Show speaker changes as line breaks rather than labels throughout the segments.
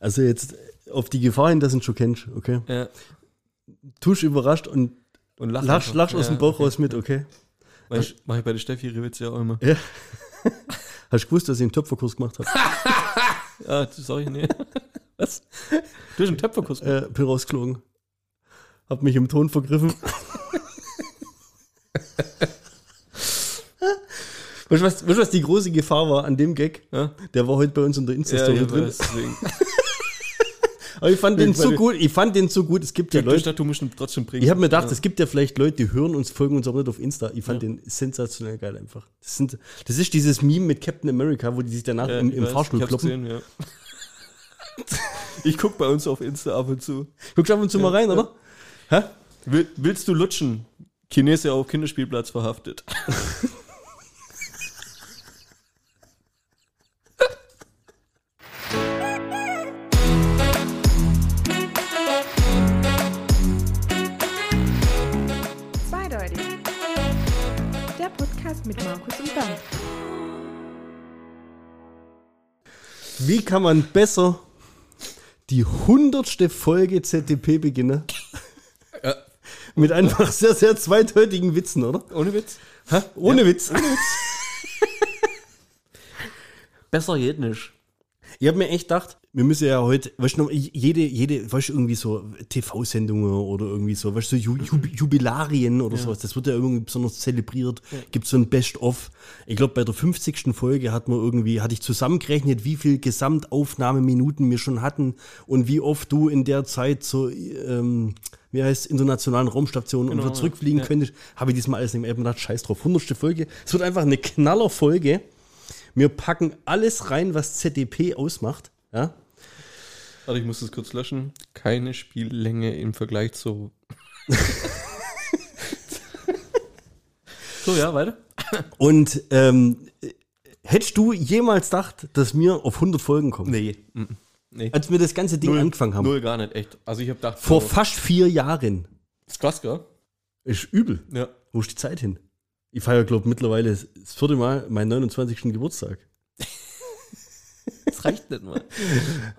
Also jetzt auf die Gefahr hin, dass du ihn schon kennst, okay?
Ja.
Tusch überrascht und
Und lach
lachst,
einfach.
lachst aus
Ja,
dem Bauch
okay.
raus mit, okay?
Mach ich, mach ich bei der Steffi ihre Witze ja auch immer.
Hast du gewusst, dass ich einen Töpferkurs gemacht habe?
Ja, ich nicht. Was? Du hast einen Töpferkurs.
äh, bin rausgeflogen. Hab mich im Ton vergriffen. weißt du, was, weißt du, was die große Gefahr war an dem Gag?
Ja?
Der war heute bei uns in der
Ja,
Insta-Story
ich
drin. Aber ich fand den so gut, ich fand den so gut, es gibt ja
Leute, musst ihn trotzdem bringen.
ich habe mir gedacht, es gibt ja vielleicht Leute, die hören uns, folgen uns aber nicht auf Insta. Ich fand den sensationell geil einfach. Das, sind, das ist dieses Meme mit Captain America, wo die sich danach
Ja,
im, im
weiß,
Fahrstuhl kloppen.
gesehen, ja. Ich guck bei uns auf Insta ab und zu.
Guckst ab und zu mal rein,
ja.
oder? Hä?
Will, willst du lutschen? Chinese auf Kinderspielplatz verhaftet.
Wie kann man besser die hundertste Folge ZDP beginnen?
Ja.
Mit einfach sehr, sehr zweideutigen Witzen, oder?
Ohne Witz?
Hä? Ohne Witz.
Besser geht nicht.
Ich habe mir echt gedacht, wir müssen ja heute, weißt du, noch, jede, jede, weißt du, irgendwie so TV-Sendungen oder irgendwie so, weißt du, so Ju Jub Jubilarien oder sowas, das wird ja irgendwie besonders zelebriert. Gibt so ein Best-of. Ich glaube, bei der 50. Folge hat man irgendwie, hatte ich zusammengerechnet, wie viel Gesamtaufnahmeminuten wir schon hatten und wie oft du in der Zeit zur, ähm, wie heißt internationalen Raumstationen und
Genau,
wieder zurückfliegen
ja.
könntest. Habe ich diesmal alles. Ich hab mir gedacht, scheiß drauf. 100. Folge. Es wird einfach eine Knallerfolge. Wir packen alles rein, was ZDP ausmacht. Ja?
Warte, ich muss das kurz löschen. Keine Spiellänge im Vergleich zu. so, ja, weiter.
Und ähm, hättest du jemals gedacht, dass wir auf 100 Folgen kommen?
Nee. mm, nee.
Als wir das ganze Ding angefangen haben.
Null gar nicht, echt. Also ich habe gedacht,
Vor
so,
fast vier Jahren.
ist krass, gell?
Ist übel.
Ja.
Wo ist die Zeit hin? Ich feiere, glaube mittlerweile das vierte Mal meinen 29. Geburtstag.
Das reicht nicht mal.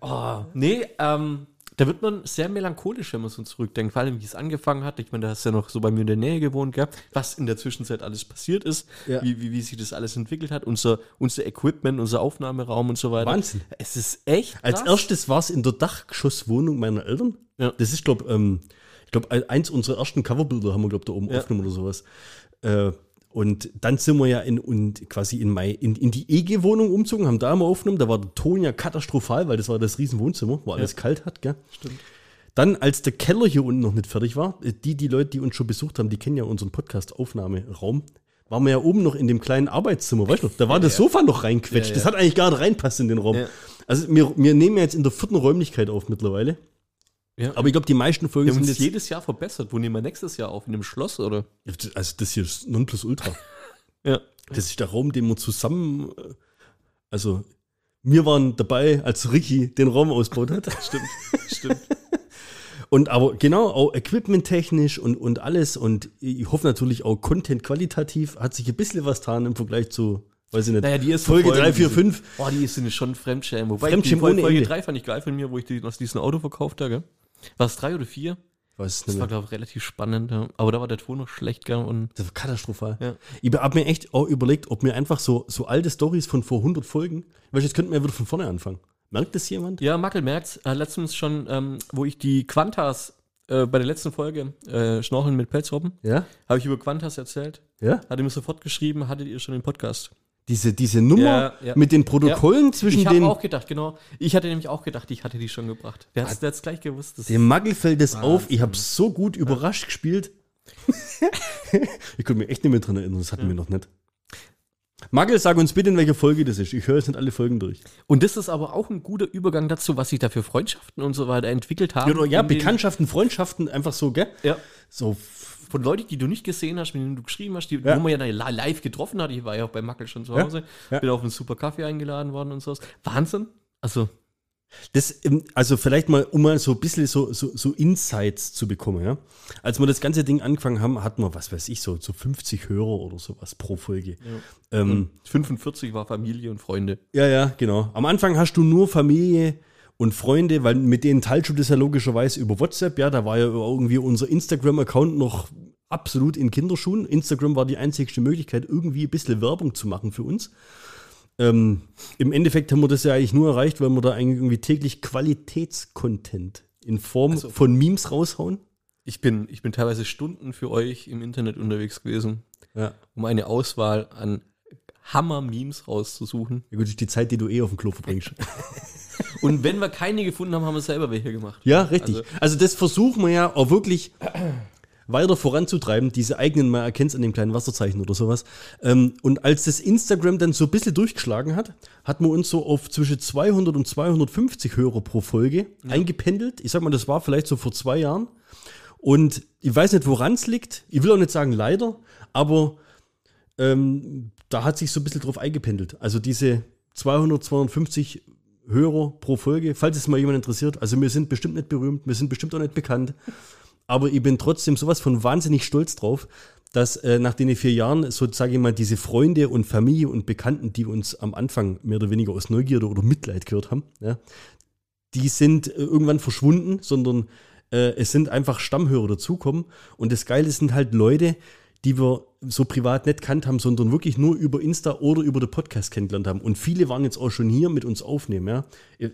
Oh, nee, ähm, da wird man sehr melancholisch, wenn man so zurückdenkt. Vor allem, wie es angefangen hat. Ich meine, da hast du ja noch so bei mir in der Nähe gewohnt, gell? was in der Zwischenzeit alles passiert ist,
Ja.
wie, wie, wie sich das alles entwickelt hat, unser, unser Equipment, unser Aufnahmeraum und so weiter.
Wahnsinn.
Es ist echt
Als
krass.
erstes war es in der Dachgeschosswohnung meiner Eltern.
Ja.
Das ist, glaube ähm, ich, glaube eins unserer ersten Coverbilder haben wir, glaube da oben
Ja.
aufgenommen oder sowas. Äh, und dann sind wir ja in, und quasi in, Mai, in, in die EG-Wohnung umzogen, haben da mal aufgenommen. Da war der Ton ja katastrophal, weil das war das riesen Wohnzimmer, wo alles kalt hat, gell?
Stimmt.
Dann, als der Keller hier unten noch nicht fertig war, äh, die, die Leute, die uns schon besucht haben, die kennen ja unseren Podcast-Aufnahmeraum, waren wir ja oben noch in dem kleinen Arbeitszimmer, weißt du? noch? Da war das Sofa noch reinquetscht.
Ja, ja.
Das hat eigentlich gar nicht reinpasst in den Raum.
Ja.
Also wir, wir nehmen ja jetzt in der vierten Räumlichkeit auf mittlerweile.
Ja.
Aber ich glaube, die meisten Folgen
wir haben
sind
uns
jetzt.
jedes Jahr verbessert. Wo nehmen wir nächstes Jahr auf? In einem Schloss, oder?
Also das hier ist Nonplusultra.
Ja.
Das ist der Raum, den wir zusammen. äh, Also wir waren dabei, als Ricky den Raum ausgebaut hat.
Stimmt, stimmt.
Und aber genau, auch equipmenttechnisch und, und alles. Und ich hoffe natürlich auch Content qualitativ hat sich ein bisschen was getan im Vergleich zu, weiß ich nicht,
Naja, die ist
Folge 3, 4, 5.
Boah, die ist eine schon Fremdschämen. Wobei
Fremdschämen
die Folge,
ohne
Folge
Ende.
3 fand ich geil von mir, wo ich die, aus diesem Auto verkauft habe. Gell? War es 3 oder 4?
Ich weiß
Das
nicht
war, glaube ich, relativ spannend. Ja. Aber da war der Ton noch schlecht. Gell? Und
Das war katastrophal.
Ja.
Ich habe mir echt auch überlegt, ob mir einfach so, so alte Stories von vor 100 Folgen, weil jetzt könnten wir ja wieder von vorne anfangen. Merkt das jemand?
ja, Mackel merkt äh, letztens schon, ähm, wo ich die Quantas äh, bei der letzten Folge, äh, Schnorcheln mit Pelzrobben,
Ja?
habe ich über Quantas erzählt.
Ja?
Hat er mir sofort geschrieben, hattet ihr schon den Podcast?
Diese, diese Nummer
Ja, ja.
mit den Protokollen zwischen
ich habe
den.
auch gedacht, genau. Ich hatte nämlich auch gedacht, ich hatte die schon gebracht. Wer hat es gleich gewusst? Das
Dem Magel fällt das
Wahnsinn.
auf. Ich habe so gut überrascht gespielt. ich konnte mich echt nicht mehr dran erinnern, das hatten wir noch nicht. Magel, sag uns bitte, in welcher Folge das ist. Ich höre jetzt nicht alle Folgen durch.
Und das ist aber auch ein guter Übergang dazu, was sich da für Freundschaften und so weiter entwickelt haben.
Ja, ja Bekanntschaften, Freundschaften, einfach so, gell?
Ja.
So,
Von Leuten, die du nicht gesehen hast, mit denen du geschrieben hast, die,
Ja.
wo man ja dann live getroffen hat. Ich war ja auch bei Mackel schon zu. Hause.
Ja.
Bin auf einen super Kaffee eingeladen worden und sowas. Wahnsinn. Also,
Das, ähm, also vielleicht mal, um mal so ein bisschen so, so, so Insights zu bekommen, ja. Als wir das ganze Ding angefangen haben, hatten wir, was weiß ich, so, so 50 Hörer oder sowas pro Folge. Ähm,
45 war Familie und Freunde.
ja, ja, genau. Am Anfang hast du nur Familie und Freunde, weil mit denen teilst du das ja logischerweise über WhatsApp, ja, da war ja irgendwie unser Instagram-Account noch absolut in Kinderschuhen. Instagram war die einzigste Möglichkeit, irgendwie ein bisschen Werbung zu machen für uns. Ähm, Im Endeffekt haben wir das ja eigentlich nur erreicht, weil wir da eigentlich irgendwie täglich Qualitätscontent in Form
Also-
von Memes raushauen.
Ich bin, ich bin teilweise Stunden für euch im Internet unterwegs gewesen,
Ja.
um eine Auswahl an Hammer-Memes rauszusuchen.
Ja gut, ist die Zeit, die du eh auf dem Klo verbringst.
Und wenn wir keine gefunden haben, haben wir selber welche gemacht.
Ja, richtig.
Also-
Also, das versuchen wir ja auch wirklich weiter voranzutreiben, diese eigenen, man erkennt es an dem kleinen Wasserzeichen oder sowas. Ähm, und als das Instagram dann so ein bisschen durchgeschlagen hat, hat man uns so auf zwischen 200 und 250 Hörer pro Folge eingependelt. Ich sag mal, das war vielleicht so vor zwei Jahren. Und ich weiß nicht, woran es liegt. Ich will auch nicht sagen leider, aber ähm, da hat sich so ein bisschen drauf eingependelt. Also diese 200, 250 Hörer pro Folge, falls es mal jemand interessiert. Also wir sind bestimmt nicht berühmt, wir sind bestimmt auch nicht bekannt. Aber ich bin trotzdem sowas von wahnsinnig stolz drauf, dass äh, nach den vier Jahren, so sage ich mal, diese Freunde und Familie und Bekannten, die uns am Anfang mehr oder weniger aus Neugierde oder Mitleid gehört haben, ja, die sind äh, irgendwann verschwunden, sondern äh, es sind einfach Stammhörer dazukommen. Und das Geile sind halt Leute, die wir so privat nicht kannt haben, sondern wirklich nur über Insta oder über den Podcast kennengelernt haben. Und viele waren jetzt auch schon hier mit uns aufnehmen, ja.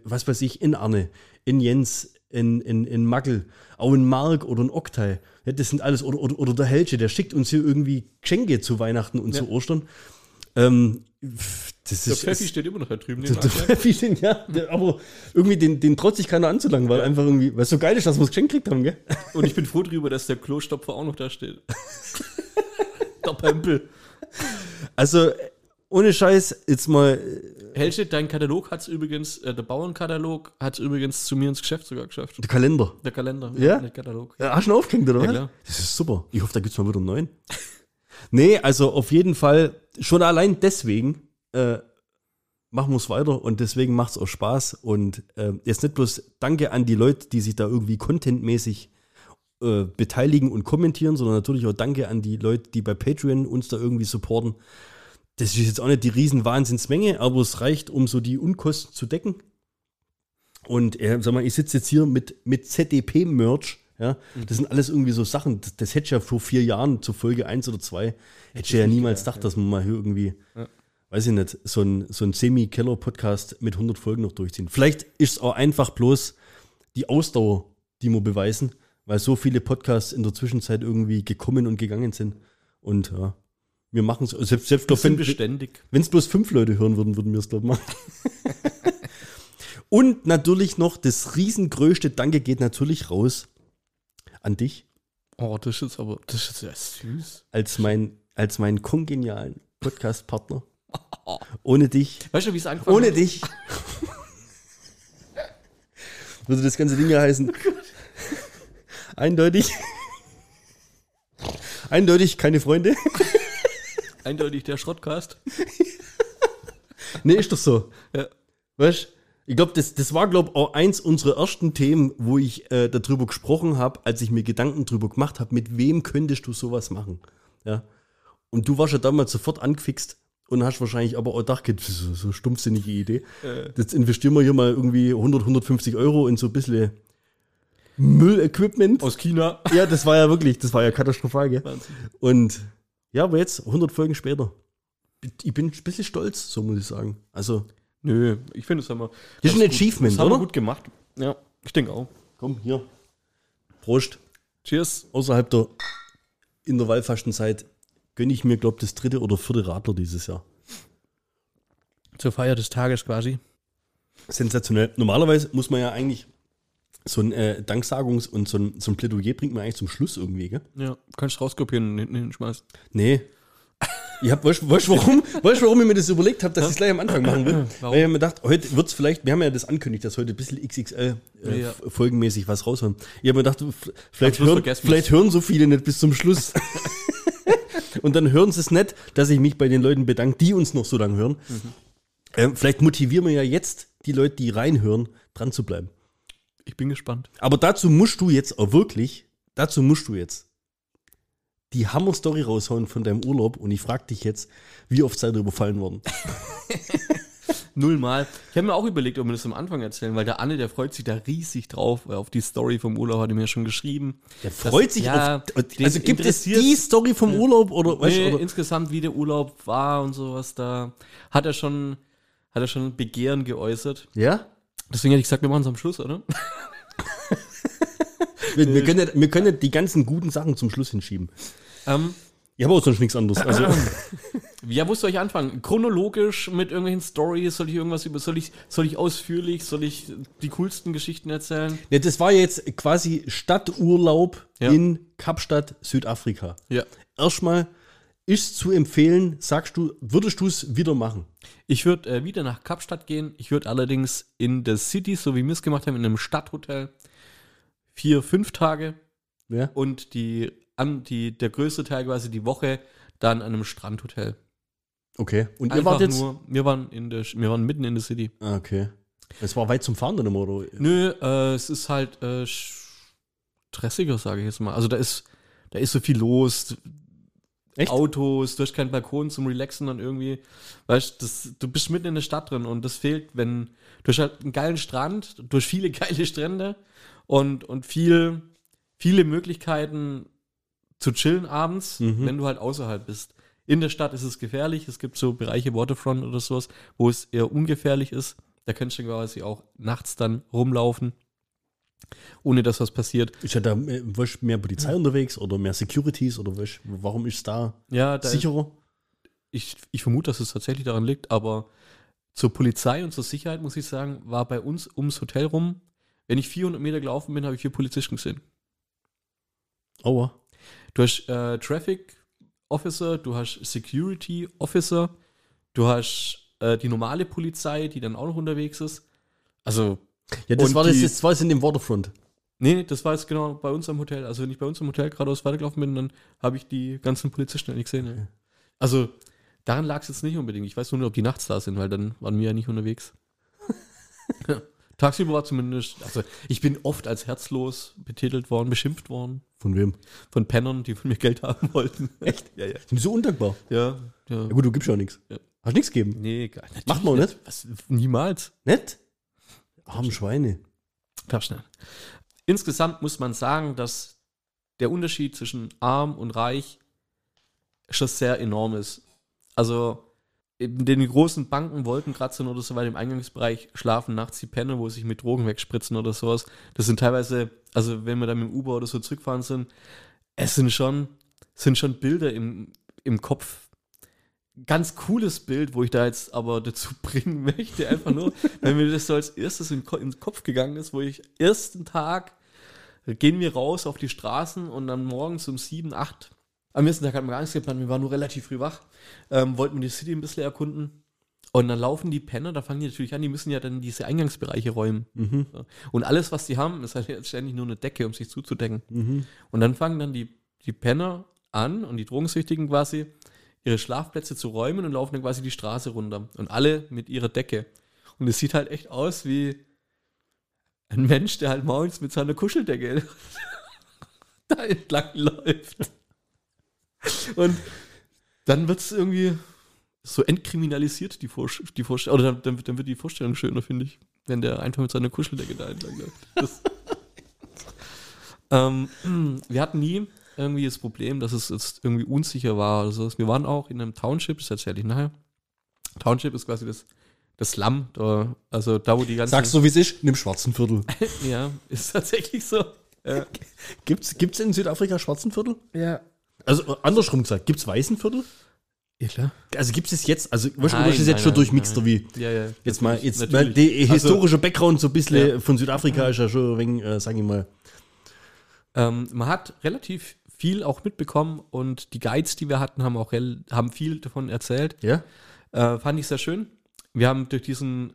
Was weiß ich, in Arne, in Jens, in, in, in Magel, auch in Mark oder in Oktay. Ja, das sind alles, oder, oder, oder der Helge, der schickt uns hier irgendwie Geschenke zu Weihnachten und zu Ostern. Ähm, das
Der
ist,
Pfeffi steht immer noch da drüben.
der, der Pfeffi, den, ja, der, aber irgendwie den, den traut sich keiner anzulangen, weil einfach irgendwie, weil es so geil ist, dass wir es geschenkt gekriegt haben, gell?
Und ich bin froh drüber, dass der Klostopfer auch noch da steht. der Pempel.
Also, ohne Scheiß, jetzt mal,
Helge, dein Katalog hat es übrigens, äh, der Bauernkatalog hat es übrigens zu mir ins Geschäft sogar geschafft.
der Kalender.
Der Kalender,
Ja?
der Katalog.
Ja, hast du ihn aufgehängt, oder
Ja, klar.
Das ist super. Ich hoffe, da gibt es mal wieder einen neuen. Nee, also auf jeden Fall, schon allein deswegen äh, machen wir es weiter und deswegen macht es auch Spaß. Und äh, jetzt nicht bloß Danke an die Leute, die sich da irgendwie contentmäßig äh, beteiligen und kommentieren, sondern natürlich auch Danke an die Leute, die bei Patreon uns da irgendwie supporten. Das ist jetzt auch nicht die riesen Wahnsinnsmenge, aber es reicht, um so die Unkosten zu decken. Und äh, sag mal, ich sitze jetzt hier mit, mit ZDP-Merch. Ja, das sind alles irgendwie so Sachen, das, das hätte ich ja vor vier Jahren zur Folge 1 oder 2, hätte ich ja niemals gedacht, dass man mal hier irgendwie, weiß ich nicht, so ein, so ein Semi-Keller-Podcast mit 100 Folgen noch durchziehen. Vielleicht ist es auch einfach bloß die Ausdauer, die wir beweisen, weil so viele Podcasts in der Zwischenzeit irgendwie gekommen und gegangen sind. Und ja, wir machen es, selbst, selbst glaub, wenn es bloß fünf Leute hören würden, würden wir es, glaube ich, machen. Und natürlich noch das riesengrößte Danke geht natürlich raus an dich
Oh, das ist aber, das ist ja süß.
als mein, als meinen kongenialen Podcast-Partner. Ohne dich,
Weißt du, wie es angefangen
ohne
hat?
dich würde das ganze Ding ja heißen. Eindeutig. Eindeutig keine Freunde.
Eindeutig der Schrottcast.
Nee, ist doch so.
Ja.
Weißt ich glaube, das, das war, glaube auch eins unserer ersten Themen, wo ich äh, darüber gesprochen habe, als ich mir Gedanken drüber gemacht habe, mit wem könntest du sowas machen? Ja. Und du warst ja damals sofort angefixt und hast wahrscheinlich aber auch gedacht, das ist so, so stumpfsinnige Idee. Jetzt investieren wir hier mal irgendwie 100, 150 Euro in so ein bisschen Müllequipment.
Aus China.
Ja, das war ja wirklich, das war ja katastrophal, gell?
Wahnsinn.
Und ja, aber jetzt, 100 Folgen später, ich bin ein bisschen stolz, so muss ich sagen. Also,
Nö, ich finde es haben wir.
Das ist ein
gut-
Achievement,
das haben wir gut gemacht. Ja, ich denke auch.
komm, hier. Prost.
Cheers.
Außerhalb der Intervallfastenzeit gönne ich mir, glaube ich, das dritte oder vierte Radler dieses Jahr.
Zur Feier des Tages quasi.
Sensationell. Normalerweise muss man ja eigentlich so ein äh, Danksagungs- und so ein, so ein Plädoyer bringt man eigentlich zum Schluss irgendwie, gell?
Ja, kannst rauskopieren und hinten hinschmeißen.
Nee. Ich hab, weißt, weißt, warum, weißt, warum ich mir das überlegt habe, dass ich es gleich am Anfang machen will?
Warum?
Weil ich mir gedacht, heute wird es vielleicht, wir haben ja das ankündigt, dass heute ein bisschen XXL äh,
Ja.
folgenmäßig was raushauen. Ich habe mir gedacht, vielleicht hören, vielleicht hören so viele nicht bis zum Schluss. Und dann hören sie es nicht, dass ich mich bei den Leuten bedanke, die uns noch so lange hören. Ähm, vielleicht motivieren wir ja jetzt die Leute, die reinhören, dran zu bleiben.
Ich bin gespannt.
Aber dazu musst du jetzt auch wirklich, dazu musst du jetzt die Hammer-Story raushauen von deinem Urlaub und ich frage dich jetzt, wie oft seid ihr überfallen worden?
Nullmal. Ich habe mir auch überlegt, ob wir das am Anfang erzählen, weil der Anne, der freut sich da riesig drauf. weil Auf die Story vom Urlaub hat er mir schon geschrieben.
Der freut sich
ja,
auf. Also gibt es die Story vom Urlaub oder, weißt,
Nee,
oder
insgesamt, wie der Urlaub war und sowas, da hat er schon, hat er schon Begehren geäußert.
Ja?
Deswegen hätte ich gesagt, wir machen es am Schluss, oder?
Wir, wir, können, nicht- wir können die ganzen guten Sachen zum Schluss hinschieben.
Ähm,
Ich habe auch sonst nichts anderes. Also,
ja, wo soll ich anfangen? Chronologisch mit irgendwelchen Stories? Soll ich irgendwas über, soll ich, soll ich ausführlich, soll ich die coolsten Geschichten erzählen?
ja, das war jetzt quasi Stadturlaub
Ja.
in Kapstadt, Südafrika.
Ja.
Erstmal ist zu empfehlen, sagst du, würdest du es wieder machen?
Ich würde äh, wieder nach Kapstadt gehen. Ich würde allerdings in der City, so wie wir es gemacht haben, in einem Stadthotel, vier, fünf Tage
Ja.
und die, an, die, der größte Teil quasi die Woche dann an einem Strandhotel.
Okay. Und ihr
Einfach
wart jetzt.
nur, wir waren, in der, wir waren mitten in der City.
Ah, okay. Es war weit zum Fahren dann oder?
Nö, äh, es ist halt äh, stressiger, sage ich jetzt mal. Also da ist, da ist so viel los.
Echt?
Autos, du hast keinen Balkon zum Relaxen dann irgendwie. Weißt das, du bist mitten in der Stadt drin und das fehlt, wenn du hast halt einen geilen Strand, du hast viele geile Strände und, und viel, viele Möglichkeiten zu chillen abends,
Mhm.
wenn du halt außerhalb bist. In der Stadt ist es gefährlich. Es gibt so Bereiche Waterfront oder sowas, wo es eher ungefährlich ist. Da kannst du quasi auch nachts dann rumlaufen, ohne dass was passiert.
Ist ja da äh, weißt, mehr Polizei unterwegs oder mehr Securities oder weißt, warum ist es da
Ja, da
sicherer?
ich, ich vermute, dass es tatsächlich daran liegt, aber zur Polizei und zur Sicherheit, muss ich sagen, war bei uns ums Hotel rum, wenn ich 400 Meter gelaufen bin, habe ich vier Polizisten gesehen.
Aua.
Du hast äh, Traffic Officer, du hast Security Officer, du hast äh, die normale Polizei, die dann auch noch unterwegs ist. Also,
Ja, das war das, das war jetzt in dem Waterfront.
nee, das war jetzt genau bei uns am Hotel. Also, wenn ich bei uns im Hotel geradeaus weitergelaufen bin, dann habe ich die ganzen Polizisten nicht gesehen. Ja. Also, daran lag es jetzt nicht unbedingt. Ich weiß nur nicht, ob die nachts da sind, weil dann waren wir ja nicht unterwegs. Ja. Tagsüber war zumindest, also ich bin oft als herzlos betitelt worden, beschimpft worden
Von wem?
von Pennern, die von mir Geld haben wollten. Echt? Ja, ja.
Sind die so undankbar?
Ja, ja.
Ja gut, du gibst ja nichts.
Ja.
Hast nichts gegeben?
Nee, gar nicht.
Macht man auch nicht.
Was, niemals.
Nicht? Armen Schweine.
Darfst nicht. Insgesamt muss man sagen, dass der Unterschied zwischen arm und reich schon sehr enorm ist. Also in den großen Banken, Wolkenkratzern oder so weiter im Eingangsbereich schlafen nachts die Penner, wo sich mit Drogen wegspritzen oder sowas. Das sind teilweise, also wenn wir dann mit dem Uber oder so zurückfahren sind, es sind schon, sind schon Bilder im, im Kopf. Ganz cooles Bild, wo ich da jetzt aber dazu bringen möchte, einfach nur, wenn mir das so als erstes in den Kopf gegangen ist, wo ich ersten Tag gehen wir raus auf die Straßen und dann morgens um sieben, acht am nächsten Tag hatten wir gar nichts geplant, wir waren nur relativ früh wach, ähm, wollten die City ein bisschen erkunden. Und dann laufen die Penner, da fangen die natürlich an, die müssen ja dann diese Eingangsbereiche räumen. So. Und alles, was die haben, ist halt jetzt ständig nur eine Decke, um sich zuzudecken. Und dann fangen dann die, die Penner an und die Drogensüchtigen quasi ihre Schlafplätze zu räumen und laufen dann quasi die Straße runter. Und alle mit ihrer Decke. Und es sieht halt echt aus wie ein Mensch, der halt morgens mit seiner Kuscheldecke da entlang läuft. Und dann wird es irgendwie so entkriminalisiert, die, Vor die Vorstellung. Oder dann, dann, wird- dann wird die Vorstellung schöner, finde ich, wenn der einfach mit seiner Kuscheldecke da entlang läuft. Das, ähm, wir hatten nie irgendwie das Problem, dass es jetzt irgendwie unsicher war oder so. Wir waren auch in einem Township, das erzähle ich nachher. Township ist quasi das, das Slum, da, also da, wo die ganzen...
Sagst du, wie es ist? In dem schwarzen Viertel.
Ja, ist tatsächlich so. Ja.
Gibt's, gibt's in Südafrika schwarzen Viertel?
ja.
Also andersrum gesagt, gibt's weißen Viertel?
Ja, klar.
Also gibt's es jetzt, also weißt du,
Nein,
ist es
nein,
jetzt schon
nein,
durchmixter
nein.
wie?
Ja, ja.
Jetzt mal, jetzt
Natürlich.
weil der
Also-
historische Background so ein bisschen
Ja.
von Südafrika ist ja schon ein wenig, äh, sag ich mal.
Ähm, man hat relativ viel auch mitbekommen und die Guides, die wir hatten, haben auch haben viel davon erzählt.
Ja?
Äh, fand ich sehr schön. Wir haben durch diesen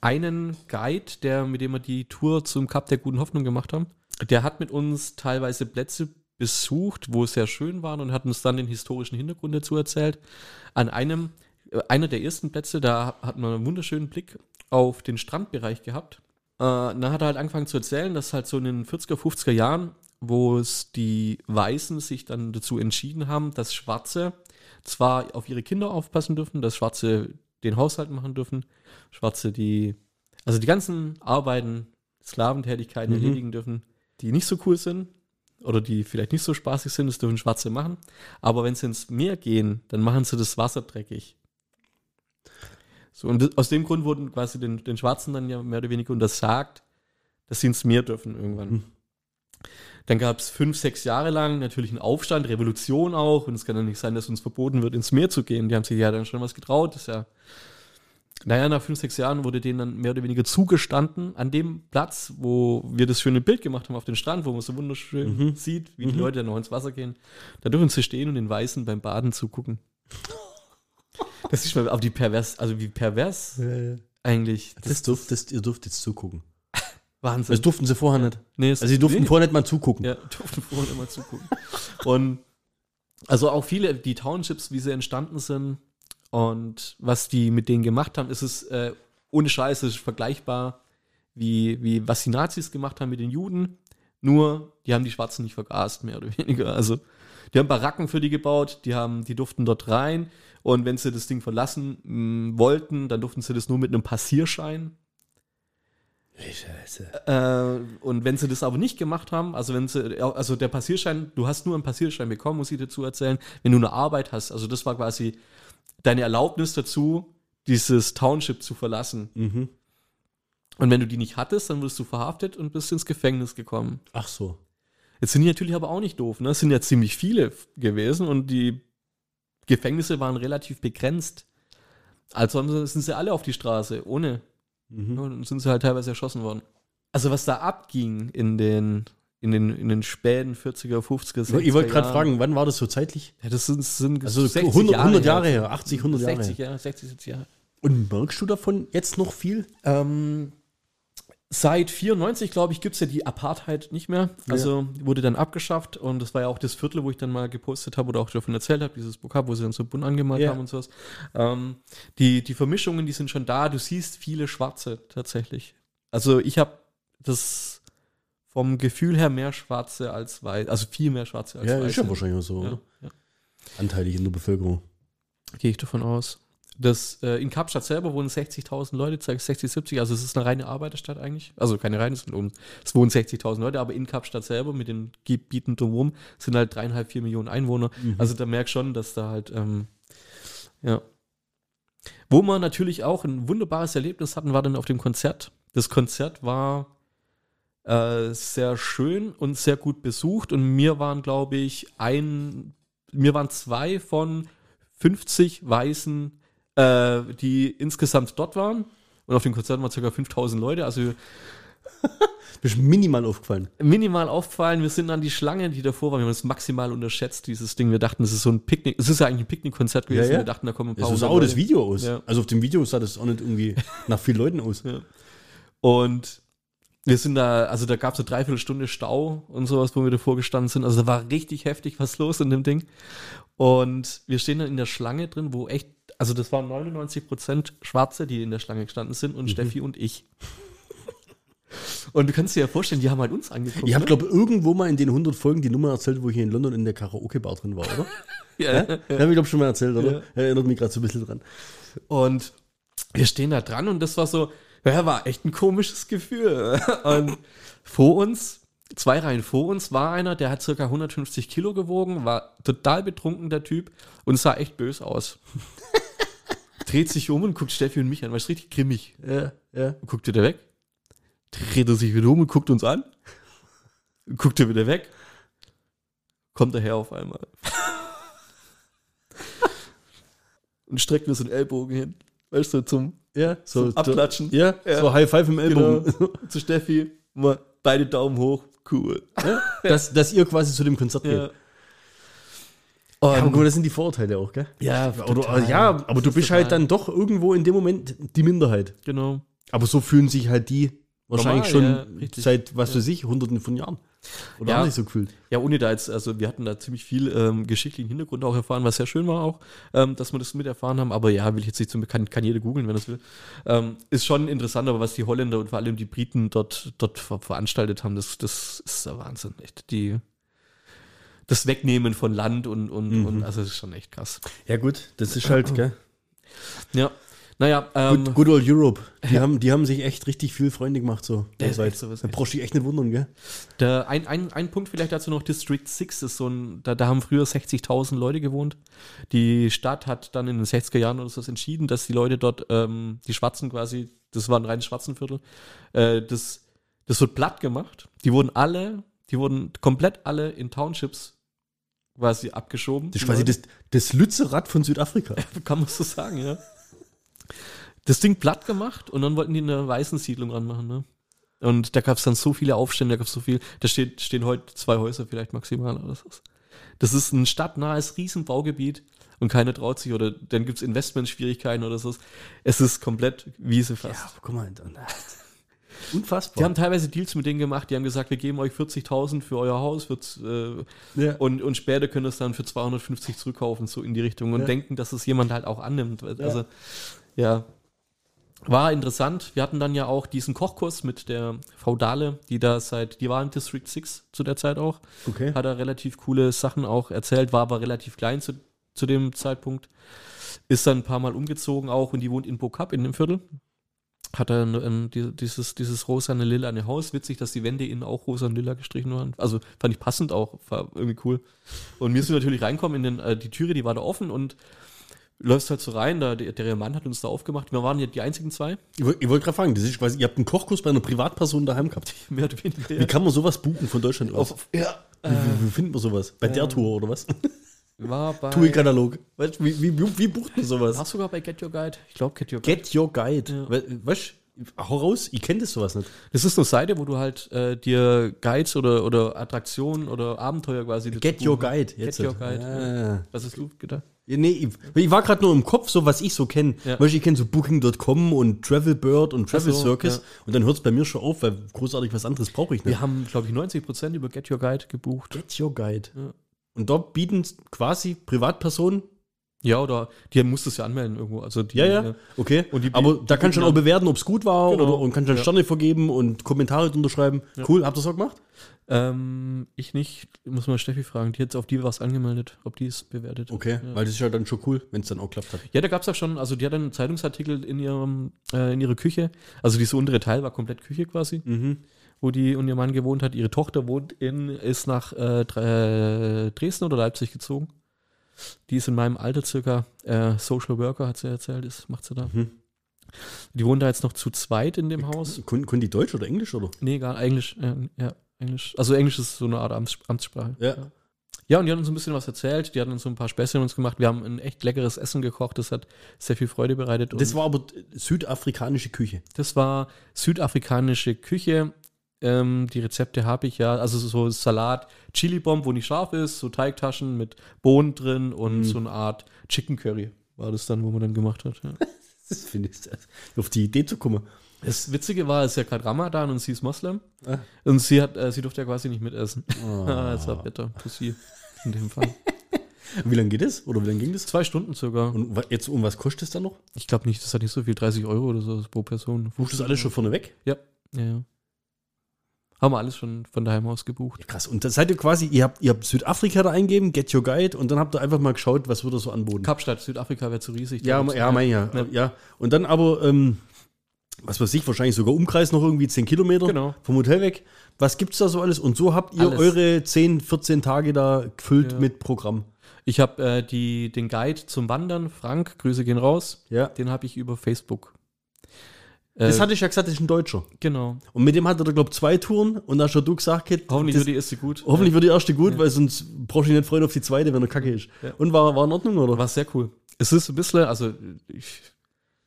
einen Guide, der, mit dem wir die Tour zum Kap der guten Hoffnung gemacht haben, der hat mit uns teilweise Plätze besucht, wo es sehr schön waren und hat uns dann den historischen Hintergrund dazu erzählt. An einem, äh, einer der ersten Plätze, da hat man einen wunderschönen Blick auf den Strandbereich gehabt. Äh, dann hat er halt angefangen zu erzählen, dass halt so in den 40er, 50er Jahren, wo es die Weißen sich dann dazu entschieden haben, dass Schwarze zwar auf ihre Kinder aufpassen dürfen, dass Schwarze den Haushalt machen dürfen, Schwarze, die, also die ganzen Arbeiten, Sklaventätigkeiten
Mhm.
erledigen dürfen, die nicht so cool sind oder die vielleicht nicht so spaßig sind, das dürfen Schwarze machen. Aber wenn sie ins Meer gehen, dann machen sie das Wasser dreckig. So, und das, aus dem Grund wurden quasi den, den Schwarzen dann ja mehr oder weniger untersagt, dass sie ins Meer dürfen irgendwann.
Mhm.
Dann gab es fünf, sechs Jahre lang natürlich einen Aufstand, Revolution auch. Und es kann ja nicht sein, dass uns verboten wird, ins Meer zu gehen. Die haben sich ja dann schon was getraut. Das ist ja. Naja, nach fünf, sechs Jahren wurde denen dann mehr oder weniger zugestanden, an dem Platz, wo wir das schöne Bild gemacht haben auf dem Strand, wo man so wunderschön
Mhm.
sieht, wie die
Mhm.
Leute dann noch ins Wasser gehen. Da dürfen sie stehen und den Weißen beim Baden zugucken. Das ist mal, aber die pervers, also wie pervers eigentlich.
Das das, ihr dürft jetzt zugucken.
Wahnsinn.
Das durften sie vorher nicht.
Nee,
Also sie durften
nee.
vorher nicht mal zugucken.
Ja, durften vorhin immer zugucken. Und also auch viele, die Townships, wie sie entstanden sind und was die mit denen gemacht haben, ist es äh, ohne Scheiß, es ist vergleichbar wie, wie was die Nazis gemacht haben mit den Juden. Nur, die haben die Schwarzen nicht vergast, mehr oder weniger. Also, die haben Baracken für die gebaut, die haben, die durften dort rein und wenn sie das Ding verlassen mh, wollten, dann durften sie das nur mit einem Passierschein.
Scheiße.
Äh, und wenn sie das aber nicht gemacht haben, also wenn sie, also der Passierschein, du hast nur einen Passierschein bekommen, muss ich dazu erzählen, wenn du eine Arbeit hast. Also das war quasi deine Erlaubnis dazu, dieses Township zu verlassen.
Mhm.
Und wenn du die nicht hattest, dann wirst du verhaftet und bist ins Gefängnis gekommen.
Ach so.
Jetzt sind die natürlich aber auch nicht doof, ne? Es sind ja ziemlich viele gewesen und die Gefängnisse waren relativ begrenzt. Also sind sie alle auf die Straße, ohne
Mhm.
dann sind sie halt teilweise erschossen worden. Also was da abging in den, in den, in den späten 40er, 50er, 60er
Ich wollte gerade fragen, wann war das so zeitlich?
Ja, das sind, sind
Also
60
100, 100 Jahre
her.
her, 80, 100 Jahre
60
her.
Jahre, 60, 70 Jahre.
Und merkst du davon jetzt noch viel?
Ähm, seit 94, glaube ich, gibt es ja die Apartheid nicht mehr. Also wurde dann abgeschafft und das war ja auch das Viertel, wo ich dann mal gepostet habe oder auch davon erzählt habe, dieses Pokal, wo sie dann so bunt angemalt
Ja.
haben und sowas. Ähm, die, die Vermischungen, die sind schon da. Du siehst viele Schwarze tatsächlich. Also ich habe das vom Gefühl her mehr Schwarze als Weiß, also viel mehr Schwarze als
Ja,
Weiße.
ist ja wahrscheinlich auch so,
Ja, ja.
Anteilig in der Bevölkerung.
Gehe ich davon aus. Das, äh, in Kapstadt selber wohnen 60.000 Leute, 60, 70, also es ist eine reine Arbeiterstadt eigentlich. Also keine reine, es, sind um, es wohnen 60.000 Leute, aber in Kapstadt selber mit den Gebieten drumherum sind halt dreieinhalb, vier Millionen Einwohner. Also da merkt schon, dass da halt, ähm, ja. Wo wir natürlich auch ein wunderbares Erlebnis hatten, war dann auf dem Konzert. Das Konzert war äh, sehr schön und sehr gut besucht und mir waren, glaube ich, ein, mir waren zwei von 50 Weißen, äh, die insgesamt dort waren. Und auf dem Konzert waren ca. 5000 Leute, also
Bist minimal aufgefallen.
minimal aufgefallen. Wir sind an die Schlange, die davor war. Wir haben es maximal unterschätzt, dieses Ding. Wir dachten, es ist so ein Picknick. Es ist ja eigentlich ein Picknickkonzert gewesen.
Ja, ja.
Wir dachten, da kommen ein paar
So sah auch das. Video aus.
Ja.
Also auf dem Video sah das auch nicht irgendwie nach vielen Leuten aus.
Ja. Und wir sind da, also da gab es eine Dreiviertelstunde Stau und sowas, wo wir davor gestanden sind. Also da war richtig heftig was los in dem Ding. Und wir stehen dann in der Schlange drin, wo echt, also das waren 99% Schwarze, die in der Schlange gestanden sind
Mhm.
und Steffi und ich. Und du kannst dir ja vorstellen, die haben halt uns angeguckt.
Ich habe,
ne?
glaube irgendwo mal in den 100 Folgen die Nummer erzählt, wo ich hier in London in der Karaoke-Bar drin war, oder?
ja,
ja? Habe ich, glaube schon mal erzählt, oder? Erinnert mich gerade so ein bisschen dran.
Und wir stehen da dran und das war so, ja, war echt ein komisches Gefühl. Und vor uns, zwei Reihen vor uns, war einer, der hat circa 150 Kilo gewogen, war total betrunken, der Typ, und sah echt böse aus. Dreht sich um und guckt Steffi und mich an, war richtig grimmig.
Ja, ja.
Und guckt wieder weg. Dreht er sich wieder um und guckt uns an. Guckt er wieder weg. Kommt daher auf einmal. und streckt mir so einen Ellbogen hin. Weißt du, zum,
Ja, so,
zum Abklatschen.
Ja,
Ja.
so High Five im Ellbogen.
Genau. zu Steffi. Mal beide Daumen hoch. Cool.
Ja? Dass, dass ihr quasi zu dem Konzert geht.
Ja.
Ja, aber
Und,
guck mal, das sind die Vorurteile auch, gell?
ja,
Oder,
total.
ja, aber
Das
du
ist
bist
total-
halt dann doch irgendwo in dem Moment die Minderheit.
Genau.
Aber so fühlen sich halt die wahrscheinlich
Normal,
schon seit, was
Ja.
weiß ich, hunderten von Jahren. Oder
Ja.
haben sich so gefühlt.
Ja, ohne da jetzt, also wir hatten da ziemlich viel ähm, geschichtlichen Hintergrund auch erfahren, was sehr schön war auch, ähm, dass wir das mit erfahren haben. Aber ja, will ich jetzt nicht zum kann, kann jeder googeln, wenn er es will. Ähm, ist schon interessant, aber was die Holländer und vor allem die Briten dort, dort ver veranstaltet haben, das, das ist der Wahnsinn. Echt. Die, das Wegnehmen von Land und, und,
Mhm.
und also das ist schon echt krass.
Ja, gut, das ist halt, gell?
Ja. Naja, ähm,
Good, good old Europe. Die, haben, die haben sich echt richtig viel Freunde gemacht so.
Der ist echt so, ist
da brauchst du dich echt nicht wundern, gell?
Der, ein, ein, ein Punkt vielleicht dazu noch, District 6 ist so ein, da, da haben früher 60.000 Leute gewohnt. Die Stadt hat dann in den 60er Jahren oder so entschieden, dass die Leute dort, ähm, die Schwarzen quasi, das war ein reines Schwarzenviertel, äh, das, das wird platt gemacht. Die wurden alle, die wurden komplett alle in Townships quasi abgeschoben.
Das ist quasi das, das Lützerath von Südafrika.
Kann man so sagen, ja. Das Ding platt gemacht und dann wollten die eine weißen Siedlung ranmachen, ne? Und da gab es dann so viele Aufstände, da gab es so viel, da steht, stehen heute zwei Häuser vielleicht maximal oder so. Das ist ein stadtnahes Riesenbaugebiet und keiner traut sich oder dann gibt es Investmentschwierigkeiten oder so. Es ist komplett Wiese fast.
Ja, guck mal. Unfassbar.
Die haben teilweise Deals mit denen gemacht, die haben gesagt, wir geben euch 40.000 für euer Haus äh,
Ja.
und, und später könnt ihr es dann für 250 zurückkaufen, so in die Richtung und
Ja.
denken, dass es jemand halt auch annimmt. Also, ja. War interessant. Wir hatten dann ja auch diesen Kochkurs mit der Frau Dahle, die da seit, die war in District 6 zu der Zeit auch.
okay.
Hat er relativ coole Sachen auch erzählt, war aber relativ klein zu, zu dem Zeitpunkt. Ist dann ein paar Mal umgezogen auch und die wohnt in Bokap in dem Viertel. Hat er ein, ein, die- dieses, dieses rosane lilane Haus. Witzig, dass die Wände innen auch rosa und lila gestrichen waren. Also fand ich passend auch, war irgendwie cool. Und wir sind natürlich reinkommen in den, äh, die Türe, die war da offen und läufst halt so rein, da, der, der Mann hat uns da aufgemacht. Wir waren ja die einzigen zwei,
Ich, wollt- ich wollte gerade fragen, das ist quasi, ihr habt einen Kochkurs bei einer Privatperson daheim gehabt.
mehr oder weniger.
Wie kann man sowas buchen von Deutschland aus?
Auf, ja,
wie, wie, wie findet man sowas? Bei der
Ähm,
Tour oder was?
war bei,
TUI-Katalog. Weißt du, wie, wie, wie bucht man sowas?
war sogar bei Get Your Guide. Ich glaube, Get Your Guide.
Get Your Guide.
Ja.
We- Weißt du, hau raus, ich kenne das sowas nicht.
Das ist eine Seite, wo du halt äh, dir Guides oder, oder Attraktionen oder Abenteuer quasi.
Get Your. Guide.
Get Your Guide.
Ah.
Was hast du gedacht?
Ja, nee, ich, ich war gerade nur im Kopf, so was ich so kenne.
Ja.
Ich kenne so Booking.com und Travelbird und Travel
so,
Circus.
ja.
Und dann hört es bei mir schon auf, weil großartig was anderes brauche ich nicht.
Wir haben, glaube ich, 90% über Get Your Guide gebucht.
Get Your Guide.
Ja.
Und dort bieten quasi Privatpersonen.
Ja, oder die musst du es ja anmelden irgendwo. Also die,
Ja, ja. Okay.
Und die-
Aber
die
da kannst du
bieten
dann auch bewerten, ob es gut war
Genau.
oder, und kannst dann
Ja.
Sterne vergeben und Kommentare unterschreiben. Cool, habt ihr das auch gemacht?
Ähm, ich nicht. Muss mal Steffi fragen. Die hat auf die was angemeldet, ob die es bewertet.
Okay,
Ja.
weil das ist ja dann schon cool, wenn es dann auch klappt hat.
Ja, da gab es auch schon, also die hat einen Zeitungsartikel in ihrem, äh, in ihrer Küche. Also dieser untere Teil war komplett Küche quasi,
Mhm.
wo die und ihr Mann gewohnt hat. Ihre Tochter wohnt in, ist nach äh, Dre- Dresden oder Leipzig gezogen. Die ist in meinem Alter circa äh, Social Worker, hat sie erzählt, ist, macht sie da.
Mhm.
Die wohnt da jetzt noch zu zweit in dem Haus.
Können, können die Deutsch oder Englisch oder?
Nee, gar Englisch. Äh, ja, Englisch. Also Englisch ist so eine Art Amts Amtssprache.
Ja.
Ja, und die hat uns ein bisschen was erzählt. Die hat uns so ein paar Späßchen uns gemacht. Wir haben ein echt leckeres Essen gekocht. Das hat sehr viel Freude bereitet.
Das war aber südafrikanische Küche.
das war südafrikanische Küche. Ähm, die Rezepte habe ich ja. Also so Salat, Chili-Bomb, wo nicht scharf ist, so Teigtaschen mit Bohnen drin und
Mhm.
so eine Art Chicken Curry war das dann, wo man dann gemacht hat. Ja.
Das finde ich, das- auf die Idee zu kommen.
Das Witzige war, es ist ja gerade Ramadan und sie ist Moslem.
Ah.
Und sie hat, äh, sie durfte ja quasi nicht mitessen.
Oh.
Ah, das war bitter für sie in dem Fall.
Wie lange geht es? Oder wie lange ging das?
Zwei Stunden sogar.
Und jetzt, um was kostet es dann noch?
Ich glaube nicht, das hat nicht so viel, 30 Euro oder so pro Person.
Buchst du das alles schon vorne weg?
Ja, ja, ja. Haben wir alles schon von daheim aus gebucht.
Ja, krass. Und dann seid ihr quasi, ihr habt, ihr habt Südafrika da eingeben, Get Your Guide, und dann habt ihr einfach mal geschaut, was wird da so anboten.
Kapstadt, Südafrika wäre zu riesig.
Ja,
gibt's-
ja, mein ja.
Ja.
ja. Und dann aber, ähm, was weiß ich, wahrscheinlich sogar Umkreis noch irgendwie 10 Kilometer
Genau.
vom Hotel weg. Was gibt's da so alles? Und so habt ihr
Alles.
eure 10, 14 Tage da gefüllt
Ja.
mit Programm.
Ich habe äh, die, den Guide zum Wandern, Frank, Grüße gehen raus,
Ja.
den habe ich über Facebook.
Das
Äh,
hatte ich ja gesagt, das ist ein Deutscher.
Genau.
Und mit dem hat er, glaube ich, zwei Touren. Und da hast schon du gesagt, Kit,
Hoffentlich
das-
wird die erste gut.
hoffentlich wird die erste gut, weil sonst brauchst du dich nicht freuen auf die zweite, wenn er kacke ist.
Ja.
Und war, war in Ordnung, oder?
War sehr cool. Es ist ein bisschen, also ich,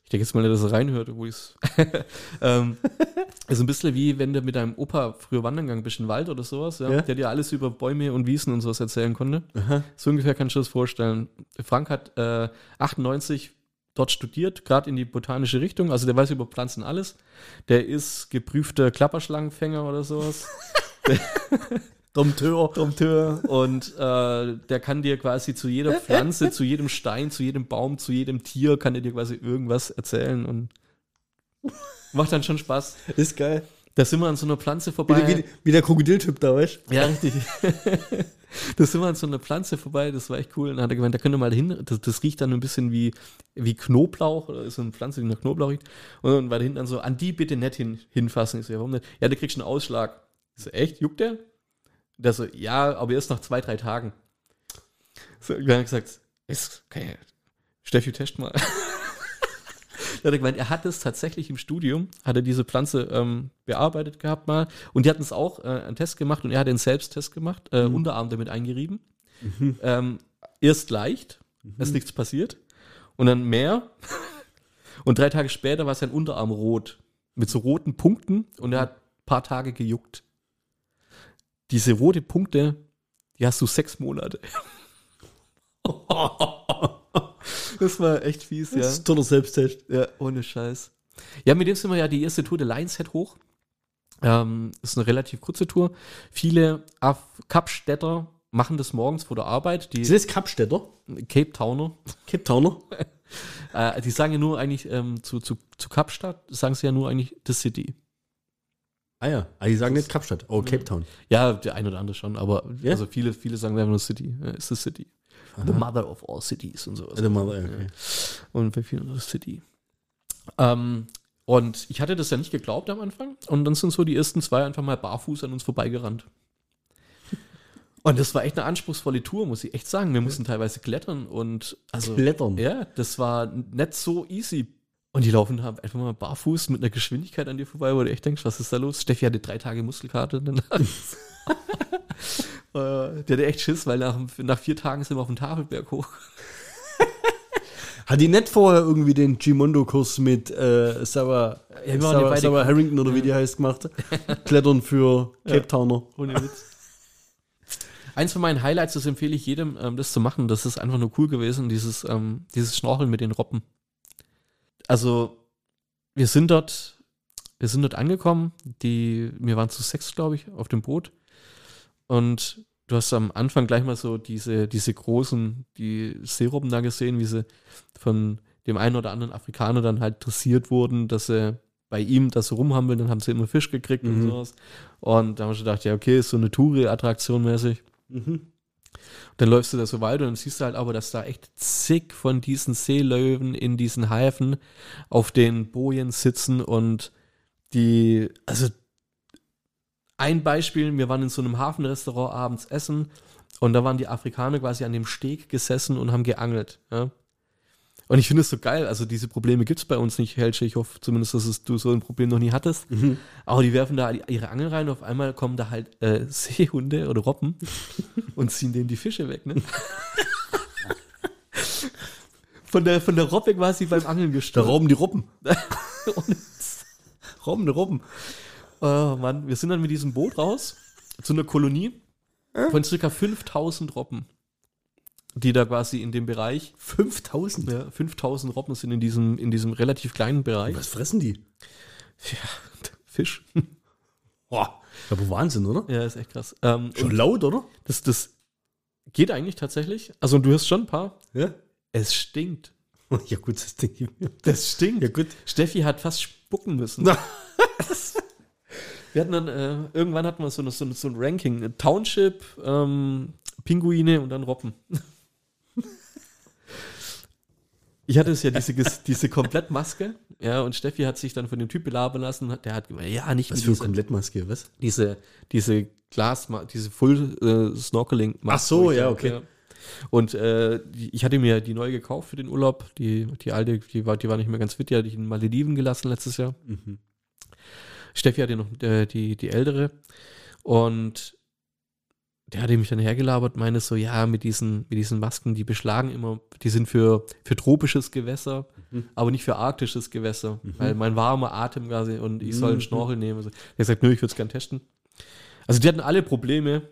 ich denke jetzt mal nicht, dass er reinhört, wo ich es. ähm, ist ein bisschen wie wenn du mit deinem Opa früher wandern gegangen bist in den Wald oder sowas, ja,
Ja.
der dir alles über Bäume und Wiesen und sowas erzählen konnte. So ungefähr kannst du das vorstellen. Frank hat äh, 98 dort studiert, gerade in die botanische Richtung, also der weiß über Pflanzen alles. Der ist geprüfter Klapperschlangenfänger oder sowas.
Dompteur.
Dompteur. Und äh, der kann dir quasi zu jeder Pflanze, zu jedem Stein, zu jedem Baum, zu jedem Tier, kann er dir quasi irgendwas erzählen und macht dann schon Spaß.
Ist geil.
Da sind wir an so einer Pflanze vorbei.
Wie, wie, wie der Krokodiltyp da, weißt du?
Ja, richtig. da sind wir an so einer Pflanze vorbei, das war echt cool. Und dann hat er gemeint, da könnt ihr mal hin, das, das riecht dann ein bisschen wie, wie Knoblauch, oder ist so eine Pflanze, die nach Knoblauch riecht. Und dann war da hinten dann so, an die bitte nicht hin, hinfassen. Ich so, ja, warum nicht? Ja, der kriegt schon einen Ausschlag. Ich so, echt, juckt der? Der so, ja, aber erst nach zwei, drei Tagen. So, dann hat gesagt, ist, okay, Steffi, test mal. Da hat er gemeint, er hat es tatsächlich im Studium, hat er diese Pflanze ähm, bearbeitet gehabt mal. Und die hatten es auch äh, einen Test gemacht und er hat den Selbsttest gemacht, äh,
Mhm.
Unterarm damit eingerieben. Ähm, erst leicht,
Mhm.
ist nichts passiert. Und dann mehr. Und drei Tage später war sein Unterarm rot. Mit so roten Punkten und er hat ein paar Tage gejuckt. Diese rote Punkte, die hast du sechs Monate. das war echt fies, ja.
Das ist ein toller Selbsttest.
Ja, ohne Scheiß. Ja, mit dem sind wir ja die erste Tour der Lions Head hoch. Ähm, ist eine relativ kurze Tour. Viele Af Kapstädter machen das morgens vor der Arbeit. Die
Ist das Kapstädter?
Cape Towner.
Cape Towner?
Äh, die sagen ja nur eigentlich ähm, zu, zu, zu Kapstadt, sagen sie ja nur eigentlich The City.
Ah ja, aber die sagen nicht Kapstadt, oh, Cape Town.
Ja, der eine oder andere schon, aber
Ja?
also viele, viele sagen einfach nur City. Ist The City. The mother of all cities und sowas.
Also mal, okay.
Und The City. Ähm, und ich hatte das ja nicht geglaubt am Anfang. Und dann sind so die ersten zwei einfach mal barfuß an uns vorbeigerannt. Und das war echt eine anspruchsvolle Tour, muss ich echt sagen. Wir mussten teilweise klettern und also.
Klettern.
Ja, das war nicht so easy. Und die laufen haben einfach mal barfuß mit einer Geschwindigkeit an dir vorbei, wo du echt denkst, was ist da los? Steffi hatte drei Tage Muskelkarte danach. Äh, Der hatte echt Schiss, weil nach, nach vier Tagen sind wir auf den Tafelberg hoch.
Hat die nicht vorher irgendwie den Gimondo-Kurs mit äh, Sarah,
Ja, ja
Sarah, Sarah. Harrington oder wie die heißt gemacht? Klettern für Cape Towner.
Ohne Witz. Eins von meinen Highlights, das empfehle ich jedem, ähm, das zu machen. Das ist einfach nur cool gewesen, dieses, ähm, dieses Schnorcheln mit den Robben. Also, wir sind dort, wir sind dort angekommen. Die, wir waren zu sechs, glaube ich, auf dem Boot. Und du hast am Anfang gleich mal so diese, diese großen, die Seerobben da gesehen, wie sie von dem einen oder anderen Afrikaner dann halt dressiert wurden, dass sie bei ihm das so rumhampeln, dann haben sie immer Fisch gekriegt und
Mhm.
sowas. Und da haben wir schon gedacht, ja, okay, ist so eine Touri-Attraktion mäßig.
Mhm.
Dann läufst du da so weiter und dann siehst du halt aber, dass da echt zig von diesen Seelöwen in diesen Häfen auf den Bojen sitzen und die, also ein Beispiel, wir waren in so einem Hafenrestaurant abends essen und da waren die Afrikaner quasi an dem Steg gesessen und haben geangelt. Ja? Und ich finde es so geil, also diese Probleme gibt es bei uns nicht, Helge. Ich hoffe zumindest, dass es, du so ein Problem noch nie hattest.
Mhm.
Aber die werfen da ihre Angel rein und auf einmal kommen da halt äh, Seehunde oder Robben und ziehen denen die Fische weg, ne? Von der, von der Robbe quasi beim Angeln
Da
gestorben.
rauben die Robben. Die Robben.
Oh Mann, wir sind dann mit diesem Boot raus zu einer Kolonie von circa 5000 Robben, die da quasi in dem Bereich,
5000.
ja, 5000 Robben sind in diesem, in diesem relativ kleinen Bereich.
Was fressen die?
Fisch.
Boah, aber Wahnsinn, oder?
Ja, ist echt krass. Ähm,
Schon laut, oder?
das, das geht eigentlich tatsächlich. Also du hast schon ein paar.
Ja.
Es stinkt.
Ja gut, das mir.
Das stinkt.
Ja gut.
Steffi hat fast spucken müssen.
Na.
wir hatten dann, äh, irgendwann hatten wir so, eine, so, eine, so ein Ranking. Township, ähm, Pinguine und dann Robben. Ich hatte es ja diese, diese Komplettmaske, ja, und Steffi hat sich dann von dem Typ belabern lassen, der hat gemeint, ja, nicht
Was für eine
dieser,
Komplettmaske, was?
diese, diese Glas, diese Full äh, Snorkeling
Ach so, ja, okay.
Und äh, ich hatte mir die neu gekauft für den Urlaub. Die, die alte, die war, die war nicht mehr ganz fit, die hatte ich in Malediven gelassen letztes Jahr.
Mhm.
Steffi hatte noch äh, die, die ältere. Und der hatte mich dann hergelabert, meine so, ja, mit diesen, mit diesen Masken, die beschlagen immer, die sind für, für tropisches Gewässer,
Mhm.
aber nicht für arktisches Gewässer,
Mhm.
weil mein warmer Atem quasi und ich soll einen
Mhm.
Schnorchel nehmen. Also, der hat gesagt, nö, ich würde es gern testen. Also die hatten alle Probleme,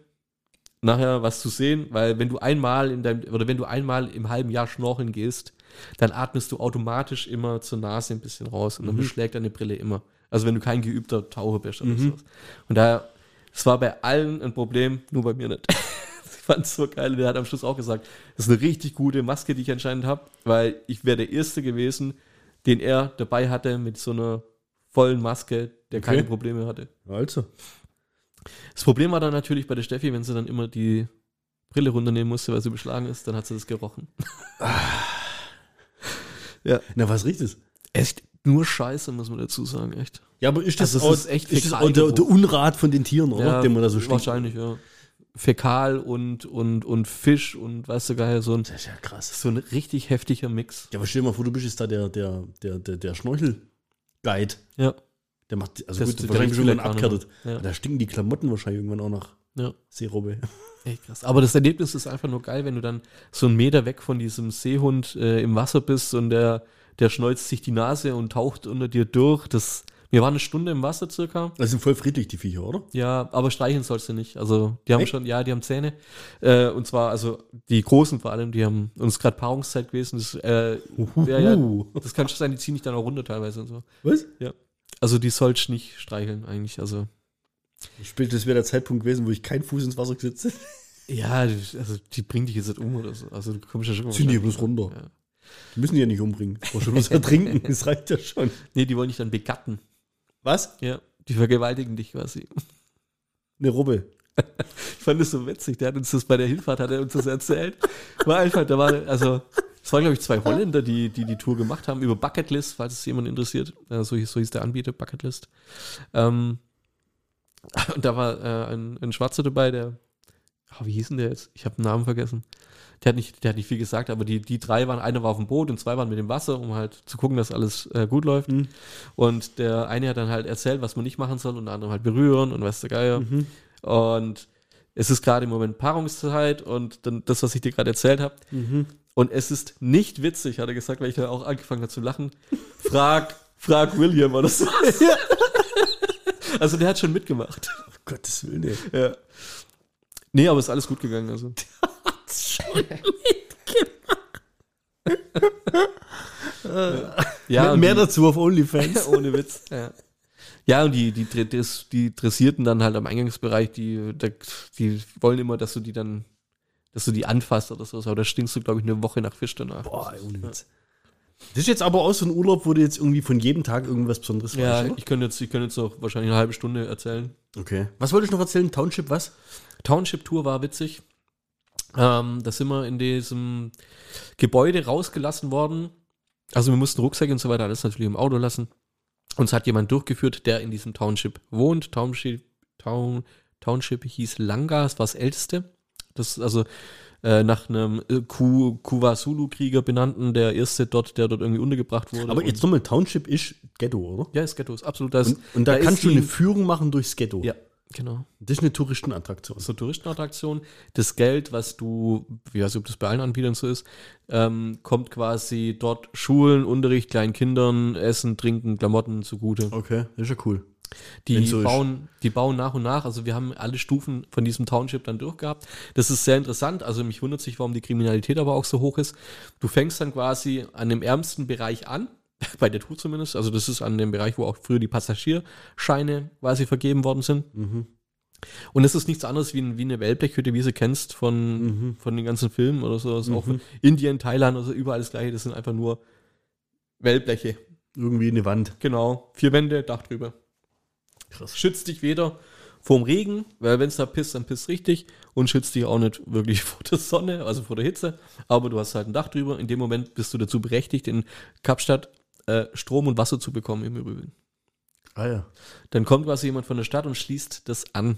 nachher was zu sehen, weil wenn du einmal in deinem, oder wenn du einmal im halben Jahr schnorcheln gehst, dann atmest du automatisch immer zur Nase ein bisschen raus und dann
Mhm.
beschlägt deine Brille immer. Also wenn du kein geübter Taucher bist oder
Mhm.
sowas. Und daher, es war bei allen ein Problem, nur bei mir nicht. ich fand es so geil. Der hat am Schluss auch gesagt, das ist eine richtig gute Maske, die ich anscheinend habe, weil ich wäre der Erste gewesen, den er dabei hatte mit so einer vollen Maske, der
Okay.
keine Probleme hatte.
Also.
Das Problem war dann natürlich bei der Steffi, wenn sie dann immer die Brille runternehmen musste, weil sie beschlagen ist, dann hat sie das gerochen.
Na, was riecht es?
Echt nur Scheiße, muss man dazu sagen, echt.
Ja, aber ist das,
Also
auch,
ist echt
ist das auch der, der Unrat von den Tieren, oder? Den man da so stinkt?
Wahrscheinlich, ja. Fäkal und, und, und Fisch und weißt du geil, so ein,
Das ist ja krass.
so ein richtig heftiger Mix.
Ja, aber stell dir mal vor, du bist jetzt da der, der, der, der, der Schnorchel-Guide.
Ja.
Der macht, also
Das-
gut,
der
wahrscheinlich schon
mehr. Ja.
Da stinken die Klamotten wahrscheinlich irgendwann auch nach
Ja.
Seerobbe.
Echt krass. Aber das Erlebnis ist einfach nur geil, wenn du dann so einen Meter weg von diesem Seehund äh, im Wasser bist und der, der schneuzt sich die Nase und taucht unter dir durch. Das, wir waren eine Stunde im Wasser circa.
Das sind voll friedlich, die Viecher, oder?
Ja, aber streicheln sollst du nicht. Also die haben
Echt?
schon, ja, die haben Zähne. Äh, und zwar, also die Großen vor allem, die haben uns gerade Paarungszeit gewesen. Das, äh, ja, ja, das kann schon sein, die ziehen dich dann auch runter teilweise und so.
Was?
Also die sollst nicht streicheln eigentlich. Also
Spielt, das wäre der Zeitpunkt gewesen, wo ich keinen Fuß ins Wasser gesetzt hätte.
ja, also die bringen dich jetzt nicht um oder so. Also du kommst ja schon.
Ziehen die bloß runter.
Ja.
Die müssen die ja nicht umbringen. Du musst bloß ertrinken. Das reicht ja schon.
Nee, die wollen dich dann begatten.
Was?
Ja, die vergewaltigen dich quasi.
Eine Robbe.
Ich fand das so witzig. Der hat uns das bei der Hinfahrt, hat er uns das erzählt. War einfach, da war, also, es waren, glaube ich, zwei Holländer, die, die die Tour gemacht haben, über Bucketlist, falls es jemand interessiert. So, hieß, so hieß der Anbieter, Bucketlist. Ähm, und da war äh, ein, ein Schwarzer dabei, der, ah, wie hieß denn der jetzt? Ich habe den Namen vergessen. Der hat nicht, der hat nicht viel gesagt, aber die, die drei waren, einer war auf dem Boot und zwei waren mit dem Wasser, um halt zu gucken, dass alles äh, gut läuft.
Mhm.
Und der eine hat dann halt erzählt, was man nicht machen soll und der andere halt berühren und was der Geier.
Mhm.
Und es ist gerade im Moment Paarungszeit und dann das, was ich dir gerade erzählt habe.
Mhm.
Und es ist nicht witzig, hat er gesagt, weil ich dann auch angefangen habe zu lachen. Frag, frag William oder so. also der hat schon mitgemacht.
Um Gottes Willen, ey.
Ja. Nee, aber ist alles gut gegangen. Also. ja, und
Mehr
die-
dazu auf OnlyFans.
Ohne Witz. Ja. Ja, und die, die, die Dressierten dann halt am Eingangsbereich, die, die wollen immer, dass du die dann, dass du die anfasst oder so. Aber da stinkst du, glaube ich, eine Woche nach Fisch danach.
Boah, ey, ohne Witz. Das ist jetzt aber auch so ein Urlaub, wo du jetzt irgendwie von jedem Tag irgendwas Besonderes
Ja,
weißt,
ich könnte jetzt, ich könnte jetzt noch wahrscheinlich eine halbe Stunde erzählen.
Okay. Was wollte ich noch erzählen? Township, was?
Township Tour war witzig. Ähm, da sind wir in diesem Gebäude rausgelassen worden. Also wir mussten Rucksäcke und so weiter alles natürlich im Auto lassen. Uns hat jemand durchgeführt, der in diesem Township wohnt. Township, Town, Township hieß Langa, das war das älteste. Das ist also äh, nach einem äh, Ku- Kuwasulu-Krieger benannten, der erste dort, der dort irgendwie untergebracht wurde.
Aber jetzt nochmal, Township ist Ghetto, oder?
ja, ist Ghetto, ist absolut das.
Und, und da,
ist
kannst du eine Führung machen durchs Ghetto.
Ja, genau.
Das ist eine Touristenattraktion.
so Touristenattraktion. Das Geld, was du, ich weiß nicht, ob das bei allen Anbietern so ist, ähm, kommt quasi dort Schulen, Unterricht, kleinen Kindern, Essen, Trinken, Klamotten zugute.
Okay, das ist ja cool.
Die
so
bauen, die bauen nach und nach, also wir haben alle Stufen von diesem Township dann durchgehabt. Das ist sehr interessant, also mich wundert sich, warum die Kriminalität aber auch so hoch ist. Du fängst dann quasi an dem ärmsten Bereich an, bei der Tour zumindest, also das ist an dem Bereich, wo auch früher die Passagierscheine quasi vergeben worden sind.
Mhm.
Und es ist nichts anderes wie, wie eine Wellblechhütte, wie sie kennst von, von den ganzen Filmen oder so. Also auch Indien, Thailand, also überall das gleiche. Das sind einfach nur Wellbleche.
Irgendwie eine Wand.
Genau. Vier Wände, Dach drüber.
Krass.
Schützt dich weder vorm Regen, weil wenn es da pisst, dann pisst richtig. Und schützt dich auch nicht wirklich vor der Sonne, also vor der Hitze. Aber du hast halt ein Dach drüber. In dem Moment bist du dazu berechtigt, in Kapstadt äh, Strom und Wasser zu bekommen im Übrigen.
Ah ja.
Dann kommt quasi jemand von der Stadt und schließt das an.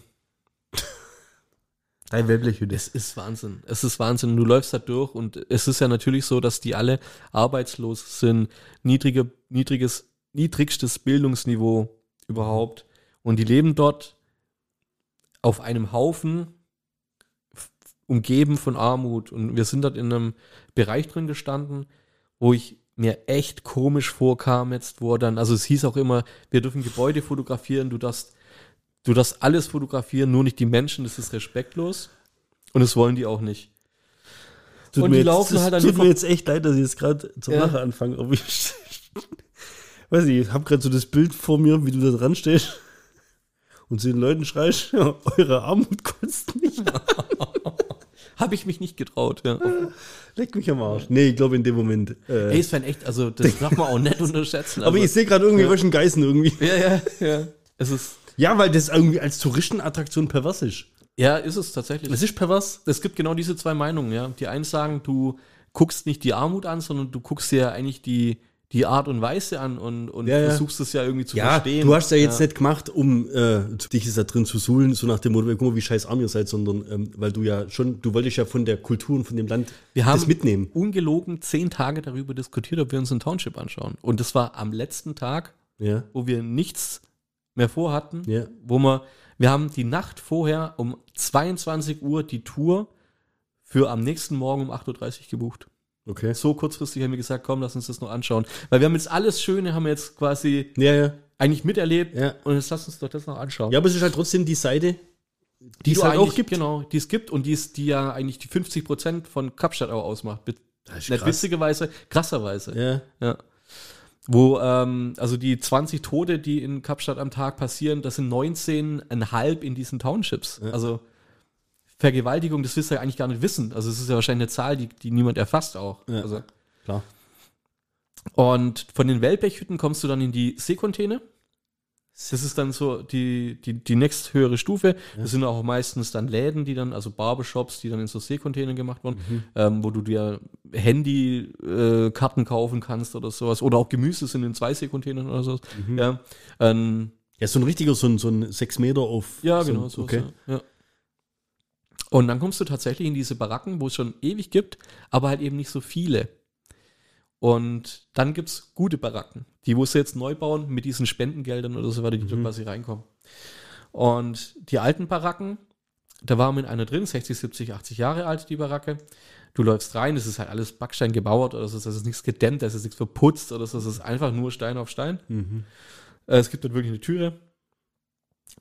Ein Wellblechhütte.
Es ist Wahnsinn. Es ist Wahnsinn. Du läufst da durch und es ist ja natürlich so, dass die alle arbeitslos sind, niedrige, niedriges, niedrigstes Bildungsniveau überhaupt. Und die leben dort auf einem Haufen umgeben von Armut. Und wir sind dort in einem Bereich drin gestanden, wo ich mir echt komisch vorkam jetzt, wo er dann, also es hieß auch immer, wir dürfen Gebäude fotografieren, du darfst, du darfst alles fotografieren, nur nicht die Menschen, das ist respektlos. Und das wollen die auch nicht.
Tut
und die
jetzt,
laufen halt an
tut mir jetzt echt leid, dass ich jetzt gerade zur
Ja.
Lache anfange. Ich, weiß nicht, ich habe gerade so das Bild vor mir, wie du da dran stehst und zu den Leuten schreist, eure Armut kotzt mich.
Habe ich mich nicht getraut, ja.
Leck mich am Arsch. Nee, ich glaube in dem Moment. Äh,
Ey, es wäre echt, also das darf man auch nicht unterschätzen.
aber
also,
ich sehe gerade irgendwie ja. Geißen irgendwie.
Ja, ja, ja. Es ist.
Ja, weil das irgendwie als Touristenattraktion pervers ist.
Ja, ist es tatsächlich.
Es ist pervers.
Es gibt genau diese zwei Meinungen, ja. Die einen sagen, du guckst nicht die Armut an, sondern du guckst dir ja eigentlich die, die Art und Weise an und, und
Ja, ja.
versuchst es ja irgendwie zu
Ja,
verstehen.
du hast ja jetzt nicht gemacht, um äh, dich da drin zu suhlen, so nach dem Motto, guck mal, wie scheiß arm ihr seid, sondern ähm, weil du ja schon, du wolltest ja von der Kultur und von dem Land
Wir haben
das mitnehmen.
ungelogen zehn Tage darüber diskutiert, ob wir uns ein Township anschauen. Und das war am letzten Tag, wo wir nichts mehr vorhatten, wo wir, wir haben die Nacht vorher um 22 Uhr die Tour für am nächsten Morgen um 8.30 Uhr gebucht.
Okay.
So kurzfristig haben wir gesagt, komm, lass uns das noch anschauen. Weil wir haben jetzt alles Schöne, haben wir jetzt quasi
Ja, ja.
eigentlich miterlebt
Ja.
und jetzt lass uns doch das noch anschauen.
Ja, aber es ist halt trotzdem die Seite, die es
du
halt auch gibt.
Genau, die es gibt und die, ist, die ja eigentlich die 50 Prozent von Kapstadt auch ausmacht. Nicht
krass.
witzigerweise, krasserweise.
Ja.
Ja. Wo, ähm, also die 20 Tote, die in Kapstadt am Tag passieren, das sind 19,5 in diesen Townships. Also Vergewaltigung, das wirst du ja eigentlich gar nicht wissen. Also es ist ja wahrscheinlich eine Zahl, die, die niemand erfasst auch.
Ja.
Also,
Klar.
und von den Wellblechhütten kommst du dann in die Seekontainer. Das ist dann so die, die, die nächsthöhere Stufe. Das sind auch meistens dann Läden, die dann, also Barbershops, die dann in so Seekontainern gemacht wurden,
Mhm.
ähm, wo du dir Handykarten äh, kaufen kannst oder sowas. Oder auch Gemüse sind in zwei Seekontainern oder sowas.
Mhm.
Ja, ähm,
Ja, so ein richtiger, so ein, so ein 6 Meter auf.
ja
so,
genau. So,
Okay.
ja. Und dann kommst du tatsächlich in diese Baracken, wo es schon ewig gibt, aber halt eben nicht so viele. Und dann gibt es gute Baracken, die, wo sie jetzt neu bauen mit diesen Spendengeldern oder so weiter, die da quasi reinkommen. Und die alten Baracken, da war mit einer drin, 60, 70, 80 Jahre alt, die Baracke. Du läufst rein, es ist halt alles Backstein gebaut oder so, es ist nichts gedämmt, es ist nichts verputzt oder so, es ist einfach nur Stein auf Stein.
Mhm.
Äh, Es gibt dort wirklich eine Türe.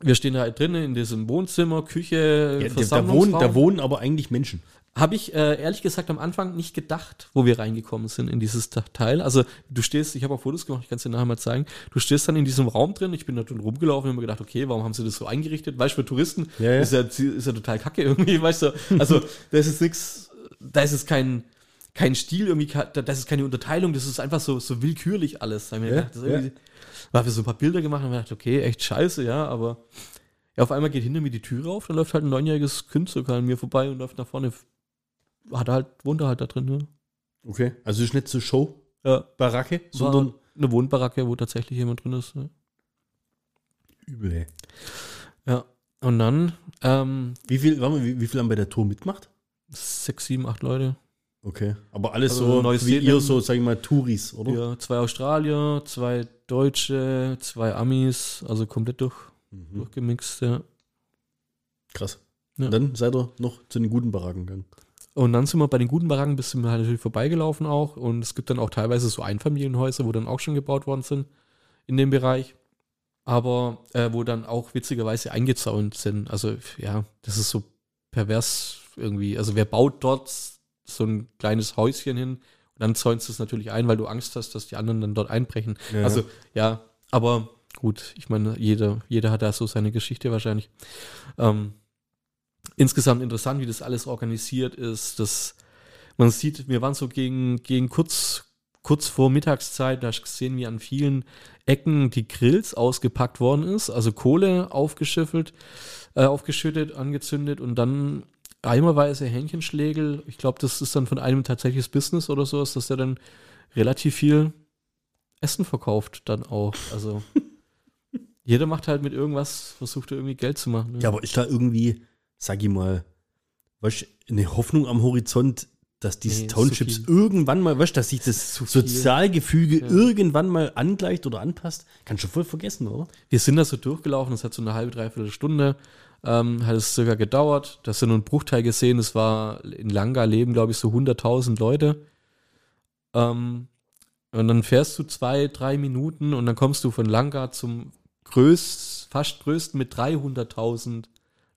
Wir stehen da halt drinnen in diesem Wohnzimmer, Küche,
Ja, da, wohnen, da wohnen aber eigentlich Menschen.
Habe ich äh, ehrlich gesagt am Anfang nicht gedacht, wo wir reingekommen sind in dieses Teil. Also du stehst, ich habe auch Fotos gemacht, ich kann es dir nachher mal zeigen. Du stehst dann in diesem Raum drin, ich bin da drin rumgelaufen und habe mir gedacht, okay, warum haben sie das so eingerichtet? Weißt du, für Touristen
Ja, ja.
Ist, ja, ist ja total kacke irgendwie, weißt du. Also da ist nichts, da ist es kein, kein Stil irgendwie, da- das ist keine Unterteilung, das ist einfach so, so willkürlich alles. Da
Ja,
gedacht, das ist irgendwie, da haben wir so ein paar Bilder gemacht und haben gedacht, okay, echt scheiße, ja, aber ja, auf einmal geht hinter mir die Tür auf, dann läuft halt ein neunjähriges Kind sogar an mir vorbei und läuft nach vorne. Hat halt, wohnt er halt da drin, ja.
Okay. Also ist nicht so Show,
Ja,
Baracke,
sondern
sondern
eine Wohnbaracke, wo tatsächlich jemand drin ist. Ja.
übel.
ja. Und dann ähm,
Wie viel, warte mal, wie, wie viel haben bei der Tour mitgemacht?
sechs, sieben, acht Leute.
Okay. Aber alles
Also
so wie
Neuseeland-
ihr so, sag ich mal, Touris, oder?
Ja, zwei Australier, zwei Deutsche, zwei Amis, also komplett durch,
Mhm.
durchgemixt, ja.
Krass.
Ja.
Und dann seid ihr noch zu den guten Baracken gegangen.
Und dann sind wir bei den guten Baracken ein bisschen halt natürlich vorbeigelaufen auch. Und es gibt dann auch teilweise so Einfamilienhäuser, wo dann auch schon gebaut worden sind in dem Bereich. Aber äh, wo dann auch witzigerweise eingezäunt sind. Also ja, das ist so pervers irgendwie. Also wer baut dort so ein kleines Häuschen hin und dann zäunst du es natürlich ein, weil du Angst hast, dass die anderen dann dort einbrechen.
Ja.
Also ja, aber gut, ich meine, jeder, jeder hat da so seine Geschichte wahrscheinlich. Ähm, insgesamt interessant, wie das alles organisiert ist. Das, man sieht, wir waren so gegen, gegen kurz, kurz vor Mittagszeit, da sehen wir an vielen Ecken die Grills ausgepackt worden ist, also Kohle aufgeschüffelt, äh, aufgeschüttet, angezündet und dann eimerweise Hähnchenschlägel. Ich glaube, das ist dann von einem tatsächliches Business oder so, dass der dann relativ viel Essen verkauft dann auch. Also jeder macht halt mit irgendwas, versucht er irgendwie Geld zu machen. ne?
Ja, aber ist da irgendwie, sag ich mal, weißt, eine Hoffnung am Horizont, dass diese
Nee,
Townships irgendwann mal, weißt dass sich das. Sozialgefüge
Ja.
irgendwann mal angleicht oder anpasst? Kannst du voll vergessen, oder?
Wir sind da so durchgelaufen, es hat so eine halbe, dreiviertel Stunde, ähm, hat es circa gedauert. Da sind nur ein Bruchteil gesehen, es war in Langa leben, glaube ich, so 100.000 Leute. Ähm, und dann fährst du zwei, drei Minuten und dann kommst du von Langa zum größt, fast größten mit 300.000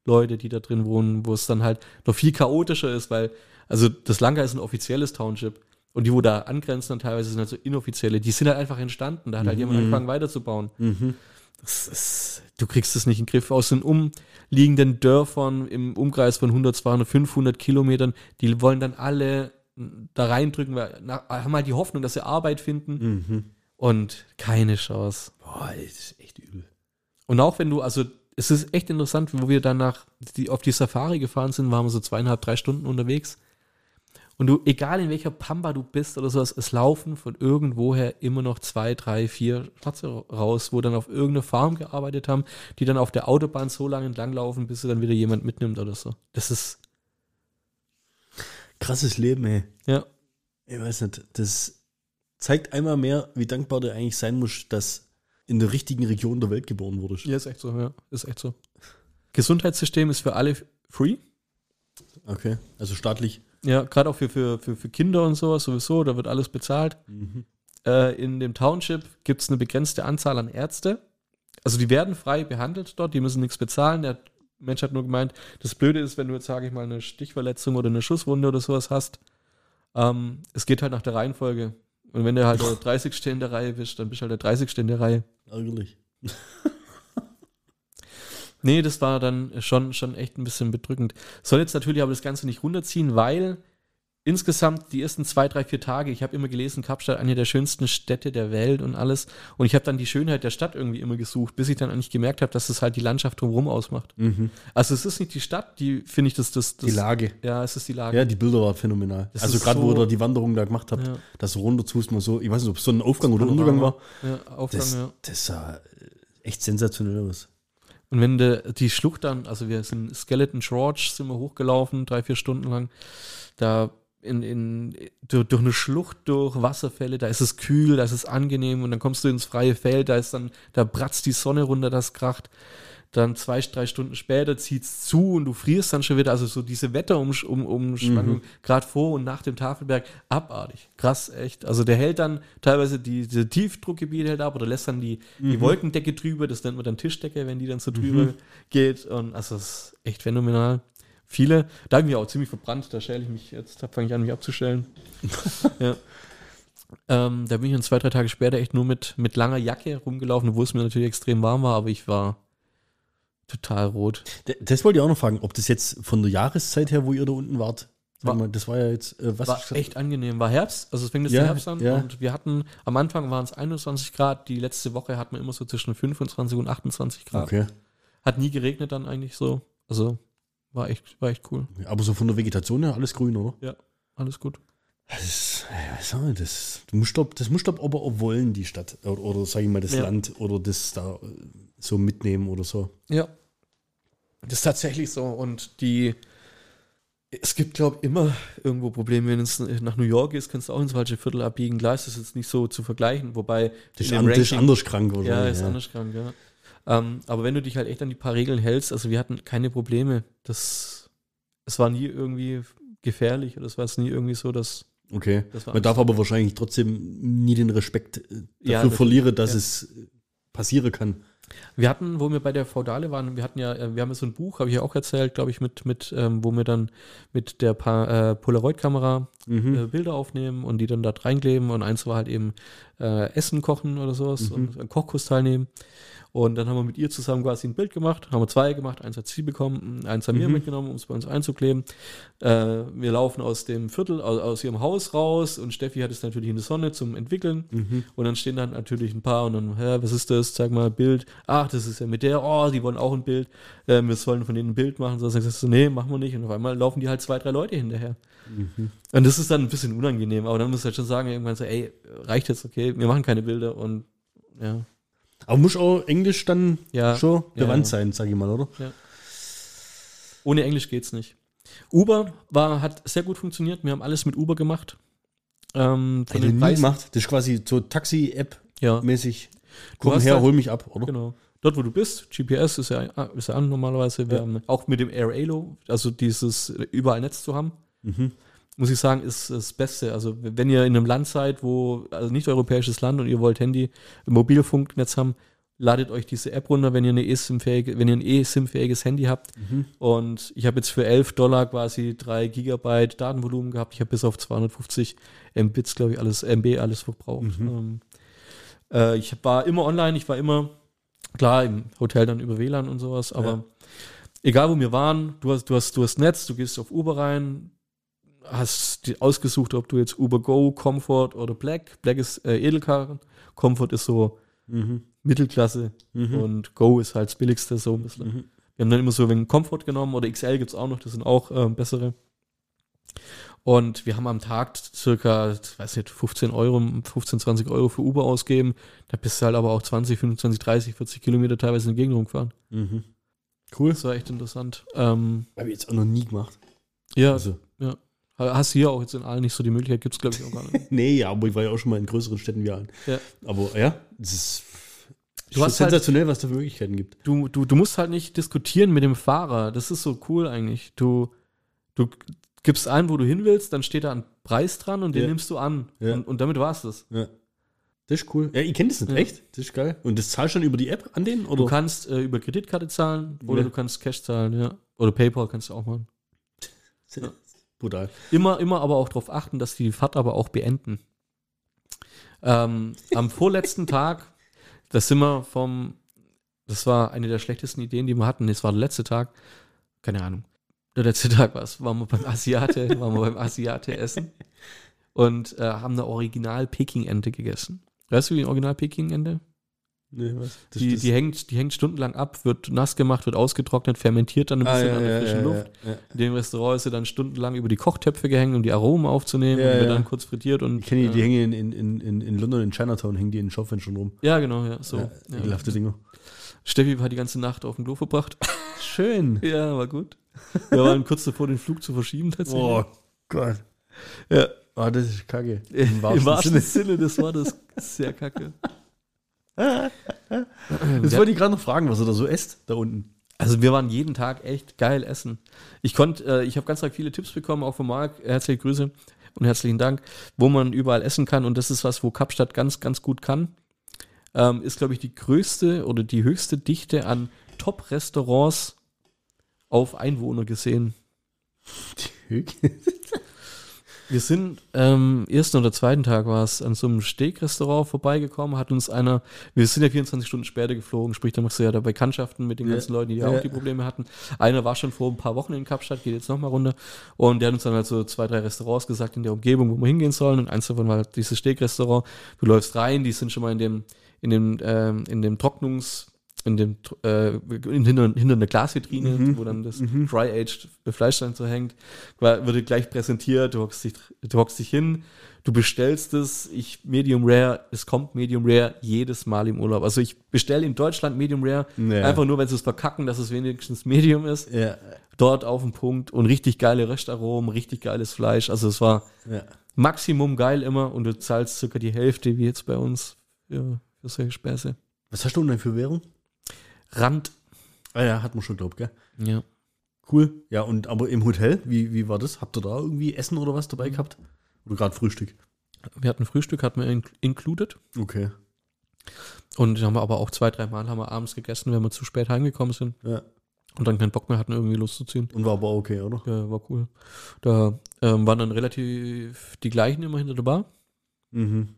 Leute, die da drin wohnen, wo es dann halt noch viel chaotischer ist, weil, also das Langa ist ein offizielles Township. Und die, wo da angrenzen, dann teilweise sind halt so inoffizielle, die sind halt einfach entstanden. Da hat halt jemand angefangen weiterzubauen. das ist, du kriegst es nicht in den Griff. Aus den umliegenden Dörfern im Umkreis von 100, 200, 500 Kilometern, die wollen dann alle da reindrücken, weil na, haben halt die Hoffnung, dass sie Arbeit finden
Mhm.
und keine Chance.
Boah, das ist echt übel.
Und auch wenn du, also es ist echt interessant, wo wir danach die, auf die Safari gefahren sind, waren wir so zweieinhalb, drei Stunden unterwegs. Und du, egal in welcher Pampa du bist oder sowas, es laufen von irgendwoher immer noch zwei, drei, vier Schwarze raus, wo dann auf irgendeine Farm gearbeitet haben, die dann auf der Autobahn so lange entlang laufen, bis sie dann wieder jemand mitnimmt oder so. Das ist,
Krasses Leben, ey.
ja,
Ich weiß nicht, das zeigt einmal mehr, wie dankbar du eigentlich sein musst, dass in der richtigen Region der Welt geboren wurdest.
ja, ist echt so, ja, ist echt so. Gesundheitssystem ist für alle free.
Okay, also staatlich.
Ja, gerade auch für, für, für, für Kinder und sowas sowieso, da wird alles bezahlt. Äh, in dem Township gibt es eine begrenzte Anzahl an Ärzte. Also die werden frei behandelt dort, die müssen nichts bezahlen. Der Mensch hat nur gemeint, das Blöde ist, wenn du jetzt, sage ich mal, eine Stichverletzung oder eine Schusswunde oder sowas hast, ähm, es geht halt nach der Reihenfolge. Und wenn du halt der 30. in der Reihe bist, dann bist du halt der 30. in der Reihe.
Ärgerlich.
Nee, das war dann schon, schon echt ein bisschen bedrückend. Soll jetzt natürlich aber das Ganze nicht runterziehen, weil insgesamt die ersten zwei, drei, vier Tage, ich habe immer gelesen, Kapstadt, eine der schönsten Städte der Welt und alles. Und ich habe dann die Schönheit der Stadt irgendwie immer gesucht, bis ich dann eigentlich gemerkt habe, dass es halt die Landschaft drumherum ausmacht. Also es ist nicht die Stadt, die finde ich, das, das, das
Die Lage.
Ja, es ist die Lage.
Ja, die Bilder waren phänomenal.
Das
also gerade, wo
so-
ihr da die Wanderung da gemacht habt,
Ja.
dass du runter tust, mal so, ich weiß nicht, ob es so ein Aufgang oder Untergang war.
Ja, Aufgang,
Das,
ja.
das sah äh, echt sensationell aus.
Und wenn de, die Schlucht dann, also wir sind Skeleton George, sind wir hochgelaufen, drei, vier Stunden lang, da in, in, durch, durch eine Schlucht, durch Wasserfälle, da ist es kühl, da ist es angenehm und dann kommst du ins freie Feld, da ist dann, da bratzt die Sonne runter, das kracht. Dann zwei, drei Stunden später zieht's zu und du frierst dann schon wieder. Also so diese Wetterumspannung, um, Umspannung, gerade vor und nach dem Tafelberg, abartig. Krass, echt. Also der hält dann teilweise die, diese Tiefdruckgebiete hält ab oder lässt dann die, die Wolkendecke drüber. Das nennt man dann Tischdecke, wenn die dann so drüber geht. Und also das ist echt phänomenal. Viele, da bin ich auch ziemlich verbrannt, da schäle ich mich jetzt, da fange ich an, mich abzustellen. ja. Ähm, da bin ich dann zwei, drei Tage später echt nur mit, mit langer Jacke rumgelaufen, wo es mir natürlich extrem warm war, aber ich war total rot.
Das wollte ich auch noch fragen, ob das jetzt von der Jahreszeit her, wo ihr da unten wart,
War-
das war ja jetzt, äh, was
War echt angenehm. War Herbst, also es fängt jetzt
Ja,
Herbst an
ja.
und wir hatten, am Anfang waren es 21 Grad, die letzte Woche hatten wir immer so zwischen 25 und 28 Grad.
Okay.
Hat nie geregnet dann eigentlich so. Also war echt, war echt cool.
Aber so von der Vegetation her alles grün, oder?
Ja, alles gut.
Das, ist, was soll das, du musst doch, das musst du aber auch wollen, die Stadt. Oder, oder sag ich mal, das
Ja.
Land oder das da so mitnehmen oder so.
Ja. Das ist tatsächlich so. Und die, es gibt, glaube ich, immer irgendwo Probleme. Wenn es nach New York ist, kannst du auch ins falsche Viertel abbiegen. Klar ist das jetzt nicht so zu vergleichen, wobei
Das ist, an,
dem
das ist
Ranking-
anders krank, oder?
Ja, ist anders krank, ja. Ähm, aber wenn du dich halt echt an die paar Regeln hältst, also wir hatten keine Probleme. Das, es war nie irgendwie gefährlich oder es war jetzt nie irgendwie so, dass
Okay.
Das war
Man darf aber wahrscheinlich trotzdem nie den Respekt äh, dafür
Ja,
verlieren, dass
ja.
es passieren kann.
Wir hatten, wo wir bei der Feudale waren, wir hatten ja, äh, wir haben ja so ein Buch, habe ich ja auch erzählt, glaube ich, mit, mit, ähm, wo wir dann mit der pa äh, Polaroid-Kamera
Mhm.
äh, Bilder aufnehmen und die dann da reinkleben und eins war halt eben äh, Essen kochen oder sowas und einen Kochkurs teilnehmen. Und dann haben wir mit ihr zusammen quasi ein Bild gemacht, haben wir zwei gemacht, eins hat sie bekommen, eins haben wir mitgenommen, um es bei uns einzukleben. Äh, wir laufen aus dem Viertel, aus, aus ihrem Haus raus und Steffi hat es natürlich in der Sonne zum Entwickeln. Und dann stehen dann natürlich ein paar und dann, hä, was ist das? Zeig mal Bild. Ach, das ist ja mit der, oh, die wollen auch ein Bild. Äh, wir sollen von denen ein Bild machen. So sagst du, nee, machen wir nicht. Und auf einmal laufen die halt zwei, drei Leute hinterher. Und das ist dann ein bisschen unangenehm, aber dann musst du halt schon sagen, irgendwann so, ey, reicht jetzt, okay, wir machen keine Bilder und ja.
Aber muss auch Englisch dann
Ja.
schon
Ja,
bewandt
ja.
sein, sag ich mal, oder?
Ohne Englisch geht's nicht. Uber war, hat sehr gut funktioniert. Wir haben alles mit Uber gemacht. Ähm, von den Preisen-
gemacht. Das ist quasi so Taxi-App-mäßig.
Ja,
Komm her,
halt-
hol mich ab, oder?
genau. Dort, wo du bist, GPS ist ja, ist ja an normalerweise. Wir
Ja.
haben auch mit dem Air Alo, also dieses überall Netz zu haben,
Mhm.
Muss ich sagen, ist das Beste. Also wenn ihr in einem Land seid, wo, also nicht europäisches Land und ihr wollt Handy, Mobilfunknetz haben, ladet euch diese App runter, wenn ihr eine eSIM-fähige, wenn ihr ein eSIM-fähiges Handy habt. Und ich habe jetzt für 11 Dollar quasi 3 Gigabyte Datenvolumen gehabt. Ich habe bis auf 250 Mbits, glaube ich, alles, MB alles verbraucht. Ähm, äh, ich war immer online, ich war immer Klar, im Hotel dann über WLAN und sowas, aber
Ja.
egal wo wir waren, du hast, du hast, du hast Netz, du gehst auf Uber rein, hast ausgesucht, ob du jetzt Uber Go, Comfort oder Black. Black ist äh, Edelkarren, Comfort ist so
Mhm.
Mittelklasse und Go ist halt das billigste, so ein bisschen.
Mhm.
Wir haben dann immer so wegen Comfort genommen oder XL gibt's auch noch, das sind auch ähm, bessere. Und wir haben am Tag circa, weiß nicht, 15 Euro, 15, 20 Euro für Uber ausgeben. Da bist du halt aber auch 20, 25, 30, 40 Kilometer teilweise in die Gegend rumgefahren.
Mhm. Cool.
Das war echt interessant. Ähm,
Habe ich jetzt auch noch nie gemacht.
ja,
Also,
hast du hier auch jetzt in allen nicht so die Möglichkeit, gibt's glaube ich auch gar nicht.
nee, ja, aber ich war ja auch schon mal in größeren Städten wie allen.
Ja.
Aber ja, es ist
Du hast halt-
sensationell, was da für Möglichkeiten gibt.
Du, du, du musst halt nicht diskutieren mit dem Fahrer. Das ist so cool eigentlich. Du, du gibst ein, wo du hin willst, dann steht da ein Preis dran und den
Ja.
nimmst du an.
Ja.
Und, und damit war's das.
Ja. Das ist cool. Ja, ich kenne das nicht.
Ja.
Echt? Das ist geil. Und das zahlst du dann über die App an denen? Oder?
Du kannst äh, über Kreditkarte zahlen oder du kannst Cash zahlen, ja. Oder PayPal kannst du auch machen.
Brutal.
Immer, immer aber auch darauf achten, dass die die Fahrt aber auch beenden. Ähm, am vorletzten Tag, das sind wir vom, das war eine der schlechtesten Ideen, die wir hatten. Das war der letzte Tag, keine Ahnung. Der letzte Tag war es, waren wir beim Asiate, waren wir beim Asiate essen und äh, haben eine Original Peking-Ente gegessen. Weißt du, wie ein Original Peking-Ente?
Nee, was? Das,
Die,
das-
die, hängt, die hängt stundenlang ab, wird nass gemacht, wird ausgetrocknet, fermentiert dann ein
Ah,
bisschen
ja,
an der frischen
ja,
Luft.
Ja.
In dem Restaurant ist sie dann stundenlang über die Kochtöpfe gehängt, um die Aromen aufzunehmen
Ja,
und wird dann kurz frittiert und.
Ich kenne die, die
äh,
hängen in, in, in, in London, in Chinatown, hängen die in den Schaufenstern rum.
ja, genau, ja. So.
Ekelhafte Dinger.
Steffi hat die ganze Nacht auf dem Klo verbracht.
Schön.
ja, war gut. Wir waren kurz davor, den Flug zu verschieben tatsächlich.
Oh Gott.
Ja.
Oh, das ist kacke.
Im wahrsten, Sinne. das war das sehr kacke.
Das wollte ich gerade noch fragen, was er da so esst, da unten.
Also wir waren jeden Tag echt geil essen. Ich konnte, äh, ich habe ganz arg viele Tipps bekommen, auch von Marc. Herzliche Grüße und herzlichen Dank, wo man überall essen kann. Und das ist was, wo Kapstadt ganz, ganz gut kann. Ähm, ist, glaube ich, die größte oder die höchste Dichte an Top-Restaurants auf Einwohner gesehen. Wir sind ähm, ersten oder zweiten Tag war es an so einem Steakrestaurant vorbeigekommen, hat uns einer, wir sind ja 24 Stunden später geflogen, sprich, da machst du ja da Bekanntschaften mit den
Ja.
ganzen Leuten, die ja
Ja.
auch die Probleme hatten. Einer war schon vor ein paar Wochen in Kapstadt, geht jetzt nochmal runter und der hat uns dann halt so zwei, drei Restaurants gesagt in der Umgebung, wo wir hingehen sollen und eins davon war halt dieses Steakrestaurant. Du läufst rein, die sind schon mal in dem, in dem, ähm, in dem Trocknungs, in dem, äh, in, hinter, hinter einer Glasvitrine,
Mhm.
wo dann das Dry-Aged Fleisch dann so hängt, wurde gleich präsentiert, du hockst dich, du hockst dich hin, du bestellst es, ich Medium Rare, es kommt Medium Rare jedes Mal im Urlaub. Also ich bestelle in Deutschland Medium Rare,
Ja.
einfach nur, wenn sie es verkacken, dass es wenigstens Medium ist.
Ja,
Dort auf den Punkt und richtig geile Röstaromen, richtig geiles Fleisch. Also es war
ja.
Maximum geil immer und du zahlst circa die Hälfte, wie jetzt bei uns, für, für solche Späße.
Was hast du denn für Währung?
Rand.
Ah ja, hat man schon glaubt, gell?
Ja.
Cool. Ja, und aber im Hotel, wie, wie war das? Habt ihr da irgendwie Essen oder was dabei gehabt? Oder gerade Frühstück?
Wir hatten Frühstück, hatten wir in included.
Okay.
Und haben wir aber auch zwei, drei Mal haben wir abends gegessen, wenn wir zu spät heimgekommen sind
Ja.
und dann keinen Bock mehr hatten, irgendwie loszuziehen.
Und war aber okay, oder?
Ja, war cool. Da ähm, waren dann relativ die gleichen immer hinter der Bar.
Mhm.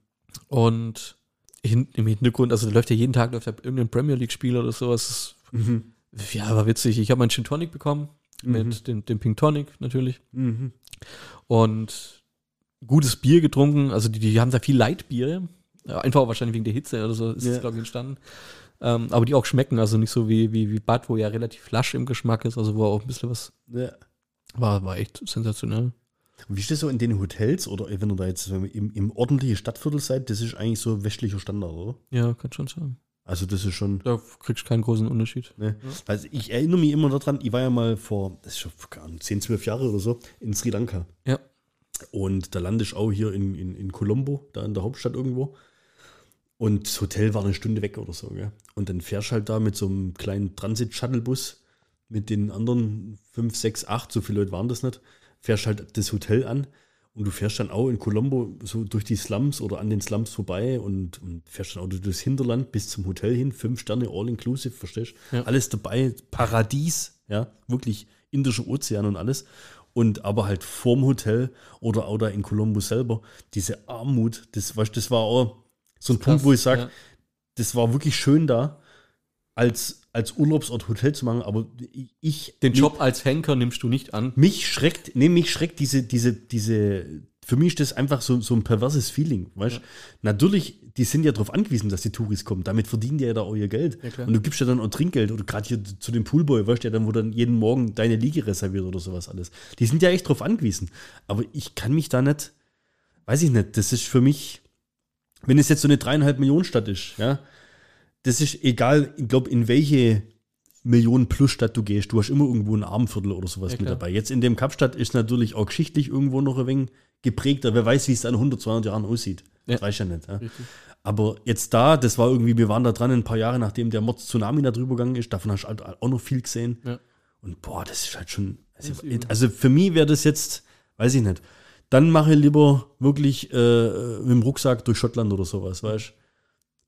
Und hin, im Hintergrund, also läuft ja jeden Tag läuft ja irgendein Premier League-Spiel oder sowas.
Mhm.
Ja, war witzig. Ich habe meinen Gin Tonic bekommen,
Mhm.
mit dem, dem Pink Tonic natürlich.
Mhm.
Und gutes Bier getrunken. Also die, die haben da viel Leitbiere. Einfach wahrscheinlich wegen der Hitze oder so ist
Ja.
das, glaube ich, entstanden. Ähm, aber die auch schmecken, also nicht so wie, wie, wie Bad, wo ja relativ lasch im Geschmack ist, also wo auch ein bisschen was
Ja.
war, war echt sensationell.
Und wie ist das so in den Hotels oder wenn ihr da jetzt im, im ordentlichen Stadtviertel seid, das ist eigentlich so westlicher Standard, oder?
Ja, kann schon sein.
Also das ist schon.
Da kriegst du keinen großen Unterschied.
Ne? Also ich erinnere mich immer daran, ich war ja mal vor, das ist schon keine Ahnung, 10, 12 Jahre oder so, in Sri Lanka.
Ja.
Und da lande ich auch hier in, in, in Colombo, da in der Hauptstadt irgendwo. Und das Hotel war eine Stunde weg oder so. Gell? Und dann fährst halt da mit so einem kleinen Transit-Shuttle-Bus mit den anderen 5, 6, 8, so viele Leute waren das nicht, fährst halt das Hotel an und du fährst dann auch in Colombo so durch die Slums oder an den Slums vorbei und, und fährst dann auch durch das Hinterland bis zum Hotel hin, fünf Sterne, all inclusive, verstehst du?
Ja.
Alles dabei, Paradies, ja, wirklich Indischer Ozean und alles. Und aber halt vorm Hotel oder auch da in Colombo selber, diese Armut, das, weißt, das war auch so ein Punkt, wo ich sage,
Ja.
das war wirklich schön da. als, als Urlaubsort Hotel zu machen, aber ich.
Den Job als Henker nimmst du nicht an.
Mich schreckt, nee, mich schreckt diese, diese, diese, für mich ist das einfach so, so ein perverses Feeling, weißt
Ja.
Natürlich, die sind ja darauf angewiesen, dass die Touris kommen. Damit verdienen die ja da auch ihr Geld.
Ja,
und du gibst ja dann auch Trinkgeld oder gerade hier zu dem Poolboy, weißt du, ja dann, wo dann jeden Morgen deine Liege reserviert oder sowas alles. Die sind ja echt drauf angewiesen. Aber ich kann mich da nicht, weiß ich nicht, das ist für mich, wenn es jetzt so eine dreieinhalb Millionen Stadt ist, ja, das ist egal, ich glaube, in welche Millionen plus Stadt du gehst, du hast immer irgendwo ein Armviertel oder sowas
Ja,
mit dabei. Jetzt in dem Kapstadt ist natürlich auch geschichtlich irgendwo noch ein wenig geprägter. Wer weiß, wie es dann 100, 200 Jahren aussieht. Das
Ja.
weiß ich ja nicht. Ja. Aber jetzt da, das war irgendwie, wir waren da dran ein paar Jahre, nachdem der Mord-Tsunami da drüber gegangen ist, davon hast du halt auch noch viel gesehen. Und boah, das ist halt schon,
Das
also, also für mich wäre das jetzt, weiß ich nicht, dann mache ich lieber wirklich äh, mit dem Rucksack durch Schottland oder sowas, weißt du?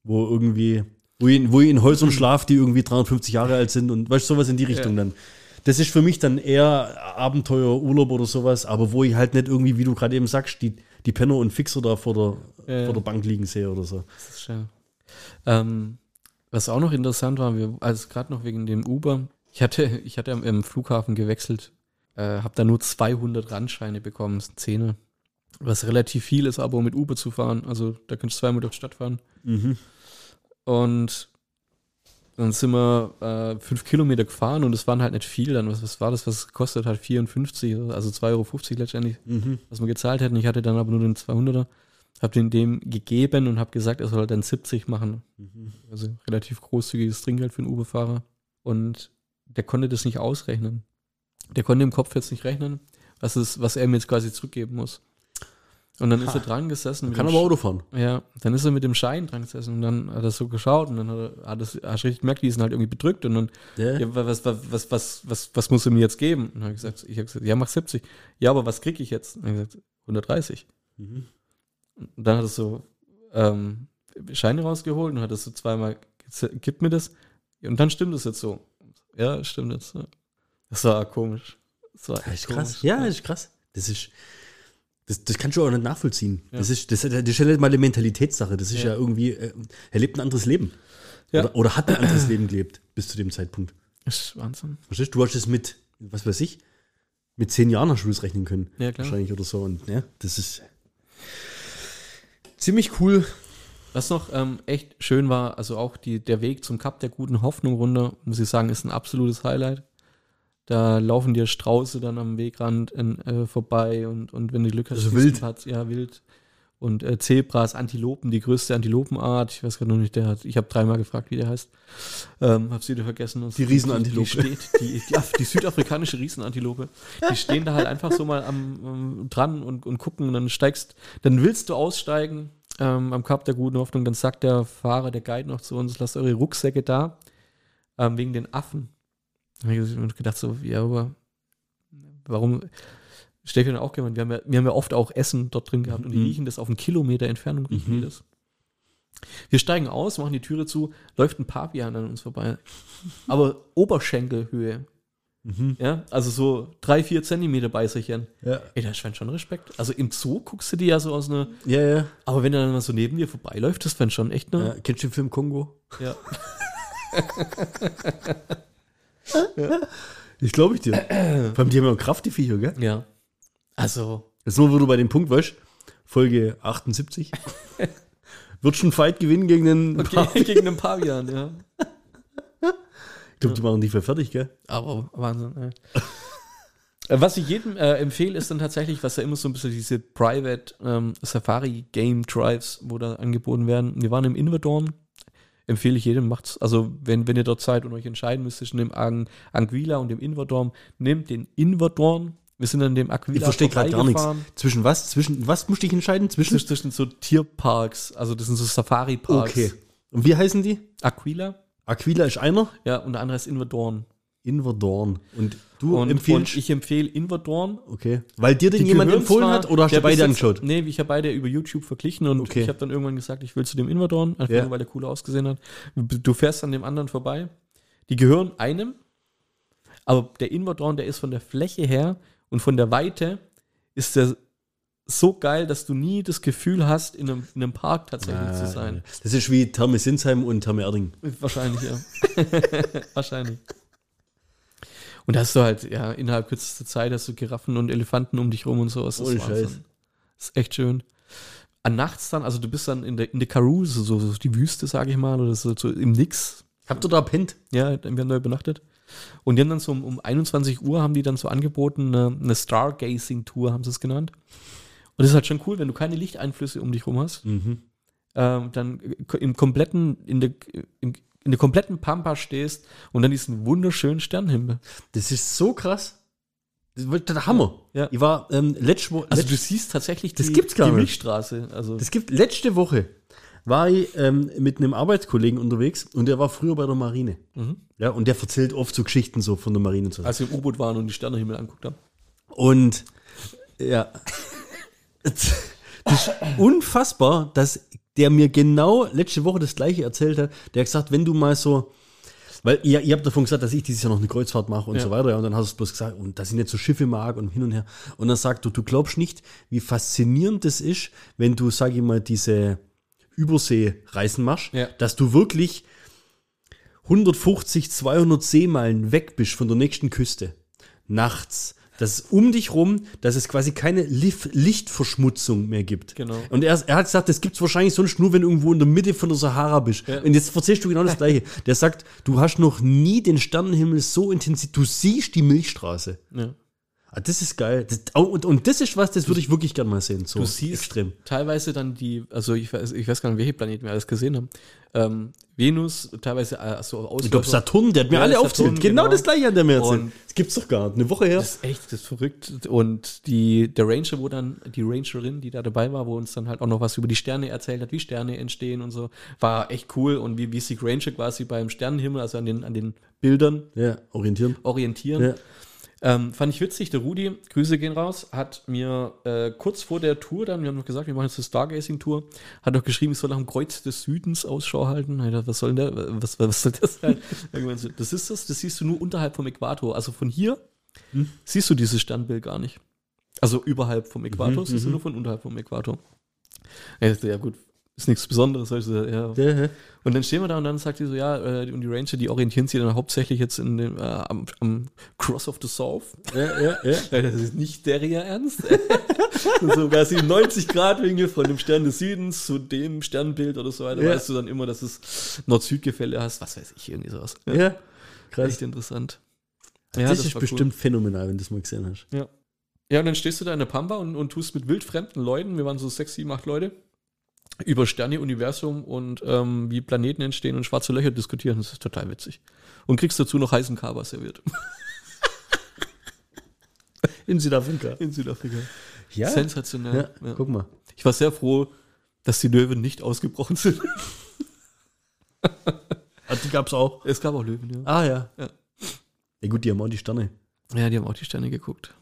Wo irgendwie, wo ich, wo ich in Häusern schlaf, die irgendwie 350 Jahre alt sind und weißt du, sowas in die Richtung dann. Das ist für mich dann eher Abenteuer, Urlaub oder sowas, aber wo ich halt nicht irgendwie, wie du gerade eben sagst, die, die Penner und Fixer da vor der,
Ja, ja.
vor der Bank liegen sehe oder so.
Das ist schön. Ähm, was auch noch interessant war, wir, also gerade noch wegen dem Uber, ich hatte, ich hatte am, im Flughafen gewechselt, äh, habe da nur 200 Randscheine bekommen, das sind Zähne. Was relativ viel ist, aber um mit Uber zu fahren, also da kannst du zweimal durch die Stadt fahren.
Mhm.
Und dann sind wir äh, fünf Kilometer gefahren und es waren halt nicht viel. Dann, was, was war das, was es gekostet hat? 54, also 2,50 Euro letztendlich,
Mhm.
was wir gezahlt hätten. Ich hatte dann aber nur den 200er, habe den dem gegeben und habe gesagt, er soll dann 70 machen.
Mhm.
Also relativ großzügiges Trinkgeld für einen Uber-Fahrer. Und der konnte das nicht ausrechnen. Der konnte im Kopf jetzt nicht rechnen, was, ist, was er mir jetzt quasi zurückgeben muss. Und dann ist
Ha.
er dran gesessen.
Kann aber Auto fahren.
ja, dann ist er mit dem Schein dran gesessen und dann hat er so geschaut und dann hat er, hat es, hast du richtig gemerkt, die sind halt irgendwie bedrückt und dann,
Ja.
ja, was, was, was, was, was, was muss er mir jetzt geben? Und dann habe ich gesagt, ich habe gesagt, ja, mach 70. Ja, aber was krieg ich jetzt? Und dann hab ich gesagt, 130.
Mhm.
Und dann hat er so ähm, Scheine rausgeholt und hat es so zweimal, gib mir das. Und dann stimmt es jetzt so. Ja, stimmt jetzt. Das war komisch. Das war
Das
echt
ist krass.
komisch.
Ja, das ist krass. Das ist, das, das kannst du auch nicht nachvollziehen.
Ja.
Das, ist, das, das ist ja nicht mal eine Mentalitätssache. Das ist ja,
Ja.
irgendwie, äh, er lebt ein anderes Leben.
Ja.
Oder, oder hat ein anderes Leben gelebt bis zu dem Zeitpunkt.
Das ist Wahnsinn.
Verstehst du? Du hast es mit, was weiß ich, mit zehn Jahren hast du das rechnen können.
Ja, klar.
Wahrscheinlich oder so. Und ja, das ist ziemlich cool.
Was noch ähm, echt schön war, also auch die, der Weg zum Kap der guten Hoffnung runter, muss ich sagen, ist ein absolutes Highlight. Da laufen dir Strauße dann am Wegrand in, äh, vorbei und, und wenn du Glück hast,
Also wild.
ja, wild. Und äh, Zebras, Antilopen, die größte Antilopenart. Ich weiß gerade noch nicht, der hat, ich habe dreimal gefragt, wie der heißt. Ähm, hab's wieder vergessen.
Die Riesenantilope.
Die, die, steht, die, die, die südafrikanische Riesenantilope. Die stehen da halt einfach so mal am, am dran und, und gucken und dann steigst, dann willst du aussteigen ähm, am Kap der guten Hoffnung, dann sagt der Fahrer, der Guide noch zu uns, lasst eure Rucksäcke da, ähm, wegen den Affen. Habe ich gedacht so, ja, aber warum, Stefan hat auch gemeint, wir haben, ja, wir haben ja oft auch Essen dort drin gehabt und die
Mhm.
riechen das auf einen Kilometer Entfernung, riechen
Mhm.
das. Wir steigen aus, machen die Türe zu, läuft ein Pavian an uns vorbei. Aber Oberschenkelhöhe.
Mhm.
Ja, also so drei, vier Zentimeter Beißerchen.
Ja.
Ey, da scheint schon Respekt. Also im Zoo guckst du die ja so aus einer,
Ja, ja.
aber wenn er dann mal so neben dir vorbeiläuft, das fand schon echt
ja.
ne?
Kennst du den Film Kongo?
Ja.
Ich glaube ich dir. Vor allem, die haben ja auch Kraft, die Viecher, gell?
Ja. Also,
Jetzt nur, wo du bei dem Punkt weißt, Folge 78. Wird schon Fight gewinnen gegen den.
okay, gegen einen Pavian, ja.
Ich glaube, die machen die für fertig, gell?
Aber Wahnsinn, ey. Äh, Was ich jedem äh, empfehle, ist dann tatsächlich, was ja immer so ein bisschen diese Private ähm, Safari Game Drives, wo da angeboten werden. Wir waren im Inverdorn. Empfehle ich jedem, macht's. Also, wenn, wenn ihr dort seid und euch entscheiden müsst zwischen dem Ang Anguilla und dem Inverdorn, nehmt den Inverdorn. Wir sind an dem Aquila
Ich verstehe gerade gar nichts. Zwischen was? Zwischen was musste ich entscheiden? Zwischen.
Zwischen, zwischen so Tierparks, also das sind so Safari-Parks.
Okay. Und wie heißen die?
Aquila,
Aquila ist einer.
ja, und der andere ist Inverdorn.
Inverdorn. Und du
Und,
empfiehlst.
und ich empfehle Inverdorn.
okay. Weil dir den jemand empfohlen hat oder hast du beide angeschaut?
Nee, ich habe beide über YouTube verglichen und
Okay.
ich habe dann irgendwann gesagt, ich will zu dem Inverdorn, einfach
Ja.
nur, weil der cooler ausgesehen hat. Du fährst an dem anderen vorbei. Die gehören einem, aber der Inverdorn, der ist von der Fläche her und von der Weite ist der so geil, dass du nie das Gefühl hast, in einem, in einem Park tatsächlich zu sein.
Das ist wie Therme Sinsheim und Therme Erding.
Wahrscheinlich, ja. Wahrscheinlich. Und da hast du halt, ja, innerhalb kürzester Zeit hast du Giraffen und Elefanten um dich rum und so. Das ist Wahnsinn. Das ist echt schön. An nachts dann, also du bist dann in der, in der Karoo, so, so, so die Wüste, sage ich mal, oder so, so im Nix.
Habt ihr da pennt?
Ja, wir haben da übernachtet. Und die haben dann so um, um 21 Uhr haben die dann so angeboten, eine, eine Stargazing-Tour, haben sie es genannt. Und das ist halt schon cool, wenn du keine Lichteinflüsse um dich rum hast.
Mhm.
ähm, dann im kompletten, in der, im, in der kompletten Pampa stehst und dann diesen wunderschönen Sternenhimmel.
Das ist so krass. Das wird der Hammer.
Ja.
Ich war ähm, letzte Woche.
Also du siehst tatsächlich
Das gibt's gar
die. Milchstraße. Also
Das gibt letzte Woche war ich ähm, mit einem Arbeitskollegen unterwegs und der war früher bei der Marine.
Mhm.
Ja, und der erzählt oft so Geschichten so von der Marine und so.
als wir im U-Boot waren und die Sternenhimmel anguckt haben.
Und ja, das ist unfassbar, dass der mir genau letzte Woche das gleiche erzählt hat. Der hat gesagt, wenn du mal so, weil ihr, ihr habt davon gesagt, dass ich dieses Jahr noch eine Kreuzfahrt mache und
Ja.
so weiter. Ja, und dann hast du bloß gesagt, und dass ich nicht so Schiffe mag und hin und her. Und dann sagt du, du glaubst nicht, wie faszinierend das ist, wenn du, sag ich mal, diese Überseereisen machst,
Ja.
dass du wirklich 150, 200 Seemeilen weg bist von der nächsten Küste. Nachts. Dass es um dich rum, dass es quasi keine Lichtverschmutzung mehr gibt.
Genau.
Und er, er hat gesagt, das gibt's wahrscheinlich sonst nur, wenn du irgendwo in der Mitte von der Sahara bist.
Ja.
Und jetzt erzählst du genau das Gleiche. Der sagt, du hast noch nie den Sternenhimmel so intensiv, du siehst die Milchstraße.
Ja.
Ah, das ist geil. Das, oh, und, und das ist was, das würde ich wirklich gerne mal sehen. So
Du siehst
extrem.
teilweise dann die, also ich weiß, ich weiß gar nicht, welche Planeten wir alles gesehen haben. Ähm, Venus, teilweise äh, so aus.
Ich glaube, Saturn, der hat mir
Ja,
alle
Saturn,
aufzählt. Genau,
genau.
das gleiche hat der mir erzählt.
Und-
Das gibt's doch gar nicht. Eine Woche her.
Das ist echt, das ist verrückt. Und die, der Ranger, wo dann, die Rangerin, die da dabei war, wo uns dann halt auch noch was über die Sterne erzählt hat, wie Sterne entstehen und so, war echt cool. Und wie, wie sich Ranger quasi beim Sternenhimmel, also an den, an den Bildern
Ja, orientieren.
orientieren.
Ja.
Ähm, fand ich witzig, der Rudi, Grüße gehen raus, hat mir äh, kurz vor der Tour dann, wir haben noch gesagt, wir machen jetzt eine Stargazing-Tour, hat noch geschrieben, ich soll nach dem Kreuz des Südens Ausschau halten. Dachte, was soll denn der, was, was soll das sein? Das ist das, das siehst du nur unterhalb vom Äquator. Also von hier siehst du dieses Sternbild gar nicht. Also überhalb vom Äquator, siehst du nur von unterhalb vom Äquator. Ja gut, ist nichts Besonderes. sag Ich so, ja,
Ja, ja.
und dann stehen wir da und dann sagt die so, ja, äh, und die Ranger, die orientieren sich dann hauptsächlich jetzt in dem, äh, am, am Cross of the South.
Ja, ja, ja.
Ja, Das ist nicht der ihr Ernst. Und so quasi 90 Grad Winkel von dem Stern des Südens zu dem Sternbild oder so weiter,
Ja.
weißt du dann immer, dass es Nord-Süd-Gefälle hast, was weiß ich, irgendwie sowas. Ja,
ja. Krass.
Echt interessant.
das, ist
war
bestimmt phänomenal, wenn du das mal gesehen hast.
Cool. Ja. ja, und dann stehst du da in der Pampa und, und tust mit wildfremden Leuten, wir waren so sechs, sieben, acht Leute, über Sterne, Universum und ähm, wie Planeten entstehen und schwarze Löcher diskutieren. Das ist total witzig. Und kriegst dazu noch heißen Kaba serviert.
In Südafrika.
In Südafrika.
Ja.
Sensationell.
Ja,
Ja.
guck mal.
Ich war sehr froh, dass die Löwen nicht ausgebrochen sind.
Ah, die gab's auch.
es gab auch Löwen, ja.
Ah, ja.
Ja.
Ja, gut, die haben auch die Sterne.
Ja, die haben auch die Sterne geguckt.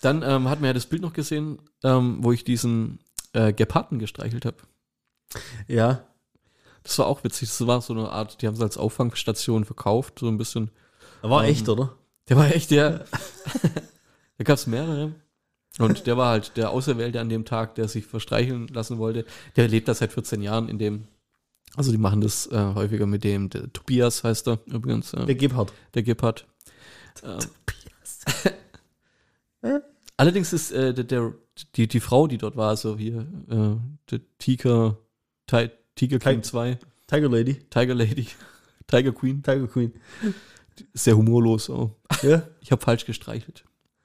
Dann ähm, hat man ja das Bild noch gesehen, ähm, wo ich diesen äh, Geparden gestreichelt habe.
Ja.
Das war auch witzig. Das war so eine Art, die haben es als Auffangstation verkauft, so ein bisschen.
War
Ähm,
echt, oder?
Der war echt, der. da gab es mehrere. Und der war halt der Auserwählte an dem Tag, der sich verstreicheln lassen wollte. Der lebt da seit 14 Jahren in dem. Also die machen das äh, häufiger mit dem. Der Tobias heißt er übrigens. Äh,
Der Gebhardt.
der Gebhardt. Ähm, Allerdings ist der, der, die, die Frau, die dort war, so hier, äh, der Tiger, Ti- Tiger King
Ti-
2,
Tiger Lady.
Tiger Lady, Tiger Queen,
Tiger Queen.
sehr humorlos. Oh.
Ja.
Ich habe falsch gestreichelt.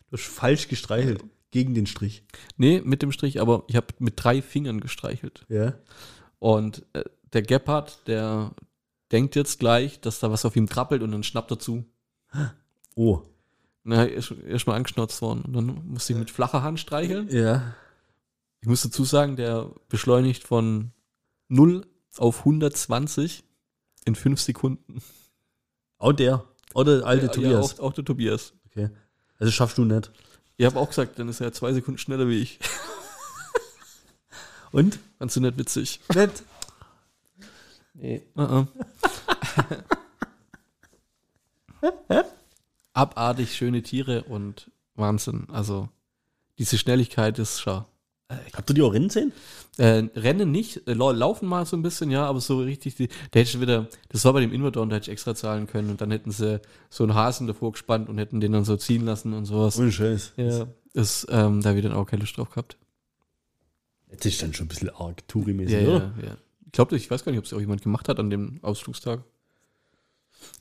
Du hast falsch gestreichelt. Gegen den Strich.
Nee, mit dem Strich, aber ich habe mit drei Fingern gestreichelt.
Ja.
Und äh, der Gepard, der denkt jetzt gleich, dass da was auf ihm krabbelt und dann schnappt er zu.
Oh.
Na, er ist erst mal angeschnauzt worden. Und dann musste ich mit flacher Hand streicheln.
Ja.
Ich muss dazu sagen, der beschleunigt von 0 auf 120 in 5 Sekunden.
Auch der. Oder der alte
Ja,
Tobias.
Ja, auch, auch der Tobias.
okay. Also schaffst du nicht.
Ich habe auch gesagt, dann ist er zwei Sekunden schneller wie ich.
Und?
Fandst du nicht witzig?
Nicht.
Nee. Uh Abartig schöne Tiere und Wahnsinn. Also diese Schnelligkeit ist schon.
Habt ihr die auch Rennen sehen?
Äh, Rennen nicht, äh, lau- laufen mal so ein bisschen, ja, aber so richtig, die, da hätte ich wieder, das war bei dem Inverdorn, da hätte ich extra zahlen können und dann hätten sie so einen Hasen davor gespannt und hätten den dann so ziehen lassen und sowas.
Ohne Scheiß.
Ja, ist, ähm, da ich dann auch keine Lust drauf gehabt.
Das ist dann schon ein bisschen arg Touri-mäßig,
Ja,
oder?
ja, ja. Ich glaube, ich weiß gar nicht, ob es auch jemand gemacht hat an dem Ausflugstag.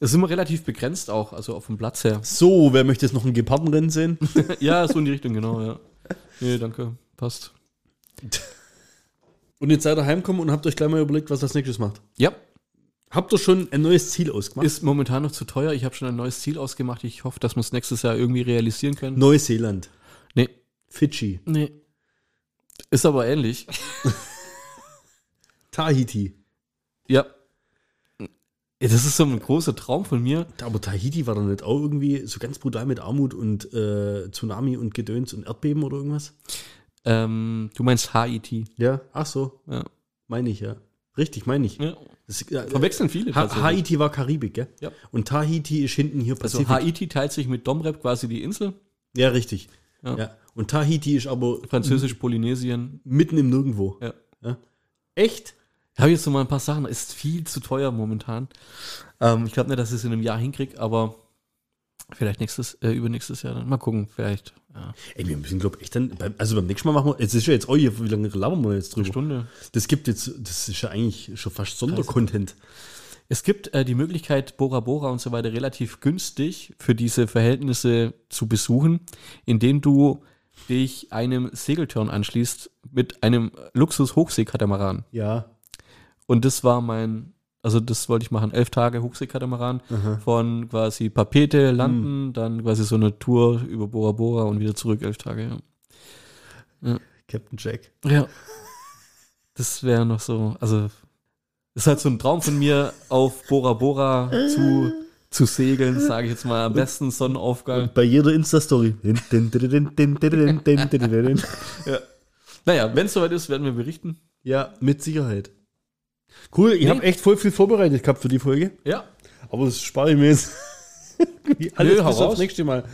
Es ist immer relativ begrenzt auch, also auf dem Platz her.
So, wer möchte jetzt noch ein Gepardenrennen sehen?
ja, so in die Richtung, genau, ja. Nee, danke, passt.
Und jetzt seid ihr heimgekommen und habt euch gleich mal überlegt, was als nächstes macht.
Ja,
Habt ihr schon ein neues Ziel ausgemacht?
ist momentan noch zu teuer. Ich habe schon ein neues Ziel ausgemacht. Ich hoffe, dass wir es nächstes Jahr irgendwie realisieren können.
Neuseeland.
Nee,
Fidschi.
nee. Ist aber ähnlich.
Tahiti.
Ja. Ja, Das ist so ein großer Traum von mir.
Aber Tahiti war doch nicht auch irgendwie so ganz brutal mit Armut und äh, Tsunami und Gedöns und Erdbeben oder irgendwas?
Ähm, du meinst Haiti.
Ja. Ach so,
Ja.
meine ich, ja. Richtig, meine ich.
ja.
Das, ja,
Verwechseln viele
ha. Haiti war Karibik, gell?
Ja.
Und Tahiti ist hinten hier
Also
Pazifik.
Haiti teilt sich mit Domrep quasi die Insel.
ja, richtig.
Ja.
Ja. Und Tahiti ist aber
Französisch Polynesien.
mitten im Nirgendwo.
Ja.
Echt?
Ich habe jetzt noch mal ein paar Sachen. Ist viel zu teuer momentan. Ähm, ich glaube nicht, dass ich es in einem Jahr hinkriege, aber vielleicht nächstes, äh, übernächstes Jahr dann. Mal gucken, vielleicht. Ja.
Ey, wir müssen, glaube ich, echt dann, beim, also beim nächsten Mal machen wir, es ist ja jetzt, oh, hier, wie lange labern wir jetzt
Eine
drüber?
Stunde.
Das gibt jetzt, das ist ja eigentlich schon fast Sondercontent.
Es gibt äh, die Möglichkeit, Bora Bora und so weiter relativ günstig für diese Verhältnisse zu besuchen, indem du dich einem Segeltörn anschließt mit einem Luxus-Hochseekatamaran.
Ja.
Und das war mein, also das wollte ich machen, elf Tage Huxi-Katamaran von quasi Papete landen, mhm. dann quasi so eine Tour über Bora Bora und wieder zurück, elf Tage, ja. ja.
Captain Jack.
Ja. Das wäre noch so, also ist halt so ein Traum von mir, auf Bora Bora zu, zu segeln, sage ich jetzt mal, am besten Sonnenaufgang.
Und bei jeder Insta-Story. ja.
Naja, wenn es soweit ist, werden wir berichten.
Ja, mit Sicherheit. Cool, ich habe echt voll viel vorbereitet gehabt für die Folge.
Ja.
Aber das spare ich mir jetzt. Alles
hau
bis aufs nächste Mal.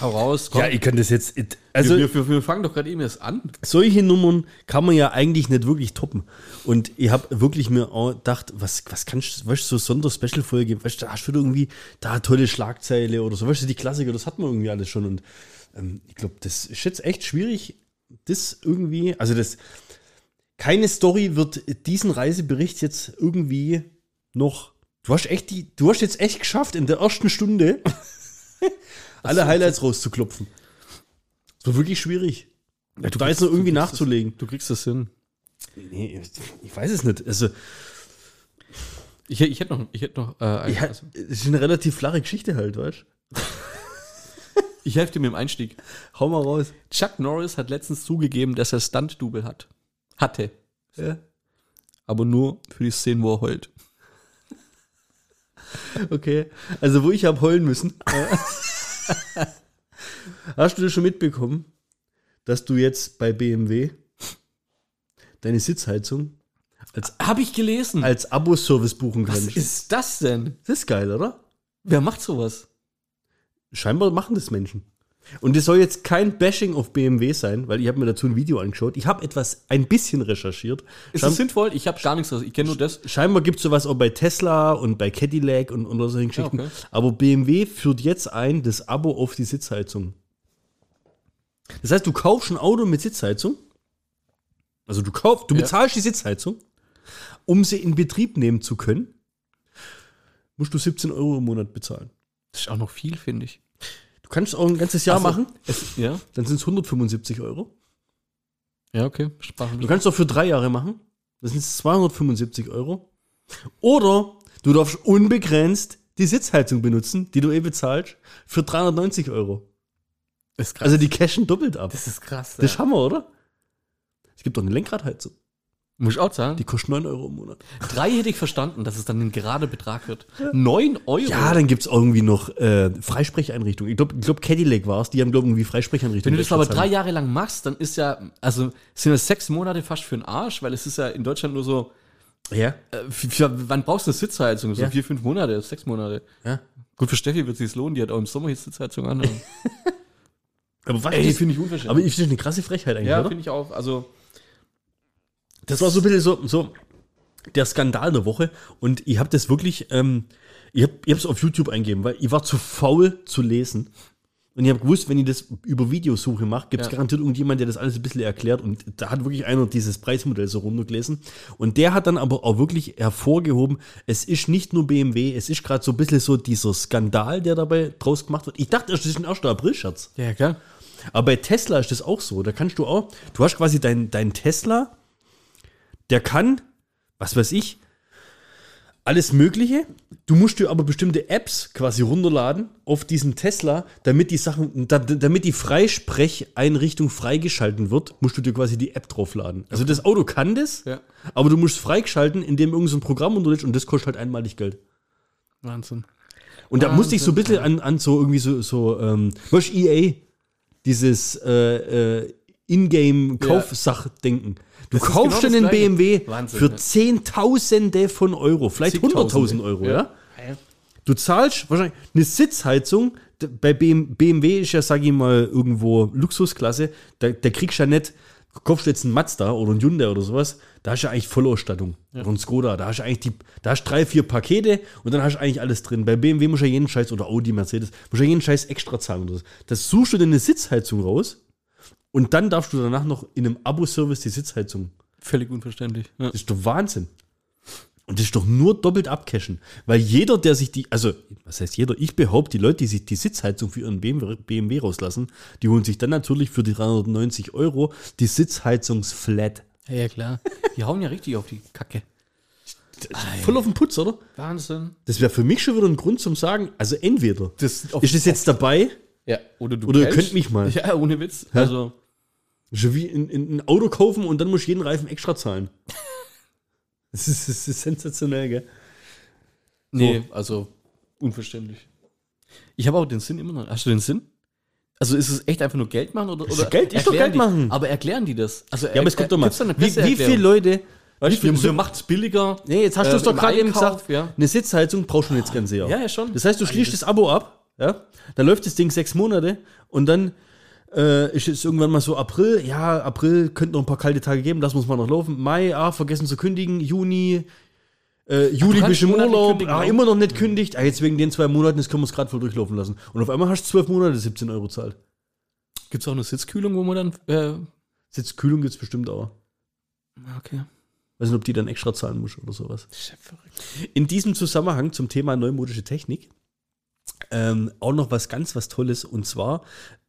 Hau raus, komm.
Ja, ich kann das jetzt. Also,
wir, wir, wir fangen doch gerade eben erst an.
solche Nummern kann man ja eigentlich nicht wirklich toppen. Und ich habe wirklich mir auch gedacht, was, was kannst du, weißt du, so Sonder-Special-Folge, weißt du, da hast du irgendwie da tolle Schlagzeile oder so, weißt du, die Klassiker, das hat man irgendwie alles schon. Und ähm, ich glaube, das ist jetzt echt schwierig, das irgendwie, also das, keine Story wird diesen Reisebericht jetzt irgendwie noch, du hast echt die, du hast jetzt echt geschafft, in der ersten Stunde alle Highlights rauszuklopfen. Das war wirklich schwierig.
Ja,
da jetzt noch irgendwie
du
nachzulegen.
Das, du kriegst das hin.
Nee, ich weiß es nicht. Also,
Ich, ich hätte noch, ich hätte noch, äh, ein-
ja,
also,
es ist eine relativ flache Geschichte halt, weißt
ich helfe dir mit dem Einstieg.
Hau mal raus.
Chuck Norris hat letztens zugegeben, dass er Stunt-Double hat. Hatte.
Ja.
Aber nur für die Szenen, wo er heult.
Okay. Also, wo ich habe heulen müssen. Hast du das schon mitbekommen, dass du jetzt bei BMW deine Sitzheizung als,
Habe ich gelesen.
als Abo-Service buchen
Was
kannst?
ist das denn?
Das ist geil, oder?
Wer macht sowas?
Scheinbar machen das Menschen. Und es soll jetzt kein Bashing auf BMW sein, weil ich habe mir dazu ein Video angeschaut. Ich habe etwas ein bisschen recherchiert.
Ist
Schein-
das sinnvoll? Ich habe gar nichts. Ich kenne nur das.
Scheinbar gibt es sowas auch bei Tesla und bei Cadillac und, und solchen Geschichten.
okay.
Aber BMW führt jetzt ein das Abo auf die Sitzheizung. Das heißt, du kaufst ein Auto mit Sitzheizung. Also du kaufst, du
Ja.
bezahlst die Sitzheizung, um sie in Betrieb nehmen zu können, musst du 17 Euro im Monat bezahlen.
Das ist auch noch viel, finde ich.
Du kannst auch ein ganzes Jahr
Also,
machen,
Es, ja?
dann sind es 175 Euro.
Ja, okay. Sprachen
Du kannst auch für drei Jahre machen. Das sind 275 Euro. Oder du darfst unbegrenzt die Sitzheizung benutzen, die du eh bezahlst, für 390 Euro.
Das ist krass.
Also die cashen doppelt ab.
das ist krass.
Das ist Hammer, oder? Es gibt doch eine Lenkradheizung.
Muss ich auch sagen.
Die kostet 9 Euro im Monat.
Drei hätte ich verstanden, dass es dann ein gerader Betrag wird. Neun Euro?
Ja, dann gibt es irgendwie noch äh, Freisprecheinrichtungen. Ich glaube, glaub, Cadillac war es. Die haben, glaube ich, irgendwie
Wenn
Freisprecheinrichtungen.
du das aber drei
zahlen.
Jahre lang machst, dann ist ja, also sind das sechs Monate fast für den Arsch, weil es ist ja in Deutschland nur so,
Ja,
äh, für, für, wann brauchst du eine Sitzheizung? So
Ja.
vier, fünf Monate, sechs Monate.
ja.
Gut, für Steffi wird es sich lohnen, die hat auch im Sommer hier Sitzheizung an.
Aber was
Ey, finde ich unverständlich.
aber ich finde eine krasse Frechheit eigentlich,
ja, finde ich auch. Also,
Das war so ein bisschen so, so der Skandal der Woche. Und ich habe das wirklich, ähm, ich habe es auf YouTube eingegeben, weil ich war zu faul zu lesen. Und ich habe gewusst, wenn ich das über Videosuche mache, gibt es
Ja.
garantiert irgendjemand, der das alles ein bisschen erklärt. Und da hat wirklich einer dieses Preismodell so runtergelesen. Und der hat dann aber auch wirklich hervorgehoben, es ist nicht nur BMW, es ist gerade so ein bisschen so dieser Skandal, der dabei draus gemacht wird. Ich dachte, das ist ein 1. April-Scherz.
ja, klar.
Aber bei Tesla ist das auch so. Da kannst du auch, du hast quasi deinen dein Tesla, der kann, was weiß ich, alles Mögliche. Du musst dir aber bestimmte Apps quasi runterladen auf diesen Tesla, damit die Sachen, da, damit die Freisprecheinrichtung freigeschalten wird, musst du dir quasi die App draufladen. Also das Auto kann das,
Ja.
aber du musst es freigeschalten, indem irgendein so ein Programm unterlädst und das kostet halt einmalig Geld.
Wahnsinn.
Und da musste ich so ein bisschen an, an so irgendwie so, so ähm, was ist EA, dieses äh, äh, Ingame-Kaufsach denken. Du
Das
kaufst
genau Gleiche.
BMW
Wahnsinn,
für
ja.
Zehntausende von Euro, vielleicht. 100.000 Euro, ja.
Ja.
Du zahlst wahrscheinlich eine Sitzheizung. Bei BM BMW ist ja, sag ich mal, irgendwo Luxusklasse. Da, da kriegst du ja nicht, kaufst du jetzt einen Mazda oder einen Hyundai oder sowas, da hast du ja eigentlich Vollausstattung. Oder einen Skoda. Da hast du eigentlich die, da hast drei, vier Pakete und dann hast du eigentlich alles drin. Bei BMW musst du ja jeden Scheiß, oder Audi, Mercedes, musst du ja jeden Scheiß extra zahlen. Oder. Das suchst du dir eine Sitzheizung raus und dann darfst du danach noch in einem Abo-Service die Sitzheizung
Völlig unverständlich. Ja.
das ist doch Wahnsinn. Und das ist doch nur doppelt abcashen. Weil jeder, der sich die, also, was heißt jeder? Ich behaupte, die Leute, die sich die Sitzheizung für ihren BMW, BMW rauslassen, die holen sich dann natürlich für die 390 Euro die Sitzheizungsflat.
ja, ja, klar. Die hauen ja richtig auf die Kacke.
Voll auf den Putz, oder?
Wahnsinn.
Das wäre für mich schon wieder ein Grund zum Sagen, also entweder
Das
ist das jetzt dabei,
Ja, oder du
Oder ihr könnt mich mal.
Ja, ohne Witz. Also,
schon wie in, in, ein Auto kaufen und dann musst du jeden Reifen extra zahlen. Das ist, das ist sensationell, gell?
nee, also unverständlich. Ich habe auch den Sinn immer noch. Hast du den Sinn? Also ist es echt einfach nur Geld machen oder,
Ist
oder
doch Geld- ist doch Geld
die,
machen.
Aber erklären die das? Also
Ja, aber es kommt doch mal. Wie, wie viele? Leute, weißt du,
wir macht es billiger.
Nee, jetzt hast du es doch gerade eben gesagt.
Ja.
Eine Sitzheizung brauchst du jetzt ganze Jahr.
Ja, ja, schon.
Das heißt, du schließt das Abo ab, ja, dann läuft das Ding sechs Monate und dann äh, ist es irgendwann mal so April, ja, April könnte noch ein paar kalte Tage geben, das muss man noch laufen. Mai, ah, vergessen zu kündigen, Juni, äh, Juli bist im Urlaub, ah, immer noch nicht kündigt, ah, jetzt wegen den zwei Monaten, das können wir es gerade voll durchlaufen lassen. Und auf einmal hast du zwölf Monate 17 Euro zahlt.
Gibt es auch eine Sitzkühlung, wo man dann. Äh,
Sitzkühlung gibt es bestimmt auch.
okay.
Weiß nicht, ob die dann extra zahlen muss oder sowas. In diesem Zusammenhang zum Thema neumodische Technik ähm, auch noch was ganz was Tolles und zwar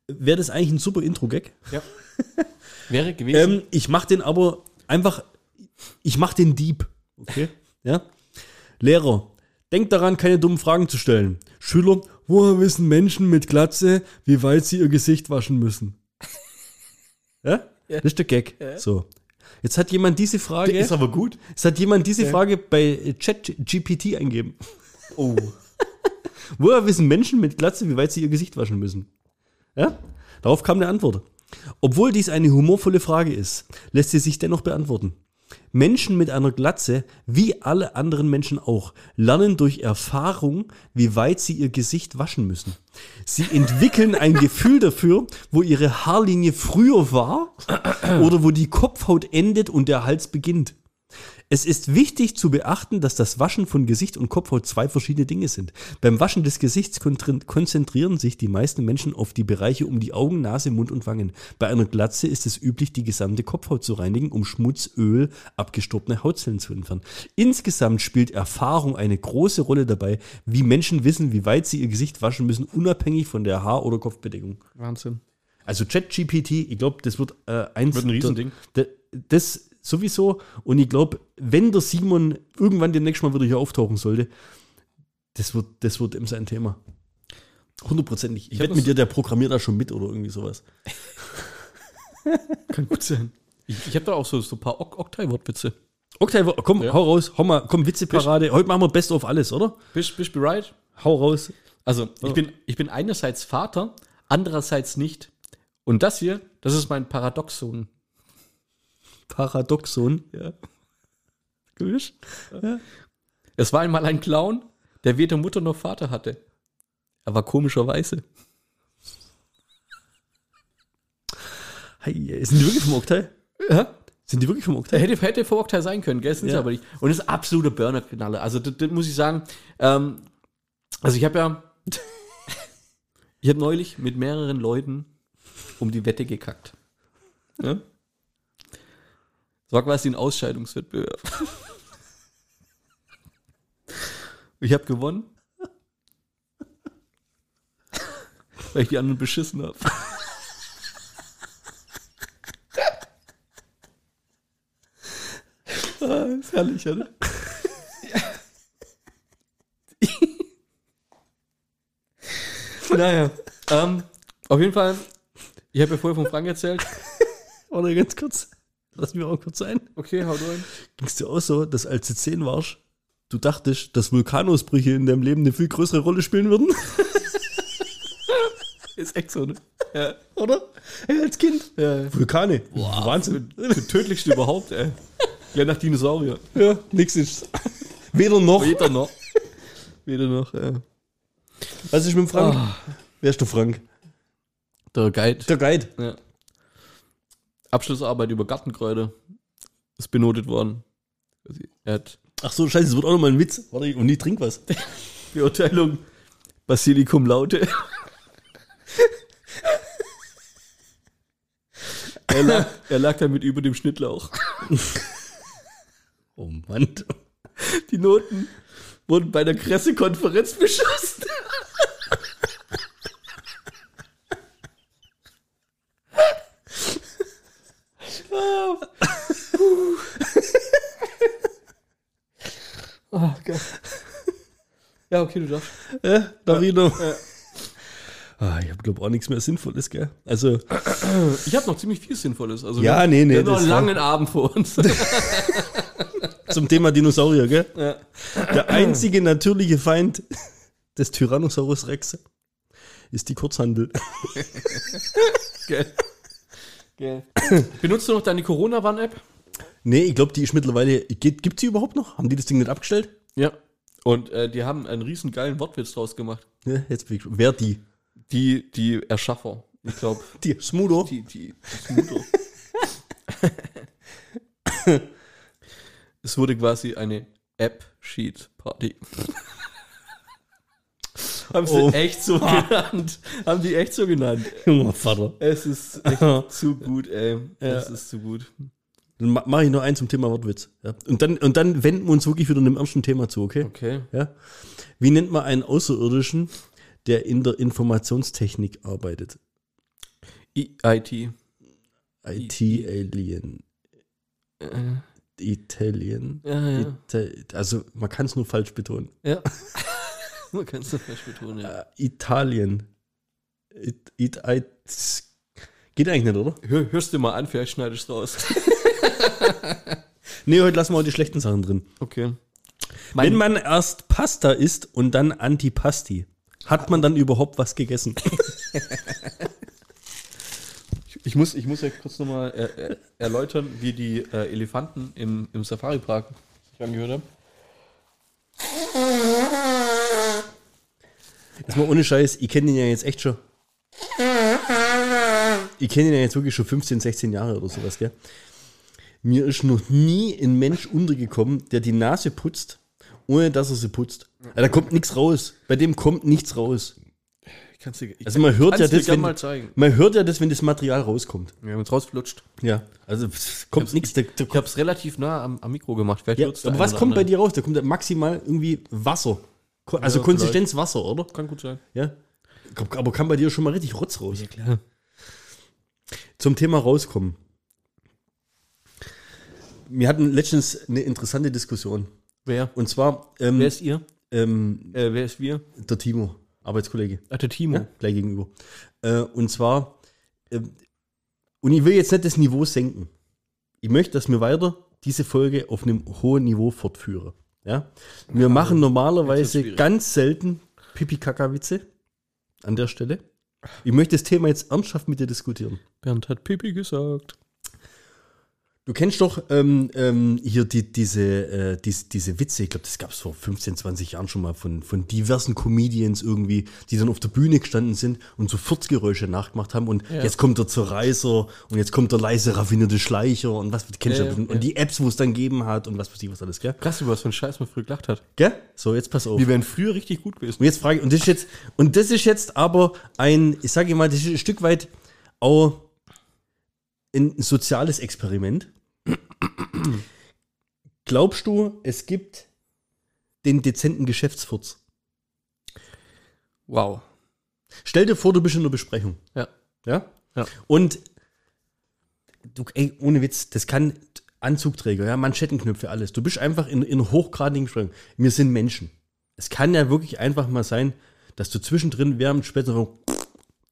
wäre das eigentlich ein super Intro-Gag.
Ja. Wäre gewesen.
Ähm, ich mache den aber einfach, ich mache den Dieb. Okay? Ja? Lehrer, denkt daran, keine dummen Fragen zu stellen. Schüler, woher wissen Menschen mit Glatze, wie weit sie ihr Gesicht waschen müssen? Ja?
Ja.
Das ist der Gag. So. Jetzt hat jemand diese Frage.
ist aber gut.
Es hat jemand diese Frage bei ChatGPT eingeben.
Oh.
Woher wissen Menschen mit Glatze, wie weit sie ihr Gesicht waschen müssen? Ja? Darauf kam eine Antwort. Obwohl dies eine humorvolle Frage ist, lässt sie sich dennoch beantworten. Menschen mit einer Glatze, wie alle anderen Menschen auch, lernen durch Erfahrung, wie weit sie ihr Gesicht waschen müssen. Sie entwickeln ein Gefühl dafür, wo ihre Haarlinie früher war oder wo die Kopfhaut endet und der Hals beginnt. Es ist wichtig zu beachten, dass das Waschen von Gesicht und Kopfhaut zwei verschiedene Dinge sind. Beim Waschen des Gesichts konzentrieren sich die meisten Menschen auf die Bereiche um die Augen, Nase, Mund und Wangen. Bei einer Glatze ist es üblich, die gesamte Kopfhaut zu reinigen, um Schmutz, Öl, abgestorbene Hautzellen zu entfernen. Insgesamt spielt Erfahrung eine große Rolle dabei, wie Menschen wissen, wie weit sie ihr Gesicht waschen müssen, unabhängig von der Haar- oder Kopfbedeckung.
Wahnsinn.
Also ChatGPT, ich glaube, das wird äh, eins
Wird ein Riesending.
der- Das sowieso. Und ich glaube, wenn der Simon irgendwann demnächst mal wieder hier auftauchen sollte, das wird, das wird ihm sein Thema. Hundertprozentig. Ich,
Ich
wette mit dir, der programmiert da schon mit oder irgendwie sowas.
Kann gut sein. Ich, ich habe da auch so, so ein paar Ok- Oktay-Wortwitze.
Okay, komm,
Ja.
hau raus, hau mal, komm, Witzeparade. Heute machen wir Best of alles, oder?
Bist, du bereit?
Hau raus.
Also, ich, bin, ich bin einerseits Vater, andererseits nicht. Und das hier, das ist mein Paradoxon.
Paradoxon. Ja. Gewiss?
Es war einmal ein Clown, der weder Mutter noch Vater hatte. Er war komischerweise.
Hey, sind die wirklich vom Oktay?
Ja?
Sind die wirklich vom Oktay?
Hätte, hätte vor Octane sein können, gell? Sind sie
Ja.
aber nicht. Und das ist absolute Burner-Knalle. Also, das, das muss ich sagen. Ähm, also, ich habe ja. ich habe neulich mit mehreren Leuten um die Wette gekackt. Ja? Das war quasi ein Ausscheidungswettbewerb. ich habe gewonnen. Weil ich die anderen beschissen habe. Ah, ist herrlich, oder? naja, ähm, auf jeden Fall, ich habe ja vorher von Frank erzählt.
Oder ganz kurz. Lass mich auch kurz ein.
Okay, hau rein.
Ging es dir auch so, dass als du 10 warst, du dachtest, dass Vulkanausbrüche in deinem Leben eine viel größere Rolle spielen würden?
Ist echt so, ne? Ja.
Oder? Hey, als Kind.
ja.
Vulkane. Wahnsinn.
Der tödlichste überhaupt, ey. Ja, nach Dinosaurier.
Ja, nix ist. Weder noch.
Weder noch. Weder noch, ja.
Was ist mit dem Frank? Wer ist der Frank?
Der Guide.
Der Guide.
Ja. Abschlussarbeit über Gartenkräuter ist benotet worden. Also, Er hat
Ach so, scheiße, das wird auch nochmal ein Witz. Warte, und ich trink was.
Beurteilung Basilikum Laute. er, lag, er lag damit über dem Schnittlauch.
Oh Mann.
Die Noten wurden bei der Pressekonferenz beschossen. Oh, Gott. Ja, okay, du darfst.
Ja, Darino. Ah, ich habe glaube auch nichts mehr Sinnvolles, gell? Also,
Ich habe noch ziemlich viel Sinnvolles. Also
Ja,
wir,
nee, nee,
Wir haben noch einen langen Abend vor uns.
zum Thema Dinosaurier, gell?
ja.
Der einzige natürliche Feind des Tyrannosaurus Rex ist die Kurzhandel.
Gell. Gell. Benutzt du noch deine Corona-Warn-App?
Nee, ich glaube, die ist mittlerweile. Gibt sie überhaupt noch? Haben die das Ding nicht abgestellt?
Ja. Und äh, die haben einen riesen geilen Wortwitz draus gemacht.
Ja, jetzt bin ich. Wer die?
Die, die Erschaffer. Ich glaube,
Die Smudo.
die, die, Mutter. es wurde quasi eine App-Sheet-Party. Haben sie
Oh.
echt so genannt. Haben die echt so genannt.
Junger Vater.
Es ist echt zu gut, ey. Es ist zu gut.
Dann ma- mache ich noch einen zum Thema Wortwitz. Ja. Und, dann, und dann wenden wir uns wirklich wieder einem ernsten Thema zu, okay?
Okay.
Ja. Wie nennt man einen Außerirdischen, der in der Informationstechnik arbeitet?
IT.
IT-Alien.
Äh,
Italien.
ja, ja.
Ita also man kann es nur falsch betonen.
ja. Man kann es doch falsch betonen, ja.
Äh, Italien. It, it, it, geht eigentlich nicht, oder?
Hör, hörst du mal an, vielleicht schneidest du raus.
Nee, heute lassen wir auch die schlechten Sachen drin.
Okay.
Wenn man erst Pasta isst und dann Antipasti, hat man dann überhaupt was gegessen?
Ich muss, ich muss ja kurz nochmal er, er, erläutern, wie die äh, Elefanten im, im Safari-Park sich angehört haben.
Jetzt mal ohne Scheiß, ich kenne den ja jetzt echt schon. Ich kenne den ja jetzt wirklich schon 15, 16 Jahre oder sowas, gell? Mir ist noch nie ein Mensch untergekommen, der die Nase putzt, ohne dass er sie putzt. Ja, da kommt nichts raus. Bei dem kommt nichts raus.
Ich dir, ich
Also man hört ja das, wenn,
mal zeigen.
man hört ja das, wenn das Material rauskommt.
Ja, wenn es rausflutscht.
Ja, also kommt nichts. Da,
Ich habe es relativ nah am, am Mikro gemacht.
Ja, aber was kommt bei
andere.
dir raus? Da kommt ja maximal irgendwie Wasser. Also
Ja,
Konsistenz Wasser, oder?
Kann gut sein.
Ja. Aber kann bei dir schon mal richtig Rotz raus.
klar.
Zum Thema rauskommen. Wir hatten letztens eine interessante Diskussion.
Wer?
Und zwar ähm,
Wer ist ihr?
ähm,
Äh, wer ist wir?
der Timo, Arbeitskollege.
Ach, der Timo.
Ja, gleich gegenüber. Äh, und zwar, ähm, und ich will jetzt nicht das Niveau senken. Ich möchte, dass wir weiter diese Folge auf einem hohen Niveau fortführen. Ja? Wir machen normalerweise ganz selten Pipi-Kaka-Witze an der Stelle. Ich möchte das Thema jetzt ernsthaft mit dir diskutieren.
Bernd hat Pipi gesagt.
Du kennst doch ähm, ähm, hier die, diese, äh, dies, diese Witze, ich glaube, das gab es vor 15, 20 Jahren schon mal von, von diversen Comedians irgendwie, die dann auf der Bühne gestanden sind und so Furzgeräusche nachgemacht haben und jetzt kommt der Zerreißer und jetzt kommt der leise raffinierte Schleicher und was kennst
Ja,
du
ja,
und
ja.
die Apps, wo es dann gegeben hat und was weiß ich was alles, gell?
Krass, über was für einen Scheiß man früher gelacht hat.
Gell? So, jetzt pass auf.
Die wären früher richtig gut gewesen.
Und jetzt frage ich, und das ist jetzt, und das ist jetzt aber ein, ich sage mal, das ist ein Stück weit auch ein soziales Experiment. Glaubst du, es gibt den dezenten Geschäftsfurz?
Wow.
Stell dir vor, du bist in einer Besprechung.
Ja.
Ja?
Ja.
Und du, ey, ohne Witz, das kann Anzugträger, ja, Manschettenknöpfe, alles. Du bist einfach in, in einer hochgradigen Besprechung. Wir sind Menschen. Es kann ja wirklich einfach mal sein, dass du zwischendrin während später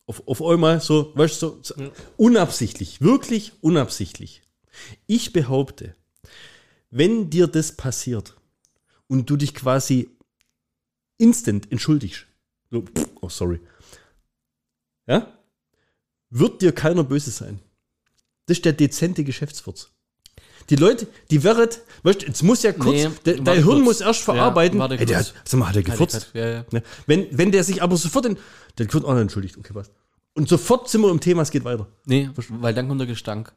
auf, auf einmal so, weißt du, so, so unabsichtlich, wirklich unabsichtlich. Ich behaupte, wenn dir das passiert und du dich quasi instant entschuldigst, so, oh sorry, ja, wird dir keiner böse sein. Das ist der dezente Geschäftsfurz. Die Leute, die wären, weißt du, jetzt muss ja kurz,
Nee,
de, dein Hirn
kurz.
muss erst
Ja,
verarbeiten.
warte
Ey, der hat, sag mal, hat er gefurzt?
Ja, ja.
Wenn, wenn der sich aber sofort in, der wird auch entschuldigt, okay, was? Und sofort sind wir im Thema, es geht weiter.
Nee, weil dann kommt der Gestank.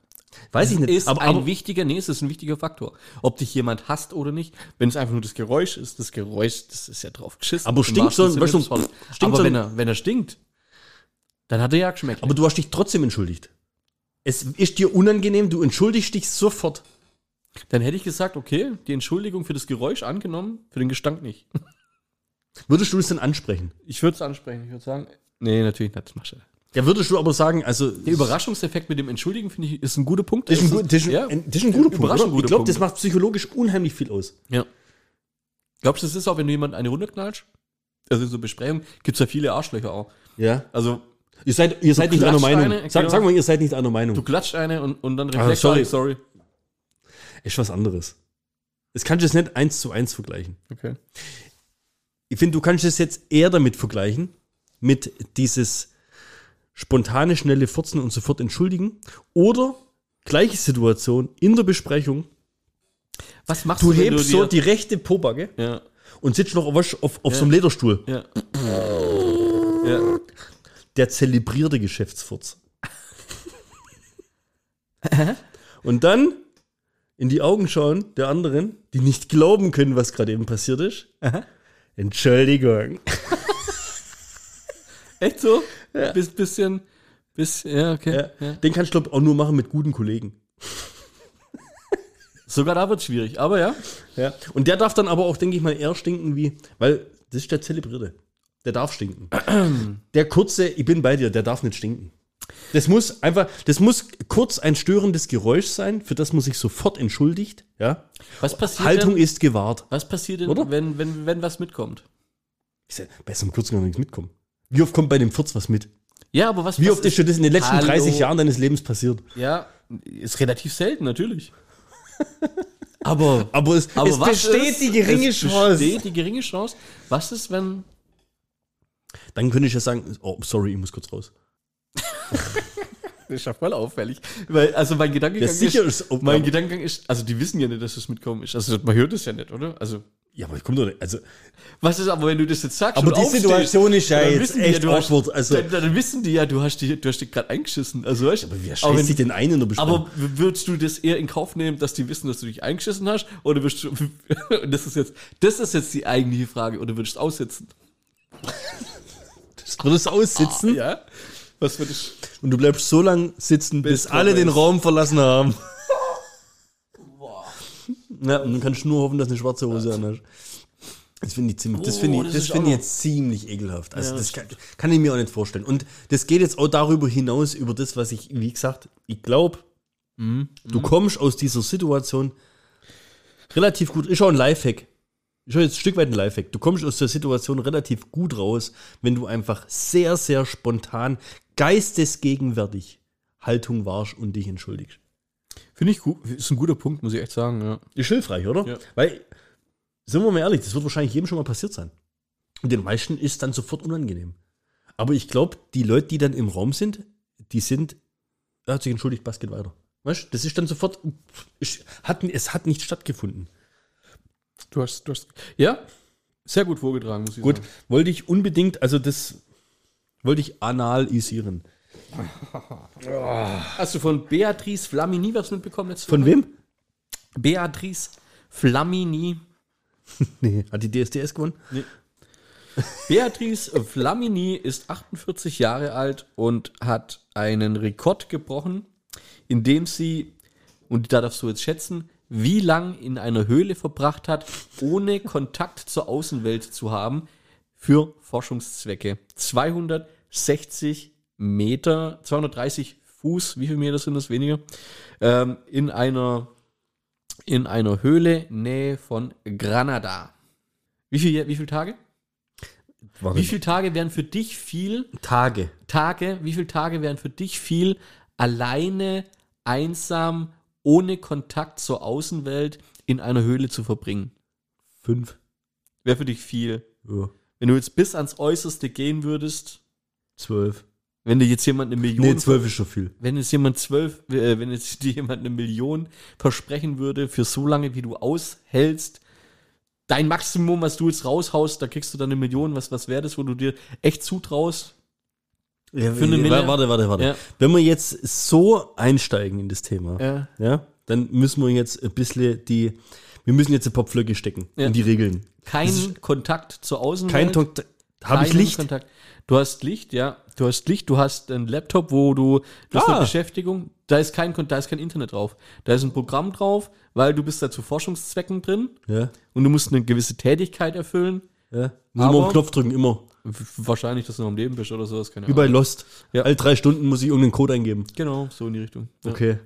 Weiß ich nicht.
Ist
aber,
ein
aber,
wichtiger, nee, es ist ein wichtiger Faktor. Ob dich jemand hasst oder nicht, wenn es einfach nur das Geräusch ist, das Geräusch, das ist ja drauf geschissen.
Aber stinkt so ein- weißt du, stinkt
aber
so ein-
wenn er, wenn er stinkt, dann hat er ja geschmeckt.
aber du hast dich trotzdem entschuldigt. Es ist dir unangenehm, du entschuldigst dich sofort.
dann hätte ich gesagt, okay, die Entschuldigung für das Geräusch angenommen, für den Gestank nicht.
Würdest du es dann ansprechen?
Ich würde es ansprechen, ich würde sagen, nee, natürlich nicht, das
Ja, würdest du aber sagen, also.
Der Überraschungseffekt mit dem Entschuldigen, finde ich, ist ein guter Punkt.
Das ist ein, das ist ein,
ja.
ein, das ist ein guter Punkt. Oder? Ich glaube, das macht psychologisch unheimlich viel aus.
Ja. Glaubst du, das ist auch, wenn du jemand eine runterknallst? Also in so Besprechungen gibt es ja viele Arschlöcher auch.
Ja.
Also
Ihr seid, ihr seid nicht einer Meinung.
eine,
Sag,
genau.
sag mal, ihr seid nicht einer Meinung.
du klatscht eine und, und dann
Ah,
Reflex,
sorry.
sorry.
ist was anderes. Das kannst du jetzt nicht eins zu eins vergleichen.
Okay.
Ich finde, du kannst es jetzt eher damit vergleichen, mit dieses spontane, schnelle Furzen und sofort entschuldigen. Oder gleiche Situation in der Besprechung.
Was machst
Du
du,
hebst
du
so die rechte Pobacke
ja,
und sitzt noch auf, auf, auf so einem Lederstuhl.
ja. ja.
Der zelebrierte Geschäftsfurz. und dann in die Augen schauen der anderen, die nicht glauben können, was gerade eben passiert ist. Entschuldigung.
Echt so? Bis, bisschen, bis, ja, okay.
Ja.
Ja.
Den kannst du, glaube auch nur machen mit guten Kollegen.
Sogar da wird es schwierig, aber ja.
Ja. Und der darf dann aber auch, denke ich mal, eher stinken wie, weil das ist der Zelebrierte. Der darf stinken. der kurze, ich bin bei dir, der darf nicht stinken. Das muss einfach, das muss kurz ein störendes Geräusch sein, für das man sich sofort entschuldigt. Ja.
Was passiert
Haltung
denn,
ist gewahrt.
was passiert denn,
Oder?
wenn, wenn, wenn was mitkommt?
Ich sag, bei so einem kurzen kann nichts mitkommen. Wie oft kommt bei dem Furz was mit?
Ja, aber was
Wie
was
oft ist dir das in den letzten
Hallo?
30 Jahren deines Lebens passiert?
Ja, ist relativ selten, natürlich. aber,
Aber es,
aber
es besteht
ist,
die geringe
es
Chance.
besteht die geringe Chance. Was ist, wenn
Dann könnte ich ja sagen, oh, sorry, ich muss kurz raus.
Das ist ja voll auffällig. Weil, also mein Gedankengang
Ja,
ist,
ist- oh,
mein Gedankengang ist, also die wissen ja nicht, dass es mitkommen ist. Also man hört es ja nicht, oder? Also,
Ja, aber ich komme doch nicht. Also,
was ist aber, wenn du das jetzt sagst
Aber die Situation ist ja jetzt echt
du hast,
also-
dann, dann wissen die ja, du hast, die, du hast dich gerade eingeschissen. Also, weißt,
aber wer
aber,
scheißt sich denn ein in der Besprechung?
aber würdest du das eher in Kauf nehmen, dass die wissen, dass du dich eingeschissen hast? Oder würdest du, das ist jetzt, das ist jetzt die eigentliche Frage, oder würdest du aussitzen?
Würdest du aussitzen
Ja? Was würdest
und du bleibst so lange sitzen, bis,
Bis
alle den Raum verlassen haben. Ja, und dann kannst du nur hoffen, dass du eine schwarze Hose anhast. Das finde ich ziemlich, das
Oh,
finde ich,
das
das
ist
finde ich jetzt ziemlich ekelhaft. Also
Ja,
das
das
kann, kann ich mir auch nicht vorstellen. Und das geht jetzt auch darüber hinaus, über das, was ich, wie gesagt, ich glaube,
Mhm.
du kommst aus dieser Situation relativ gut, ist auch ein Lifehack. Ist auch jetzt ein Stück weit ein Lifehack. Du kommst aus der Situation relativ gut raus, wenn du einfach sehr, sehr spontan, geistesgegenwärtig Haltung warst und dich entschuldigst.
Finde ich gut. Ist ein guter Punkt, muss ich echt sagen, ja.
Ist hilfreich, oder?
Ja.
Weil, sind wir mal ehrlich, das wird wahrscheinlich jedem schon mal passiert sein. Und den meisten ist dann sofort unangenehm. Aber ich glaube, die Leute, die dann im Raum sind, die sind, er hat sich entschuldigt, Bass geht weiter. Weißt du, das ist dann sofort, hat, es hat nicht stattgefunden.
Du hast, du hast, ja, sehr gut vorgetragen, muss ich
Gut,
sagen.
wollte ich unbedingt, also das wollte ich analisieren.
Hast du von Beatrice Flamini was mitbekommen letzte
Von
Woche?
wem?
Beatrice Flamini.
Nee, hat die DSDS gewonnen?
Beatrice Flamini ist 48 Jahre alt und hat einen Rekord gebrochen, indem sie, und da darfst du jetzt schätzen, wie lang in einer Höhle verbracht hat, ohne Kontakt zur Außenwelt zu haben, für Forschungszwecke. 260 Meter, 230 Fuß, wie viel Meter sind das weniger? Ähm, in einer in einer Höhle Nähe von Granada. Wie viel, wie viele Tage?
Warte.
Wie viele Tage wären für dich viel
Tage?
Tage, wie viele Tage wären für dich viel alleine, einsam, ohne Kontakt zur Außenwelt in einer Höhle zu verbringen?
Fünf.
Wäre für dich viel.
Ja.
Wenn du jetzt bis ans Äußerste gehen würdest,
Zwölf.
Wenn dir jetzt jemand eine Million,
Nee, zwölf ist schon viel.
wenn jetzt jemand zwölf, äh, wenn jetzt dir jemand eine Million versprechen würde für so lange, wie du aushältst, dein Maximum, was du jetzt raushaust, da kriegst du dann eine Million, was, was wäre das, wo du dir echt zutraust?
Ja,
Für eine Mille?
Warte, warte, warte.
Ja.
Wenn wir jetzt so einsteigen in das Thema,
Ja.
ja, dann müssen wir jetzt ein bisschen die, wir müssen jetzt ein paar Pflöcke stecken in die Regeln.
Kein Kontakt zur Außenwelt.
Kein Kontakt. Habe ich Licht?
Kontakt. Du hast Licht, ja. Du hast Licht, du hast einen Laptop, wo du, du hast
Ah.
eine Beschäftigung. Da ist kein, da ist kein Internet drauf. Da ist ein Programm drauf, weil du bist da zu Forschungszwecken drin
Ja,
und du musst eine gewisse Tätigkeit erfüllen.
ja. Muss
Aber-
auf den Knopf drücken, immer.
Wahrscheinlich, dass du noch am Leben bist oder sowas, keine
Wie bei
Ahnung.
Lost.
Ja.
Alle drei Stunden muss ich irgendeinen Code eingeben.
Genau, so in die Richtung. Ja.
Okay.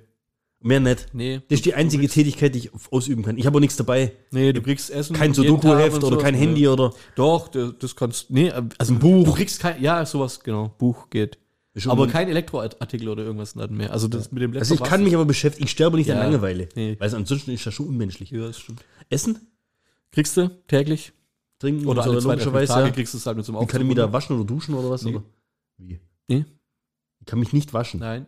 Mehr nicht.
Nee.
Das ist die einzige Tätigkeit, die ich ausüben kann. Ich habe auch nichts dabei.
Nee, du kriegst Essen.
Kein Sudoku-Heft oder kein Handy oder.
Doch, das, kannst, nee, also
Ein Buch.
Du kriegst kein, ja, sowas, genau, Buch geht. Aber kein Elektroartikel oder irgendwas dann mehr. Also das mit dem Laptop.
Also ich kann mich aber beschäftigen, ich sterbe nicht
Ja.
an Langeweile.
Nee.
Weil ansonsten ist das schon unmenschlich.
Ja, das stimmt.
Essen,
Kriegst du täglich?
trinken
Oder alle zwei, drei. Tage
Ja.
kriegst du es halt mit so einem
Und kann ich mich da
Aufzug
waschen oder duschen oder was?
Nee.
Oder? Wie?
Nee.
Ich kann mich nicht waschen.
Nein.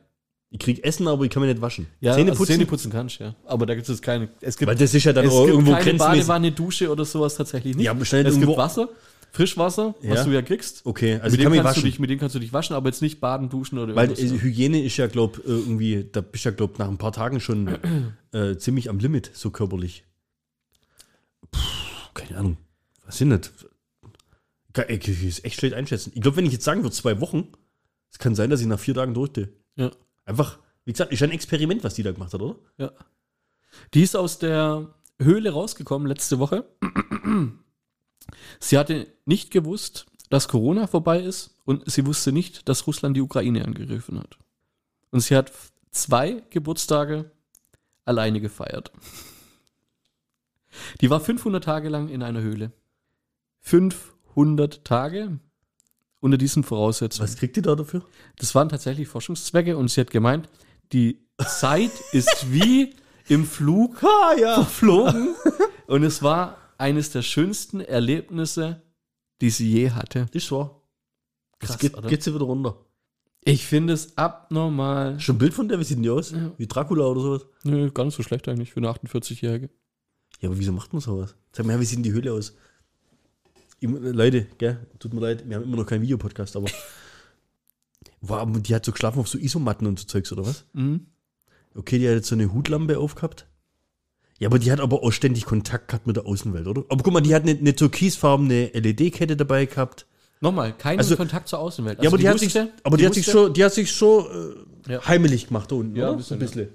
Ich krieg Essen, aber ich kann mich nicht waschen.
Ja,
Zähne
also
putzen.
Zähne putzen kannst, ja. Aber da gibt es keine. Es gibt,
weil das ist ja dann
es
auch
gibt
irgendwo
keine
grenzmäßig.
Badewanne, Dusche oder sowas tatsächlich nicht.
Ja, schnell
es gibt Wasser, Frischwasser, was
Ja.
du ja kriegst.
Okay, also
mit,
ich
dem
kann mich
kannst du
waschen.
dich, mit dem kannst du dich waschen, aber jetzt nicht baden, duschen oder
Weil
irgendwas.
äh, Hygiene ist ja, glaub, äh, irgendwie, da bist du ja, glaub, nach ein paar Tagen schon äh, ziemlich am Limit, so körperlich. Puh, keine Ahnung. Was sind das? Ich kann es echt schlecht einschätzen. Ich glaube, wenn ich jetzt sagen würde, zwei Wochen, es kann sein, dass ich nach vier Tagen durchstehe.
ja.
Einfach, wie gesagt, ist ein Experiment, was die da gemacht hat, oder?
Ja. Die ist aus der Höhle rausgekommen letzte Woche. Sie hatte nicht gewusst, dass Corona vorbei ist und sie wusste nicht, dass Russland die Ukraine angegriffen hat. Und sie hat zwei Geburtstage alleine gefeiert. Die war 500 Tage lang in einer Höhle. 500 Tage unter diesen Voraussetzungen.
Was kriegt die da dafür?
Das waren tatsächlich Forschungszwecke und sie hat gemeint, die Zeit ist wie im Flug
Ah, ja.
verflogen und es war eines der schönsten Erlebnisse, die sie je hatte.
Ist wahr.
Krass,
geht,
oder?
geht sie wieder runter.
Ich finde es abnormal.
Schon ein Bild von der, wie sieht denn die aus?
Ja.
Wie Dracula oder sowas?
Nö, gar nicht so schlecht eigentlich für eine 48-Jährige.
Ja, aber wieso macht man sowas? Sag mal, wie sieht denn die Höhle aus? Immer, Leute, gell, tut mir leid, wir haben immer noch keinen Videopodcast, aber. Wow, die hat so geschlafen auf so Isomatten und so Zeugs, oder was?
Mhm.
Okay, die hat jetzt so eine Hutlampe aufgehabt. Ja, aber die hat aber auch ständig Kontakt gehabt mit der Außenwelt, oder? Aber guck mal, die hat eine, eine türkisfarbene LED-Kette dabei gehabt.
Nochmal, keinen
Also-
Kontakt zur Außenwelt.
ja, aber
Also
die, hat sich, aber die, hat sich schon, die hat sich schon äh,
Ja.
heimelig gemacht da unten,
Ja,
oder?
ein bisschen,
ein bisschen.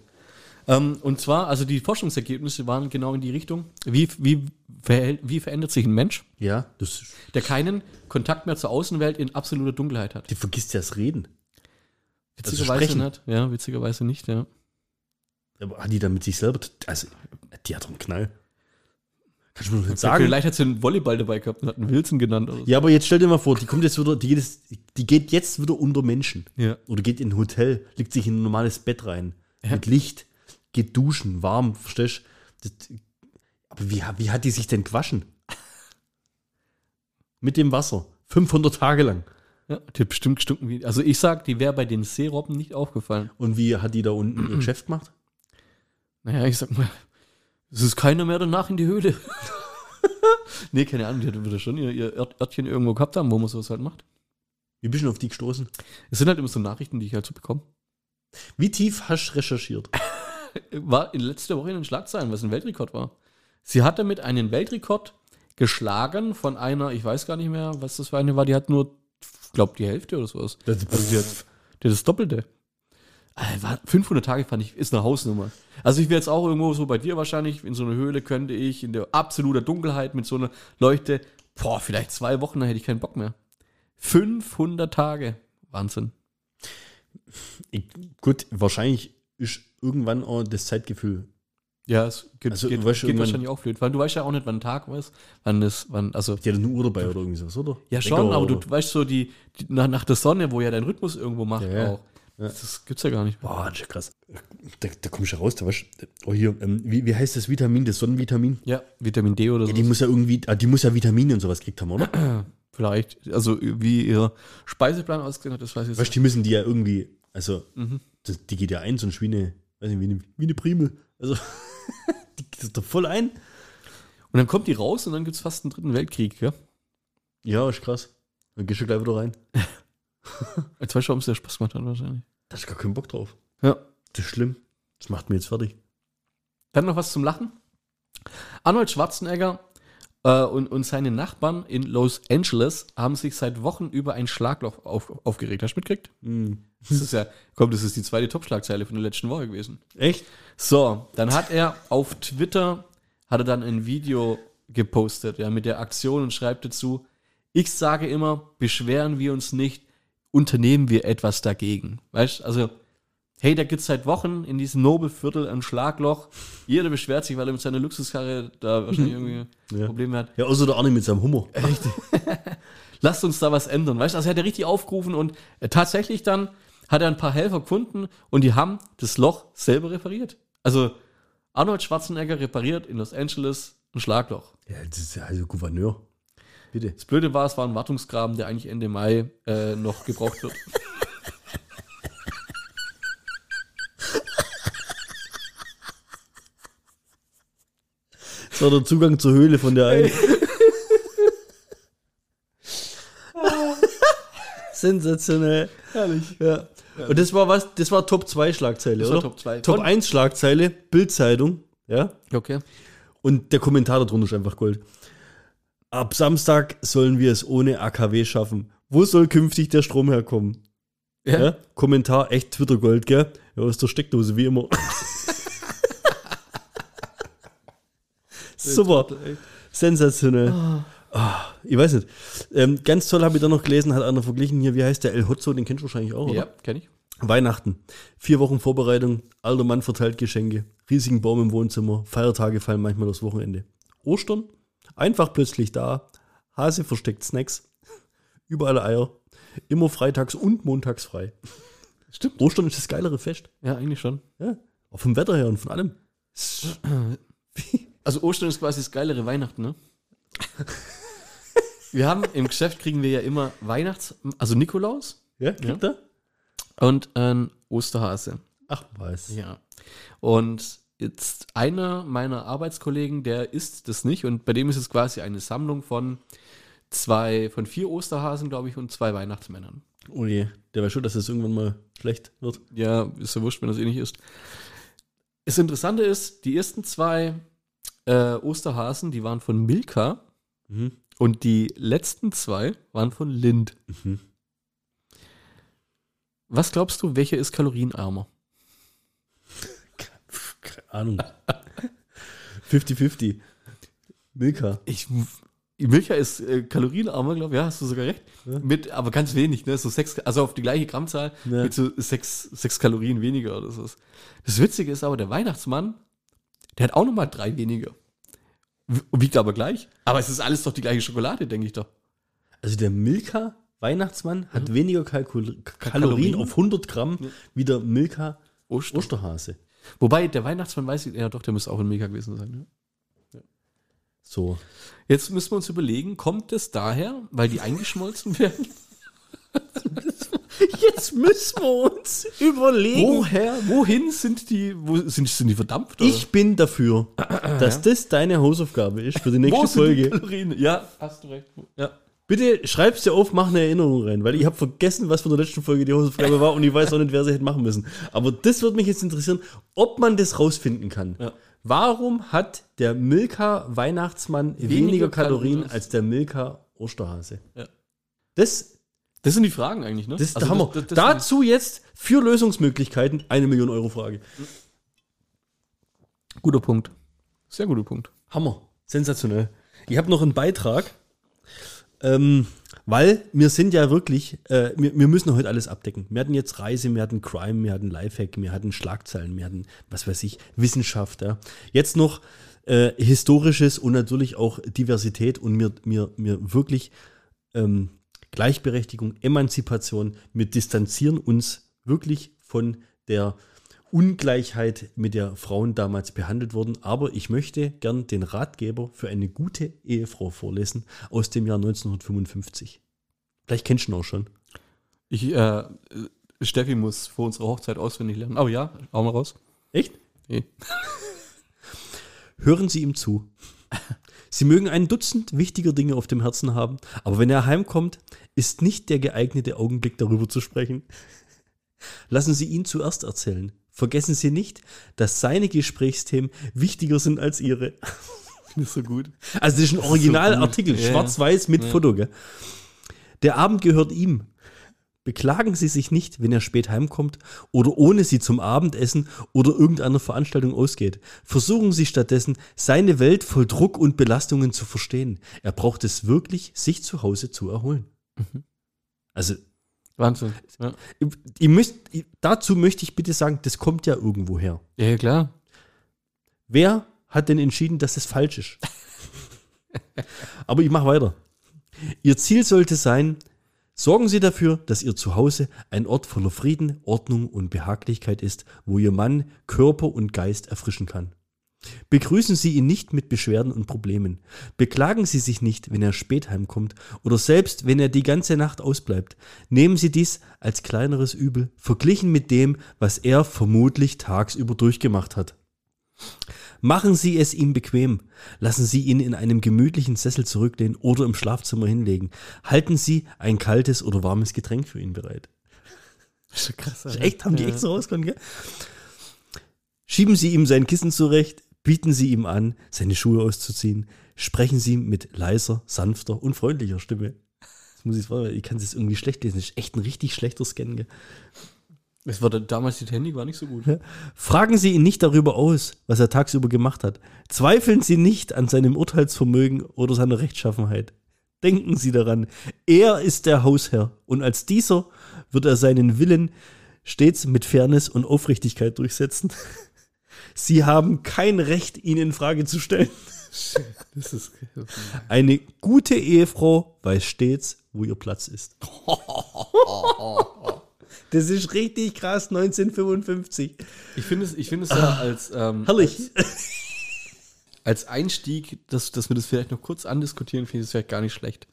Ähm, und zwar, also die Forschungsergebnisse waren genau in die Richtung, wie, wie, wie verändert sich ein Mensch,
Ja, das,
der keinen Kontakt mehr zur Außenwelt in absoluter Dunkelheit hat.
die vergisst ja das Reden.
Witzigerweise
sprechen.
nicht. Ja, witzigerweise nicht, ja.
Aber hat die dann mit sich selber, also, die hat doch einen Knall. Kannst du mir doch nicht
Sagen. Vielleicht hat sie einen Volleyball dabei gehabt und hat einen Wilson genannt oder so.
Ja, aber jetzt stell dir mal vor, die kommt jetzt wieder, die geht, jetzt, die geht jetzt wieder unter Menschen.
Ja.
Oder geht in ein Hotel, legt sich in ein normales Bett rein. Mit Licht, geht duschen, warm, verstehst du? Aber wie, wie hat die sich denn gewaschen? Mit dem Wasser. 500 Tage lang.
Ja, die hat bestimmt gestunken wie. Also ich sag, die wäre bei den Seerobben nicht aufgefallen.
Und wie hat die da unten ihr Geschäft gemacht?
Naja, ich sag mal, es ist keiner mehr danach in die Höhle. nee, keine Ahnung, die würde schon ihr, ihr Ört- Örtchen irgendwo gehabt haben, wo man sowas halt macht.
Wie bist du auf die gestoßen?
Es sind halt immer so Nachrichten, die ich halt so bekomme.
Wie tief hast du recherchiert?
War in letzter Woche in den Schlagzeilen, was ein Weltrekord war. Sie hat damit einen Weltrekord geschlagen von einer, ich weiß gar nicht mehr, was das für eine war, die hat nur, glaub die Hälfte oder sowas.
Das,
Also die hat, die hat das Doppelte. Äh, war- 500 Tage fand ich, ist eine Hausnummer. Also ich wäre jetzt auch irgendwo so bei dir wahrscheinlich, in so einer Höhle könnte ich in der absoluter Dunkelheit mit so einer Leuchte, boah, vielleicht zwei Wochen, dann hätte ich keinen Bock mehr. 500 Tage. Wahnsinn.
ich, gut, wahrscheinlich ist irgendwann auch das Zeitgefühl.
Ja, es geht,
Also,
geht,
weißt du,
geht wahrscheinlich auch blöd, weil du weißt ja auch nicht, wann ein Tag ist, wann das, wann, also.
Die hat eine Uhr dabei oder irgendwie sowas, oder?
Ja, schon, aber
oder-
du weißt so, die, die nach, nach der Sonne, wo ja dein Rhythmus irgendwo macht
Ja, ja.
auch. Das gibt's ja gar nicht.
Boah, das ist krass. Da, da kommst du raus, da weißt du, oh hier, ähm, wie, wie heißt das Vitamin, das Sonnenvitamin?
Ja, Vitamin D oder so.
Ja, die muss ja irgendwie, ah, die muss ja Vitamine und sowas gekriegt haben, oder?
Vielleicht, also wie ihr Speiseplan ausgesehen hat, das weiß ich jetzt
Weißt du, die müssen die ja irgendwie, also,
Mhm.
das, die geht ja ein, so ein eine, weiß nicht, wie eine, wie eine Primel. Also, die geht da voll ein.
Und dann kommt die raus und dann gibt's fast einen dritten Weltkrieg, ja?
Ja, ist krass. Dann gehst du gleich wieder rein.
Jetzt weißt du, warum es dir Spaß gemacht hat wahrscheinlich.
Da hast du gar keinen Bock drauf.
Ja.
Das ist schlimm. Das macht mir jetzt fertig.
Dann noch was zum Lachen. Arnold Schwarzenegger äh, und, und seine Nachbarn in Los Angeles haben sich seit Wochen über ein Schlagloch auf, aufgeregt. Hast du mitgekriegt?
Hm.
Das ist ja, komm, das ist die zweite Top-Schlagzeile von der letzten Woche gewesen.
Echt?
So, dann hat er auf Twitter, hat er dann ein Video gepostet, ja, mit der Aktion und schreibt dazu, ich sage immer, beschweren wir uns nicht, unternehmen wir etwas dagegen. Weißt, also, hey, da gibt's seit Wochen in diesem Nobelviertel ein Schlagloch. Jeder beschwert sich, weil er mit seiner Luxuskarre da wahrscheinlich irgendwie
Ja.
Probleme hat.
Ja, außer der Arne mit seinem Hummer.
Lasst uns da was ändern, weißt? Also er hat er richtig aufgerufen und äh, tatsächlich dann hat er ein paar Helfer gefunden und die haben das Loch selber repariert. Also Arnold Schwarzenegger repariert in Los Angeles ein Schlagloch.
Ja, das ist ja also Gouverneur. Bitte.
Das Blöde war, es war ein Wartungsgraben, der eigentlich Ende Mai äh, noch gebraucht wird.
Das war der Zugang zur Höhle von der einen. Sensationell.
Herrlich.
Ja. Und das war was? Das war Top 2 Schlagzeile,
Das war
oder?
Top 2.
Top
Von-
1 Schlagzeile, Bildzeitung, ja?
Okay.
Und der Kommentar darunter ist einfach Gold. Ab Samstag sollen wir es ohne AKW schaffen. Wo soll künftig der Strom herkommen?
Ja.
Ja? Kommentar echt Twitter Gold, gell? Ja, aus der Steckdose, wie immer. Super. Sensationell. Ah, ich weiß nicht. Ähm, ganz toll habe ich da noch gelesen, hat einer verglichen hier, wie heißt der El Hotzo, den kennst du wahrscheinlich auch, oder?
Ja, kenne ich.
Weihnachten. Vier Wochen Vorbereitung, alter Mann verteilt Geschenke, riesigen Baum im Wohnzimmer, Feiertage fallen manchmal aufs Wochenende. Ostern, einfach plötzlich da, Hase versteckt Snacks, überall Eier, immer freitags und montags frei.
Stimmt.
Ostern ist das geilere Fest.
Ja, eigentlich schon.
Ja, auch vom Wetter her und von allem.
Also Ostern ist quasi das geilere Weihnachten, ne? wir haben im Geschäft kriegen wir ja immer Weihnachts-, also Nikolaus
Ja, kriegt er?
und ein Osterhase.
Ach, was.
Ja. Und jetzt einer meiner Arbeitskollegen, der isst das nicht und bei dem ist es quasi eine Sammlung von zwei, von vier Osterhasen, glaube ich, und zwei Weihnachtsmännern.
Oh je, der weiß schon, dass es irgendwann mal schlecht wird.
Ja, ist ja wurscht, wenn das eh nicht ist. Das Interessante ist, die ersten zwei äh, Osterhasen, die waren von Milka
Mhm.
und die letzten zwei waren von Lind.
Mhm.
Was glaubst du, welcher ist kalorienarmer?
Keine Ahnung. 50-50. Milka.
Ich, Milka ist äh, kalorienarmer, glaube ich, ja, hast du sogar recht.
Ja.
Mit, aber ganz wenig, ne? So sechs, also auf die gleiche Grammzahl
Ja.
mit so sechs, sechs Kalorien weniger oder so. Das Witzige ist aber, der Weihnachtsmann, der hat auch nochmal drei weniger. Wiegt aber gleich. Aber es ist alles doch die gleiche Schokolade, denke ich doch.
Also der Milka Weihnachtsmann hat weniger Kalkul Kalorien,
Kalorien?
auf 100 Gramm wie der Milka
Oster.
Osterhase.
Wobei, der Weihnachtsmann weiß ich, ja doch, der müsste auch in Milka gewesen sein. Ne?
So.
Jetzt müssen wir uns überlegen, kommt es daher, weil die eingeschmolzen werden?
Jetzt müssen wir uns überlegen.
Woher, wohin sind die, wo sind, sind die verdampft? oder?
Ich bin dafür, dass das deine Hausaufgabe ist für die nächste
Wo sind die
Folge.
Kalorien? Ja, hast du recht. Ja.
Bitte schreib's dir auf, mach eine Erinnerung rein, weil ich habe vergessen, was von der letzten Folge die Hausaufgabe war und ich weiß auch nicht, wer sie hätte machen müssen. Aber das würde mich jetzt interessieren, ob man das rausfinden kann.
Ja.
Warum hat der Milka Weihnachtsmann weniger,
Weniger
Kalorien
Kalorien
als der Milka Osterhase?
Ja.
Das,
Das sind die Fragen eigentlich, ne?
das ist
Also
der Hammer.
das- das- das-
Dazu jetzt für Lösungsmöglichkeiten eine Million Euro Frage.
Guter Punkt. Sehr guter Punkt.
Hammer. Sensationell. Ich habe noch einen Beitrag, ähm, weil wir sind ja wirklich, äh, wir, wir müssen heute alles abdecken. Wir hatten jetzt Reise, wir hatten Crime, wir hatten Lifehack, wir hatten Schlagzeilen, wir hatten, was weiß ich, Wissenschaft. Ja. Jetzt noch äh, Historisches und natürlich auch Diversität und mir, mir, mir wirklich ähm, Gleichberechtigung, Emanzipation. Wir distanzieren uns wirklich von der Ungleichheit, mit der Frauen damals behandelt wurden. Aber ich möchte gern den Ratgeber für eine gute Ehefrau vorlesen aus dem Jahr 1955. Vielleicht kennst du ihn auch schon.
Ich, äh, Steffi muss vor unserer Hochzeit auswendig lernen. Aber ja, auch mal raus.
Echt?
Nee.
Hören Sie ihm zu. Sie mögen ein Dutzend wichtiger Dinge auf dem Herzen haben, aber wenn er heimkommt, ist nicht der geeignete Augenblick darüber zu sprechen. Lassen Sie ihn zuerst erzählen. Vergessen Sie nicht, dass seine Gesprächsthemen wichtiger sind als Ihre.
Nicht so gut.
Also das ist ein
so
Originalartikel.
Ja,
schwarz-weiß mit
ja.
Foto. Gell? Der Abend gehört ihm. Beklagen Sie sich nicht, wenn er spät heimkommt oder ohne Sie zum Abendessen oder irgendeiner Veranstaltung ausgeht. Versuchen Sie stattdessen, seine Welt voll Druck und Belastungen zu verstehen. Er braucht es wirklich, sich zu Hause zu erholen.
Mhm.
Also,
Wahnsinn. Ja.
ihr, ihr müsst, dazu möchte ich bitte sagen, das kommt ja irgendwo her.
ja, klar.
Wer hat denn entschieden, dass es falsch ist? Aber ich mache weiter. Ihr Ziel sollte sein, sorgen Sie dafür, dass Ihr Zuhause ein Ort voller Frieden, Ordnung und Behaglichkeit ist, wo Ihr Mann Körper und Geist erfrischen kann. Begrüßen Sie ihn nicht mit Beschwerden und Problemen. Beklagen Sie sich nicht, wenn er spät heimkommt oder selbst wenn er die ganze Nacht ausbleibt. Nehmen Sie dies als kleineres Übel, verglichen mit dem, was er vermutlich tagsüber durchgemacht hat. Machen Sie es ihm bequem. Lassen Sie ihn in einem gemütlichen Sessel zurücklehnen oder im Schlafzimmer hinlegen. Halten Sie ein kaltes oder warmes Getränk für ihn bereit.
Das ist schon krass.
Ist echt, haben die echt so rausgekommen, gell? Schieben Sie ihm sein Kissen zurecht, bieten Sie ihm an, seine Schuhe auszuziehen, sprechen Sie mit leiser, sanfter und freundlicher Stimme. Das muss ich fragen, ich kann es jetzt irgendwie schlecht lesen. Das ist echt ein richtig schlechter Scan, gell?
Es war da- damals die Technik war nicht so gut.
Fragen Sie ihn nicht darüber aus, was er tagsüber gemacht hat. Zweifeln Sie nicht an seinem Urteilsvermögen oder seiner Rechtschaffenheit. Denken Sie daran, er ist der Hausherr und als dieser wird er seinen Willen stets mit Fairness und Aufrichtigkeit durchsetzen. Sie haben kein Recht, ihn in Frage zu stellen.
Das ist,
Eine gute Ehefrau weiß stets, wo ihr Platz ist. Das ist richtig krass, 1955.
ich finde es, ich finde es ja als, ähm,
Herrlich.
als Einstieg, dass, dass wir das vielleicht noch kurz andiskutieren, finde ich es vielleicht gar nicht schlecht.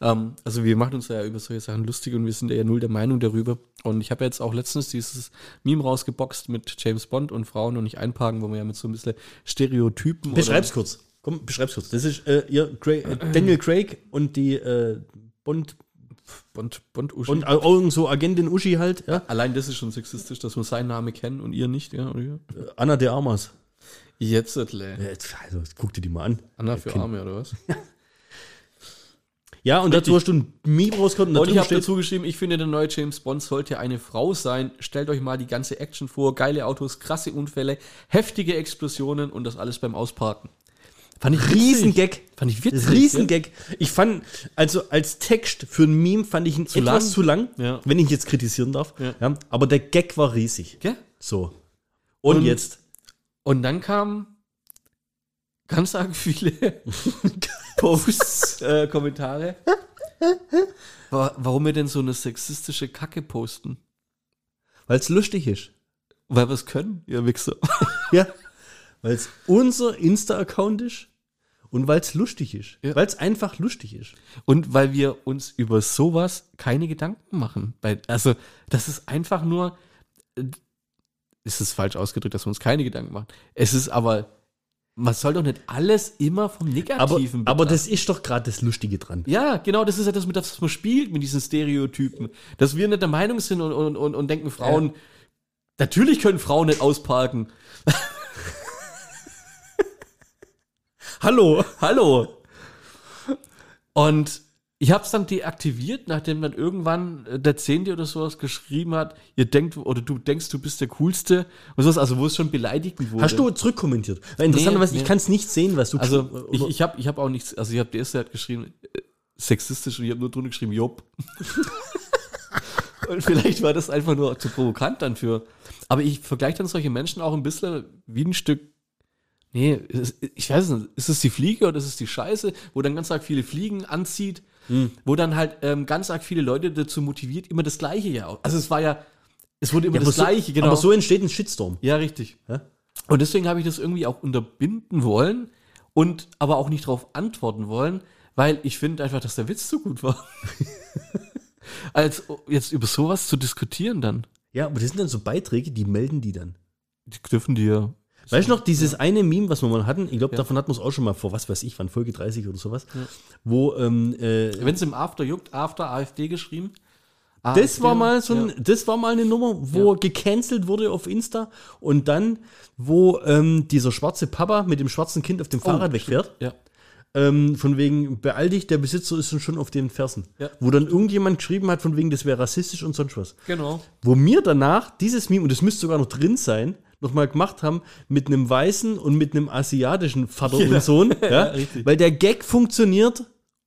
Ähm, also wir machen uns ja über solche Sachen lustig und wir sind ja null der Meinung darüber. Und ich habe jetzt auch letztens dieses Meme rausgeboxt mit James Bond und Frauen noch nicht einparken, wo wir ja mit so ein bisschen Stereotypen
Beschreib's kurz. Komm, beschreib's kurz. Das ist äh, ihr Craig, äh, Daniel Craig und die äh, Bond
Bond, Bond Uschi.
und au- irgend so Agentin Uschi halt, ja.
Allein das ist schon sexistisch, dass wir seinen Namen kennen und ihr nicht, ja? Ja?
Äh, Anna de Armas.
Jetzt,
Ja,
Ettle.
jetzt, also, guck dir die mal an.
Anna für. Arme, oder was?
Ja, und dazu hast du ein Meme rausgekommen und
ich habe dazu geschrieben, ich finde, der neue James Bond sollte eine Frau sein. Stellt euch mal die ganze Action vor, geile Autos, krasse Unfälle, heftige Explosionen und das alles beim Ausparken. Fand ich.
Riesengag.
Fand ich witzig.
Riesengag. Ich fand, also als Text für ein Meme fand ich ihn
Zu
etwas
lang.
zu lang,
Ja.
wenn ich jetzt kritisieren darf.
Ja.
Ja. aber der Gag war riesig.
Gell?
So. Und,
Und-
jetzt.
Und dann kamen ganz arg viele Posts, äh, Kommentare. Wa- Warum wir denn so eine sexistische Kacke posten?
Weil es lustig ist.
Weil wir es können, ihr Wichser.
Ja. Weil es unser Insta-Account ist und weil es lustig ist.
Ja.
Weil es einfach lustig ist.
Und weil wir uns über sowas keine Gedanken machen. Also, das ist einfach nur, äh, ist es falsch ausgedrückt, dass wir uns keine Gedanken machen. Es ist aber, man soll doch nicht alles immer vom
Aber,
Negativen
aber
betrachten.
das ist doch gerade das Lustige dran.
Ja, genau, das ist ja das, mit das man spielt, mit diesen Stereotypen. Dass wir nicht der Meinung sind und, und, und, und denken, Frauen, natürlich können Frauen nicht ausparken.
Hallo.
Hallo. Und ich habe es dann deaktiviert, nachdem dann irgendwann äh, der Zehnte oder sowas geschrieben hat, ihr denkt oder du denkst, du bist der Coolste und sowas, also wo es schon beleidigend wurde.
Hast du zurückkommentiert? Weil interessanterweise,
Nee,
ich
nee.
kann es nicht sehen, was du
Also ich, ich habe ich hab auch nichts, also ich habe der erste hat geschrieben, äh, sexistisch und ich habe nur drunter geschrieben, Job. und vielleicht war das einfach nur zu provokant dann für. Aber ich vergleiche dann solche Menschen auch ein bisschen wie ein Stück. Nee, ich weiß nicht, ist es die Fliege oder ist es die Scheiße, wo dann ganz arg viele Fliegen anzieht,
Hm.
wo dann halt ähm, ganz arg viele Leute dazu motiviert, immer das Gleiche ja auch. Also es war ja, es wurde immer
Ja,
das
so,
Gleiche, genau.
Aber so entsteht ein Shitstorm.
Ja, richtig.
Ja?
Und deswegen habe ich das irgendwie auch unterbinden wollen und aber auch nicht darauf antworten wollen, weil ich finde einfach, dass der Witz so gut war. Als jetzt über sowas zu diskutieren dann.
Ja, aber das sind dann so Beiträge, die melden die dann.
Die dürfen die ja.
Weißt du noch, dieses eine Meme, was wir mal hatten, ich glaube,
Ja.
davon hatten wir es auch schon mal vor, was weiß ich, wann Folge 30 oder sowas, wo, ähm, äh,
Wenn es im After juckt, After AfD geschrieben.
das
AfD,
war mal so ein,
ja.
das war mal eine Nummer, wo gecancelt wurde auf Insta und dann, wo ähm, dieser schwarze Papa mit dem schwarzen Kind auf dem Fahrrad wegfährt,
Ja.
ähm, von wegen, beeil dich, der Besitzer ist schon auf den Fersen.
Ja.
Wo dann irgendjemand geschrieben hat, von wegen, das wäre rassistisch und sonst was.
Genau.
wo mir danach dieses Meme, und das müsste sogar noch drin sein, nochmal gemacht haben mit einem weißen und mit einem asiatischen Vater
Ja.
und Sohn. Ja,
richtig.
Weil der Gag funktioniert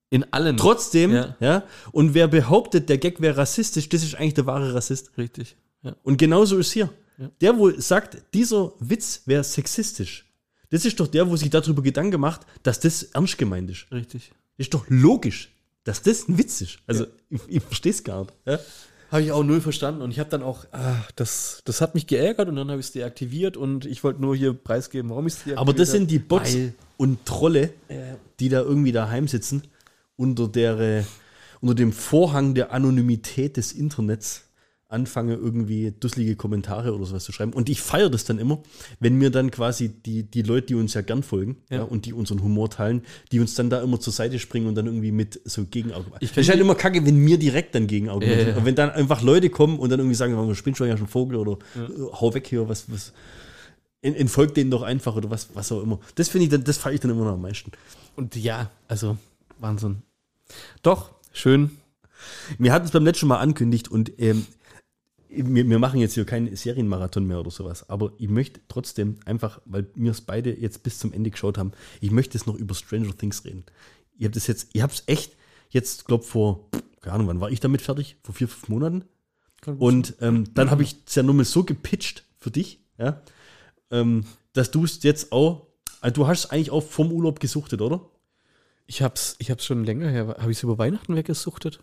In allen.
trotzdem.
Ja.
Ja. Und wer behauptet, der Gag wäre rassistisch, das ist eigentlich der wahre Rassist.
Richtig. Ja.
Und genauso ist hier.
Ja.
Der, wo sagt, dieser Witz wäre sexistisch, das ist doch der, wo sich darüber Gedanken macht, dass das ernst gemeint ist.
Richtig.
Ist doch logisch, dass das ein Witz ist. Also, ich, ich verstehe es gar nicht.
Habe ich auch null verstanden und ich habe dann auch, ah, das, das hat mich geärgert und dann habe ich es deaktiviert und ich wollte nur hier preisgeben, warum ich es deaktiviert
Aber das sind die. Bots
Weil-
und Trolle, die da irgendwie daheim sitzen, unter, der, äh, unter dem Vorhang der Anonymität des Internets anfangen, irgendwie dusselige Kommentare oder sowas zu schreiben. Und ich feiere das dann immer, wenn mir dann quasi die, die Leute, die uns ja gern folgen ja.
Ja.
und die unseren Humor teilen, die uns dann da immer zur Seite springen und dann irgendwie mit so Gegenargumenten.
Ich
ist halt
finde-
immer kacke, wenn mir direkt dann Gegenargumentieren.
Ja, ja.
Wenn dann einfach Leute kommen und dann irgendwie sagen, du spinnst schon ja schon Vogel oder äh, hau weg hier, was, was en- entfolgt denen doch einfach oder was, was auch immer. Das finde ich, dann- das feiere ich dann immer noch am meisten.
Und ja, also Wahnsinn. Doch, schön.
Wir hatten es beim letzten Mal ankündigt und ähm, wir, wir machen jetzt hier keinen Serienmarathon mehr oder sowas, aber ich möchte trotzdem einfach, weil wir es beide jetzt bis zum Ende geschaut haben, ich möchte jetzt noch über Stranger Things reden. Ihr habt es jetzt, ihr habt es echt jetzt, glaube vor, keine Ahnung, wann war ich damit fertig? Vor vier, fünf Monaten? Und ähm, dann habe ich es ja nur mal so gepitcht für dich, ja, ähm, dass du es jetzt auch, also du hast es eigentlich auch vom Urlaub gesuchtet, oder?
Ich hab's, ich hab's schon länger her. Habe ich es über Weihnachten weggesuchtet?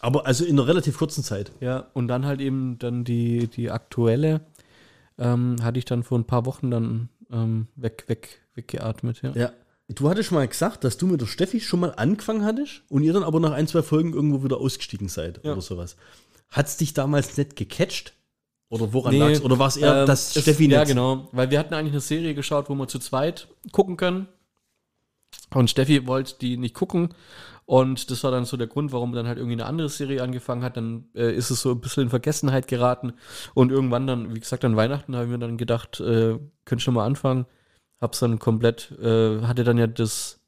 Aber also in einer relativ kurzen Zeit.
Ja, und dann halt eben dann die, die aktuelle ähm, hatte ich dann vor ein paar Wochen dann ähm, weg, weg, weggeatmet, ja.
Ja. Du hattest mal gesagt, dass du mit der Steffi schon mal angefangen hattest und ihr dann aber nach ein, zwei Folgen irgendwo wieder ausgestiegen seid
Ja.
oder sowas. Hat es dich damals nicht gecatcht? Oder woran
Nee,
lag's? Oder war es eher,
Ähm,
dass Steffi
Ja,
nicht.
genau. Weil wir hatten eigentlich eine Serie geschaut, wo wir zu zweit gucken können. Und Steffi wollte die nicht gucken. Und das war dann so der Grund, warum dann halt irgendwie eine andere Serie angefangen hat. Dann äh, ist es so ein bisschen in Vergessenheit geraten. Und irgendwann dann, wie gesagt, an Weihnachten habe ich mir dann gedacht, äh, könnte schon mal anfangen. Hab's dann komplett, äh, hatte dann ja das,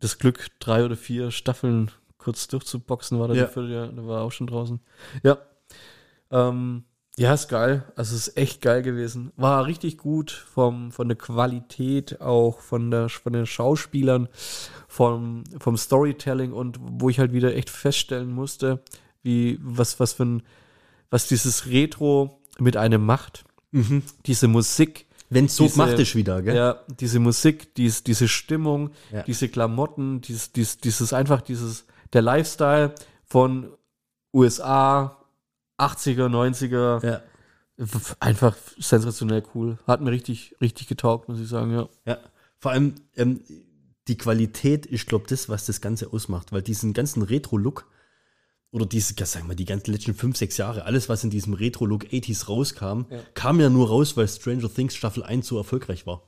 das Glück, drei oder vier Staffeln kurz durchzuboxen, war da
Ja.
die Viertel, ja, da war auch schon draußen. Ja. Ähm, ja, ist geil. Also ist echt geil gewesen. War richtig gut vom, von der Qualität, auch von, der, von den Schauspielern, vom, vom Storytelling und wo ich halt wieder echt feststellen musste, wie, was, was für ein, was dieses Retro mit einem macht.
Mhm.
Diese Musik,
Wenn es so gemacht ist wieder, gell?
ja, diese Musik, dies, diese Stimmung,
Ja.
diese Klamotten, dies, dies, dieses einfach, dieses, der Lifestyle von USA, 80er, 90er,
Ja.
einfach sensationell cool. Hat mir richtig, richtig getaugt, muss ich sagen, ja.
Ja. Vor allem, ähm, die Qualität ist, glaube das, was das Ganze ausmacht, weil diesen ganzen Retro-Look oder diese, ja, sagen wir, die ganzen letzten fünf, sechs Jahre, alles, was in diesem Retro-Look 80s rauskam, kam ja nur raus, weil Stranger Things Staffel 1 so erfolgreich war.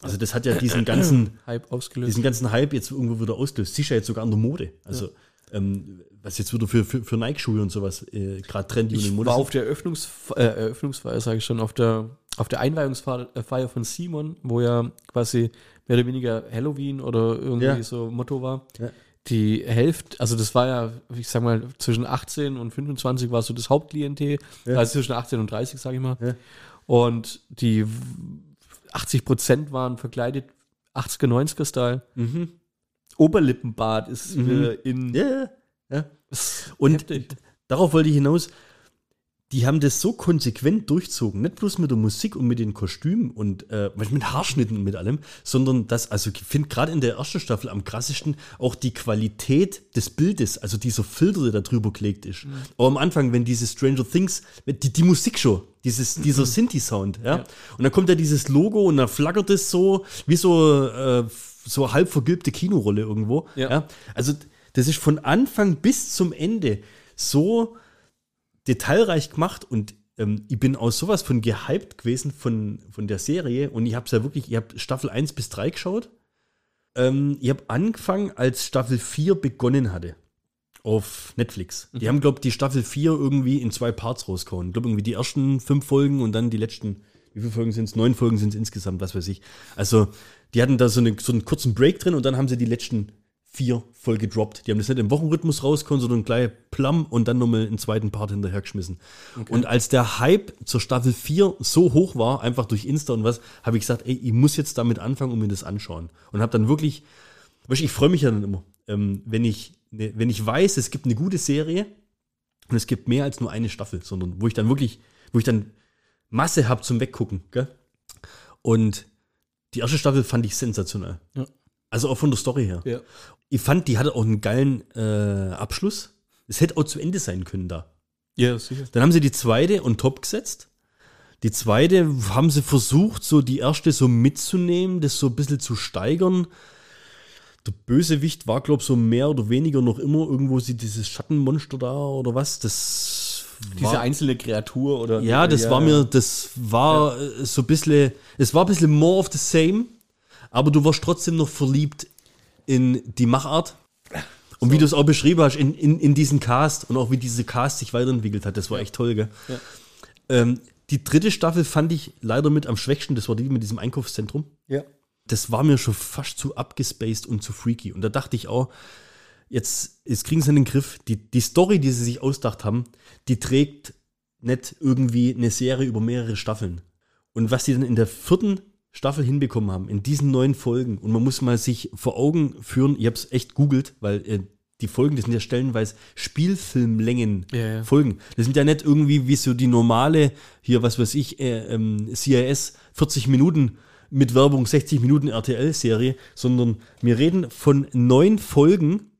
Also das hat ja diesen ganzen,
Hype ausgelöst.
diesen ganzen Hype jetzt irgendwo wieder ausgelöst. Sicher jetzt sogar an der Mode. Also ähm, was jetzt wieder für, für, für Nike-Schuhe und sowas äh, gerade trendy und
Ich
in Mode
war auf der Eröffnungs äh, Eröffnungsfeier, sage ich schon, auf der, auf der Einweihungsfeier äh, von Simon, wo ja quasi mehr oder weniger Halloween oder irgendwie
Ja.
so Motto war.
Ja.
Die Hälfte, also das war ja, ich sag mal, zwischen 18 und 25 war so das Hauptklientel,
Ja.
also zwischen 18 und 30, sage ich mal. Und die 80 Prozent waren verkleidet 80er, 90er Style.
Mhm.
Oberlippenbart ist
Mhm.
wieder in.
Ja, ja, Und
heftig.
darauf wollte ich hinaus, die haben das so konsequent durchzogen, nicht bloß mit der Musik und mit den Kostümen und äh, mit Haarschnitten und mit allem, sondern das, also ich finde gerade in der ersten Staffel am krassesten auch die Qualität des Bildes, also dieser Filter, der da drüber gelegt ist. Aber am Anfang, wenn diese Stranger Things, die, die Musik schon, dieses, dieser Sinti-Sound, ja?
Ja.
und dann kommt ja dieses Logo und dann flackert es so, wie so, äh, so halb vergilbte Kinorolle irgendwo.
Ja.
ja? Also das ist von Anfang bis zum Ende so detailreich gemacht und ähm, ich bin aus sowas von gehypt gewesen von, von der Serie und ich habe es ja wirklich, ich habe Staffel 1 bis 3 geschaut. Ähm, ich habe angefangen, als Staffel 4 begonnen hatte. Auf Netflix. Die haben, glaube ich, die Staffel 4 irgendwie in zwei Parts rausgehauen. Ich glaube, irgendwie die ersten fünf Folgen und dann die letzten, wie viele Folgen sind es? Neun Folgen sind es insgesamt, was weiß ich. Also, die hatten da so, eine, so einen kurzen Break drin und dann haben sie die letzten vier voll gedroppt. Die haben das nicht im Wochenrhythmus rausgehauen, sondern gleich plamm und dann nochmal einen zweiten Part hinterhergeschmissen. Und als der Hype zur Staffel 4 so hoch war, einfach durch Insta und was, habe ich gesagt, ey, ich muss jetzt damit anfangen und mir das anschauen. Und habe dann wirklich, weißt, ich freue mich ja dann immer, ähm, wenn, ich, ne, wenn ich weiß, es gibt eine gute Serie und es gibt mehr als nur eine Staffel, sondern wo ich dann wirklich, wo ich dann Masse habe zum Weggucken. Gell? Und die erste Staffel fand ich sensationell.
Ja.
Also auch von der Story her.
Ja.
Ich fand, die hatte auch einen geilen äh, Abschluss. Es hätte auch zu Ende sein können da.
Ja, sicher.
Dann haben sie die zweite on top gesetzt. Die zweite haben sie versucht, so die erste so mitzunehmen, das so ein bisschen zu steigern. Der Bösewicht war, glaube ich, so mehr oder weniger noch immer irgendwo sie dieses Schattenmonster da oder was. Das
Diese
war,
einzelne Kreatur oder.
ja, das war mir, das war äh, so ein bisschen, es war ein bisschen more of the same, aber du warst trotzdem noch verliebt in die Machart. Und wie du es auch beschrieben hast, in, in, in diesen Cast und auch wie diese Cast sich weiterentwickelt hat, das war echt toll, gell?
Ja.
Ähm, die dritte Staffel fand ich leider mit am schwächsten, das war die mit diesem Einkaufszentrum.
Ja.
Das war mir schon fast zu abgespaced und zu freaky. Und da dachte ich auch, jetzt, jetzt kriegen sie in den Griff. Die, die Story, die sie sich ausgedacht haben, die trägt nicht irgendwie eine Serie über mehrere Staffeln. Und was die dann in der vierten Staffel hinbekommen haben, in diesen neun Folgen, und man muss mal sich vor Augen führen, ich habe es echt googelt, weil äh, die Folgen, das sind ja stellenweise Spielfilmlängen
Ja, ja.
Folgen. Das sind ja nicht irgendwie wie so die normale, hier, was weiß ich, äh, ähm, CIS 40 Minuten mit Werbung, 60 Minuten RTL-Serie, sondern wir reden von neun Folgen,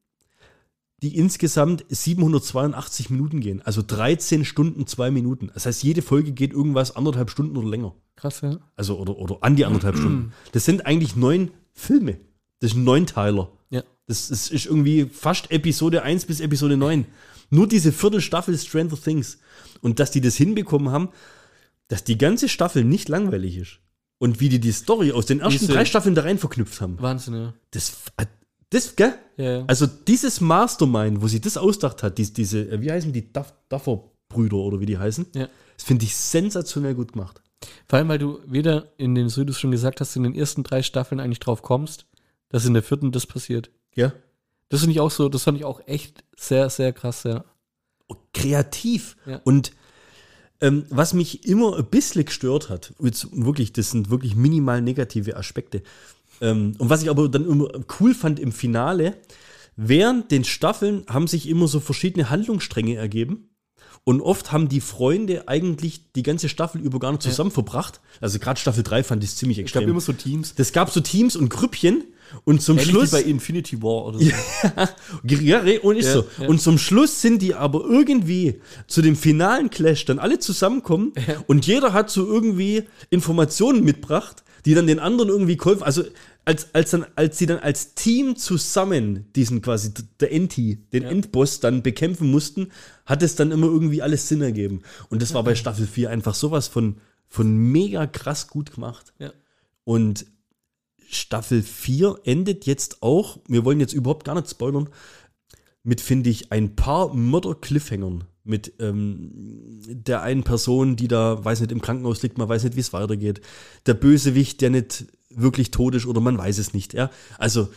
die insgesamt 782 Minuten gehen. Also 13 Stunden, zwei Minuten. Das heißt, jede Folge geht irgendwas anderthalb Stunden oder länger.
Krass, ja.
Also, oder, oder an die anderthalb Stunden. Das sind eigentlich neun Filme. Das ist ein Neunteiler.
Ja.
Das, das ist irgendwie fast Episode 1 bis Episode 9. Nur diese Viertelstaffel Stranger Things. Und dass die das hinbekommen haben, dass die ganze Staffel nicht langweilig ist. Und wie die die Story aus den ersten
Diese-
drei Staffeln da rein verknüpft haben.
Wahnsinn, ja.
Das, das, gell?
Ja, ja.
Also dieses Mastermind, wo sie das ausgedacht hat, dies, diese, äh, wie heißen die, Duff, Duffer-Brüder oder wie die heißen,
ja.
das finde ich sensationell gut gemacht.
Vor allem, weil du wieder in den, so wie du es schon gesagt hast, in den ersten drei Staffeln eigentlich drauf kommst, dass in der vierten das passiert.
Ja.
Das finde ich auch so, das fand ich auch echt sehr, sehr krass, ja.
kreativ.
Ja.
Und ähm, was mich immer ein bisschen gestört hat, jetzt wirklich, das sind wirklich minimal negative Aspekte. Ähm, und was ich aber dann immer cool fand im Finale, während den Staffeln haben sich immer so verschiedene Handlungsstränge ergeben. Und oft haben die Freunde eigentlich die ganze Staffel über gar nicht zusammen verbracht. Also gerade Staffel 3 fand ich es ziemlich
Ich glaube
extrem.
immer so Teams.
das gab so Teams und Grüppchen und zum
Ähnlich
Schluss.
bei Infinity War oder so.
Ja, und ist
Ja,
so.
ja.
Und zum Schluss sind die aber irgendwie zu dem finalen Clash dann alle zusammenkommen und jeder hat so irgendwie Informationen mitgebracht, die dann den anderen irgendwie geholfen. Also als, als, dann, als sie dann als Team zusammen diesen quasi, der Enti, den
Ja.
Endboss dann bekämpfen mussten, hat es dann immer irgendwie alles Sinn ergeben. Und das war bei Staffel 4 einfach sowas von, von mega krass gut gemacht.
Ja.
Und Staffel 4 endet jetzt auch, wir wollen jetzt überhaupt gar nicht spoilern, mit, finde ich, ein paar Mörder-Cliffhängern. Mit ähm, der einen Person, die da, weiß nicht, im Krankenhaus liegt, man weiß nicht, wie es weitergeht. Der Bösewicht, der nicht wirklich tot ist oder man weiß es nicht. Ja? Also,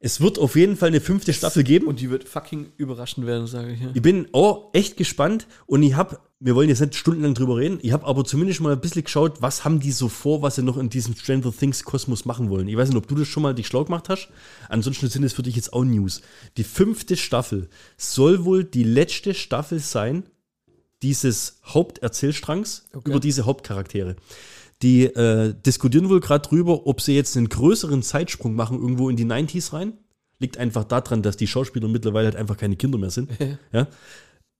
es wird auf jeden Fall eine fünfte Staffel geben.
Und die wird fucking überraschend werden, sage ich. Ja.
Ich bin auch echt gespannt und ich habe, wir wollen jetzt nicht stundenlang drüber reden, ich habe aber zumindest mal ein bisschen geschaut, was haben die so vor, was sie noch in diesem Stranger Things Kosmos machen wollen. Ich weiß nicht, ob du das schon mal dich schlau gemacht hast. Ansonsten sind es für dich jetzt auch News. Die fünfte Staffel soll wohl die letzte Staffel sein dieses Haupterzählstrangs
Okay.
über diese Hauptcharaktere. Die äh, diskutieren wohl gerade drüber, ob sie jetzt einen größeren Zeitsprung machen, irgendwo in die 90s rein. Liegt einfach daran, dass die Schauspieler mittlerweile halt einfach keine Kinder mehr sind. ja.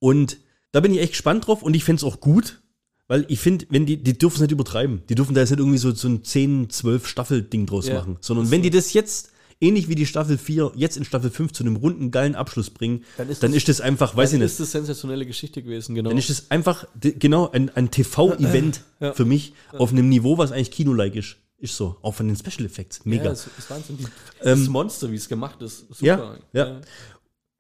Und da bin ich echt gespannt drauf und ich fände es auch gut, weil ich finde, wenn die, die dürfen es nicht übertreiben. Die dürfen da jetzt nicht irgendwie so, so ein 10, 12 Staffel-Ding draus
Ja.
machen. Sondern wenn die das jetzt, ähnlich wie die Staffel 4, jetzt in Staffel 5 zu einem runden, geilen Abschluss bringen,
Dann ist
dann
das-
ist das einfach, weiß ich
Dann
nicht.
ist das sensationelle Geschichte gewesen, genau.
Dann ist es einfach, genau, ein, ein TV-Event
Ja.
für mich auf einem Niveau, was eigentlich Kino-like ist. Ist so. Auch von den Special Effects. Mega.
Ja, das ist Wahnsinn.
Ähm,
das Monster, wie es gemacht ist. Super.
Ja, ja.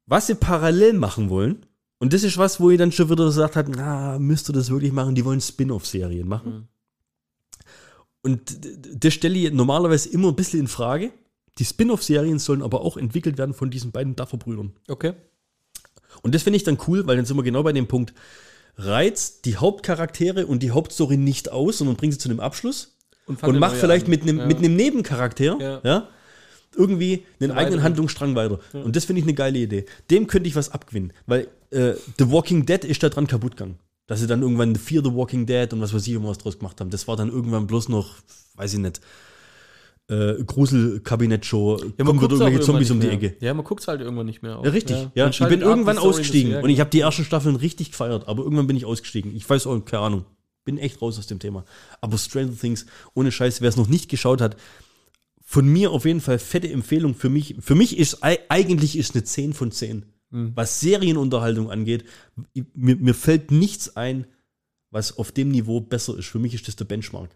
was sie parallel machen wollen, und das ist was, wo ihr dann schon wieder gesagt habt, na, müsst ihr das wirklich machen? Die wollen Spin-off-Serien machen.
Mhm.
Und das stelle ich normalerweise immer ein bisschen in Frage. Die Spin-off-Serien sollen aber auch entwickelt werden von diesen beiden Duffer-Brüdern.
Okay.
Und das finde ich dann cool, weil dann sind wir genau bei dem Punkt, reizt die Hauptcharaktere und die Hauptstory nicht aus, sondern bringt sie zu einem Abschluss und
eine
macht vielleicht
an.
mit einem,
Ja.
mit einem Nebencharakter
Ja.
ja. irgendwie einen
Eine
eigenen. Handlungsstrang weiter. Und das finde ich eine geile Idee. Dem könnte ich was abgewinnen, weil äh, The Walking Dead ist da dran kaputt gegangen. Dass sie dann irgendwann Fear the Walking Dead und was weiß ich immer was draus gemacht haben. Das war dann irgendwann bloß noch, weiß ich nicht, äh, Gruselkabinettshow,
Ja,
kommen
auch
irgendwelche Zombies um die
mehr.
Ecke.
Ja, man guckt es halt irgendwann nicht mehr. Auch.
Ja, richtig. Ja,
Man
ich bin irgendwann ausgestiegen und ich habe die ersten Staffeln richtig gefeiert, aber irgendwann bin ich ausgestiegen. Ich weiß auch, keine Ahnung. Bin echt raus aus dem Thema. Aber Stranger Things, ohne Scheiß, wer es noch nicht geschaut hat, von mir auf jeden Fall fette Empfehlung für mich. Für mich ist ei- eigentlich ist eine 10 von 10.
Mhm.
Was Serienunterhaltung angeht, mir, mir fällt nichts ein, was auf dem Niveau besser ist. Für mich ist das der Benchmark.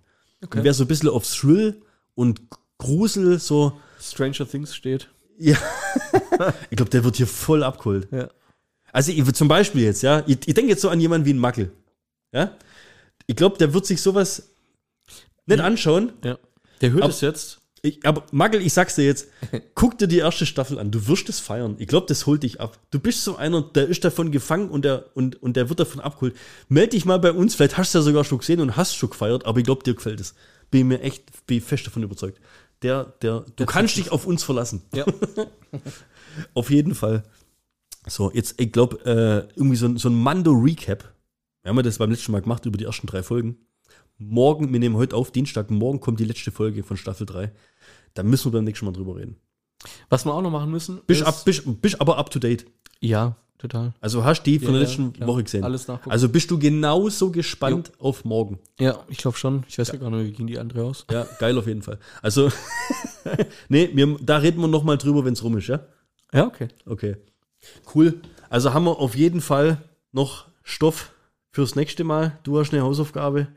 Okay.
Und wer so ein bisschen auf Thrill und Grusel so,
Stranger Things steht.
ja, ich glaube, der wird hier voll abgeholt.
Ja.
Also ich, zum Beispiel jetzt, ja, ich, ich denke jetzt so an jemanden wie ein Mackel. Ja? Ich glaube, der wird sich sowas nicht anschauen.
ja. Der hört
Ab-
es jetzt.
Ich, aber Mackel, ich sag's dir jetzt, guck dir die erste Staffel an. Du wirst es feiern. Ich glaube, das holt dich ab. Du bist so einer, der ist davon gefangen und der, und, und der wird davon abgeholt. Meld dich mal bei uns. Vielleicht hast du ja sogar schon gesehen und hast schon gefeiert, aber ich glaube, dir gefällt es. Bin mir echt, bin fest davon überzeugt. Der, der, du kannst dich auf uns verlassen.
Ja.
Auf jeden Fall. So, jetzt, ich glaube, äh, irgendwie so, ein- so ein Mando-Recap. Wir haben ja das beim letzten Mal gemacht über die ersten drei Folgen. Morgen, wir nehmen heute auf, Dienstag, morgen kommt die letzte Folge von Staffel 3. Da müssen wir beim nächsten Mal drüber reden.
Was wir auch noch machen müssen.
Bist,
ist-
ab, bist, bist aber up to date.
Ja, total.
Also hast die von
Ja,
der
ja,
letzten
klar.
Woche gesehen.
Alles nachgucken.
Also bist du genauso gespannt auf morgen.
Ja, ich glaube schon. Ich weiß ja. gar nicht, wie ging die andere aus.
Ja, geil auf jeden Fall. Also, nee, wir, da reden wir nochmal drüber, wenn es rum ist, ja?
Ja, okay.
Okay. Cool. Also haben wir auf jeden Fall noch Stoff fürs nächste Mal. Du hast eine Hausaufgabe.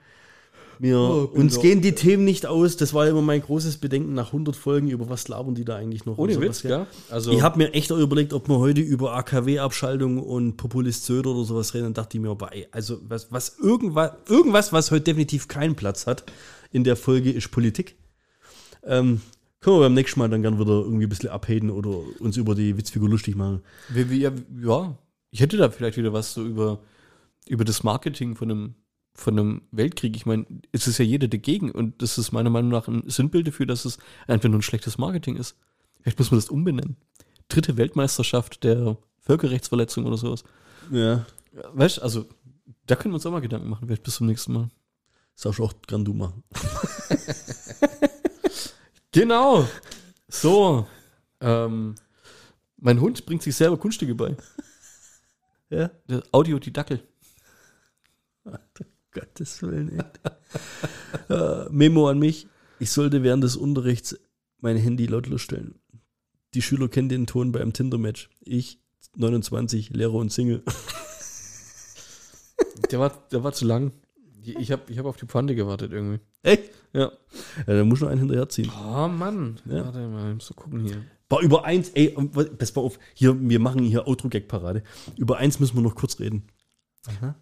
Wir,
Oh,
uns gehen die Themen nicht aus. Das war immer mein großes Bedenken nach 100 Folgen. Über was labern die da eigentlich noch?
Ohne Witz, gell? Also,
Ich habe mir echt auch überlegt, ob wir heute über AKW-Abschaltung und Populist Söder oder sowas reden. Dann dachte ich mir, ey, also was, was irgendwas, irgendwas, was heute definitiv keinen Platz hat in der Folge, ist Politik. Ähm, können wir beim nächsten Mal dann gern wieder irgendwie ein bisschen abhaten oder uns über die Witzfigur lustig machen.
ja, ich hätte da vielleicht wieder was so über, über das Marketing von einem, von einem Weltkrieg. Ich meine, es ist ja jeder dagegen und das ist meiner Meinung nach ein Sinnbild dafür, dass es einfach nur ein schlechtes Marketing ist. Vielleicht muss man das umbenennen. Dritte Weltmeisterschaft der Völkerrechtsverletzung oder sowas.
Ja.
Weißt du, also, da können wir uns auch mal Gedanken machen, vielleicht bis zum nächsten Mal.
Darfst du auch gern du machen.
Genau. So. Ähm, mein Hund bringt sich selber Kunststücke bei.
Ja.
Der Audiodidackel.
Gottes Willen, ey. äh, Memo an mich. Ich sollte während des Unterrichts mein Handy lautlos stellen. Die Schüler kennen den Ton beim Tinder-Match. Ich, 29, Lehrer und Single.
Der war, der war zu lang. Ich habe ich hab auf die Pfande gewartet irgendwie.
Echt?
Ja.
Ja, da muss noch einen hinterherziehen.
Oh Mann.
Ja.
Warte mal, ich muss so gucken hier.
Boah, über eins, ey, pass mal auf, hier, wir machen hier Outro-Gag-Parade. Über eins müssen wir noch kurz reden.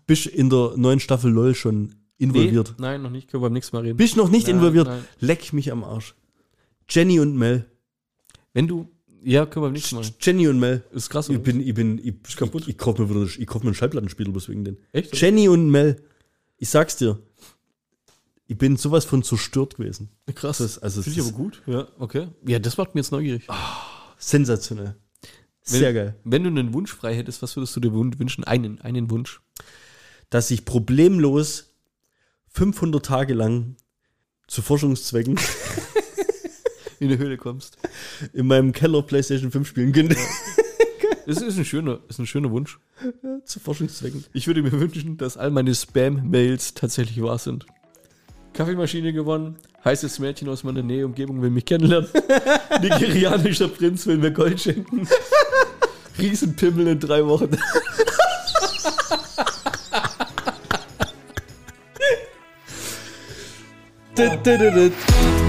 Bist in der neuen Staffel LOL schon involviert?
Nee, nein, noch nicht. Können wir beim nächsten Mal reden.
Bist noch nicht
Nein,
involviert?
nein.
Leck mich am Arsch. Jenny und Mel.
Wenn du. Ja, können wir beim nächsten Mal.
Jenny und Mel.
Ist krass,
Ich bin, ich bin, ich, ich, ich, ich kauf mir wieder, ich kauf mir einen Schallplattenspieler bloß wegen den.
Echt?
Jenny und Mel. Ich sag's dir. Ich bin sowas von zerstört gewesen.
Krass.
Das- also
Finde ich aber gut. Ja, okay. Ja, das macht mir jetzt neugierig.
Sensationell.
Wenn-
Sehr geil.
Wenn du einen Wunsch frei hättest, was würdest du dir wün- wünschen? Einen, einen Wunsch.
Dass ich problemlos 500 Tage lang zu Forschungszwecken
In die Höhle kommst.
in meinem Keller PlayStation 5 spielen könnte.
Das ist ein schöner, ist ein schöner Wunsch.
zu Forschungszwecken.
Ich würde mir wünschen, dass all meine Spam-Mails tatsächlich wahr sind. Kaffeemaschine gewonnen, heißes Mädchen aus meiner Nähe, Umgebung will mich kennenlernen. Nigerianischer Prinz will mir Gold schenken. Riesenpimmel in drei Wochen.
Dut, dut, dut.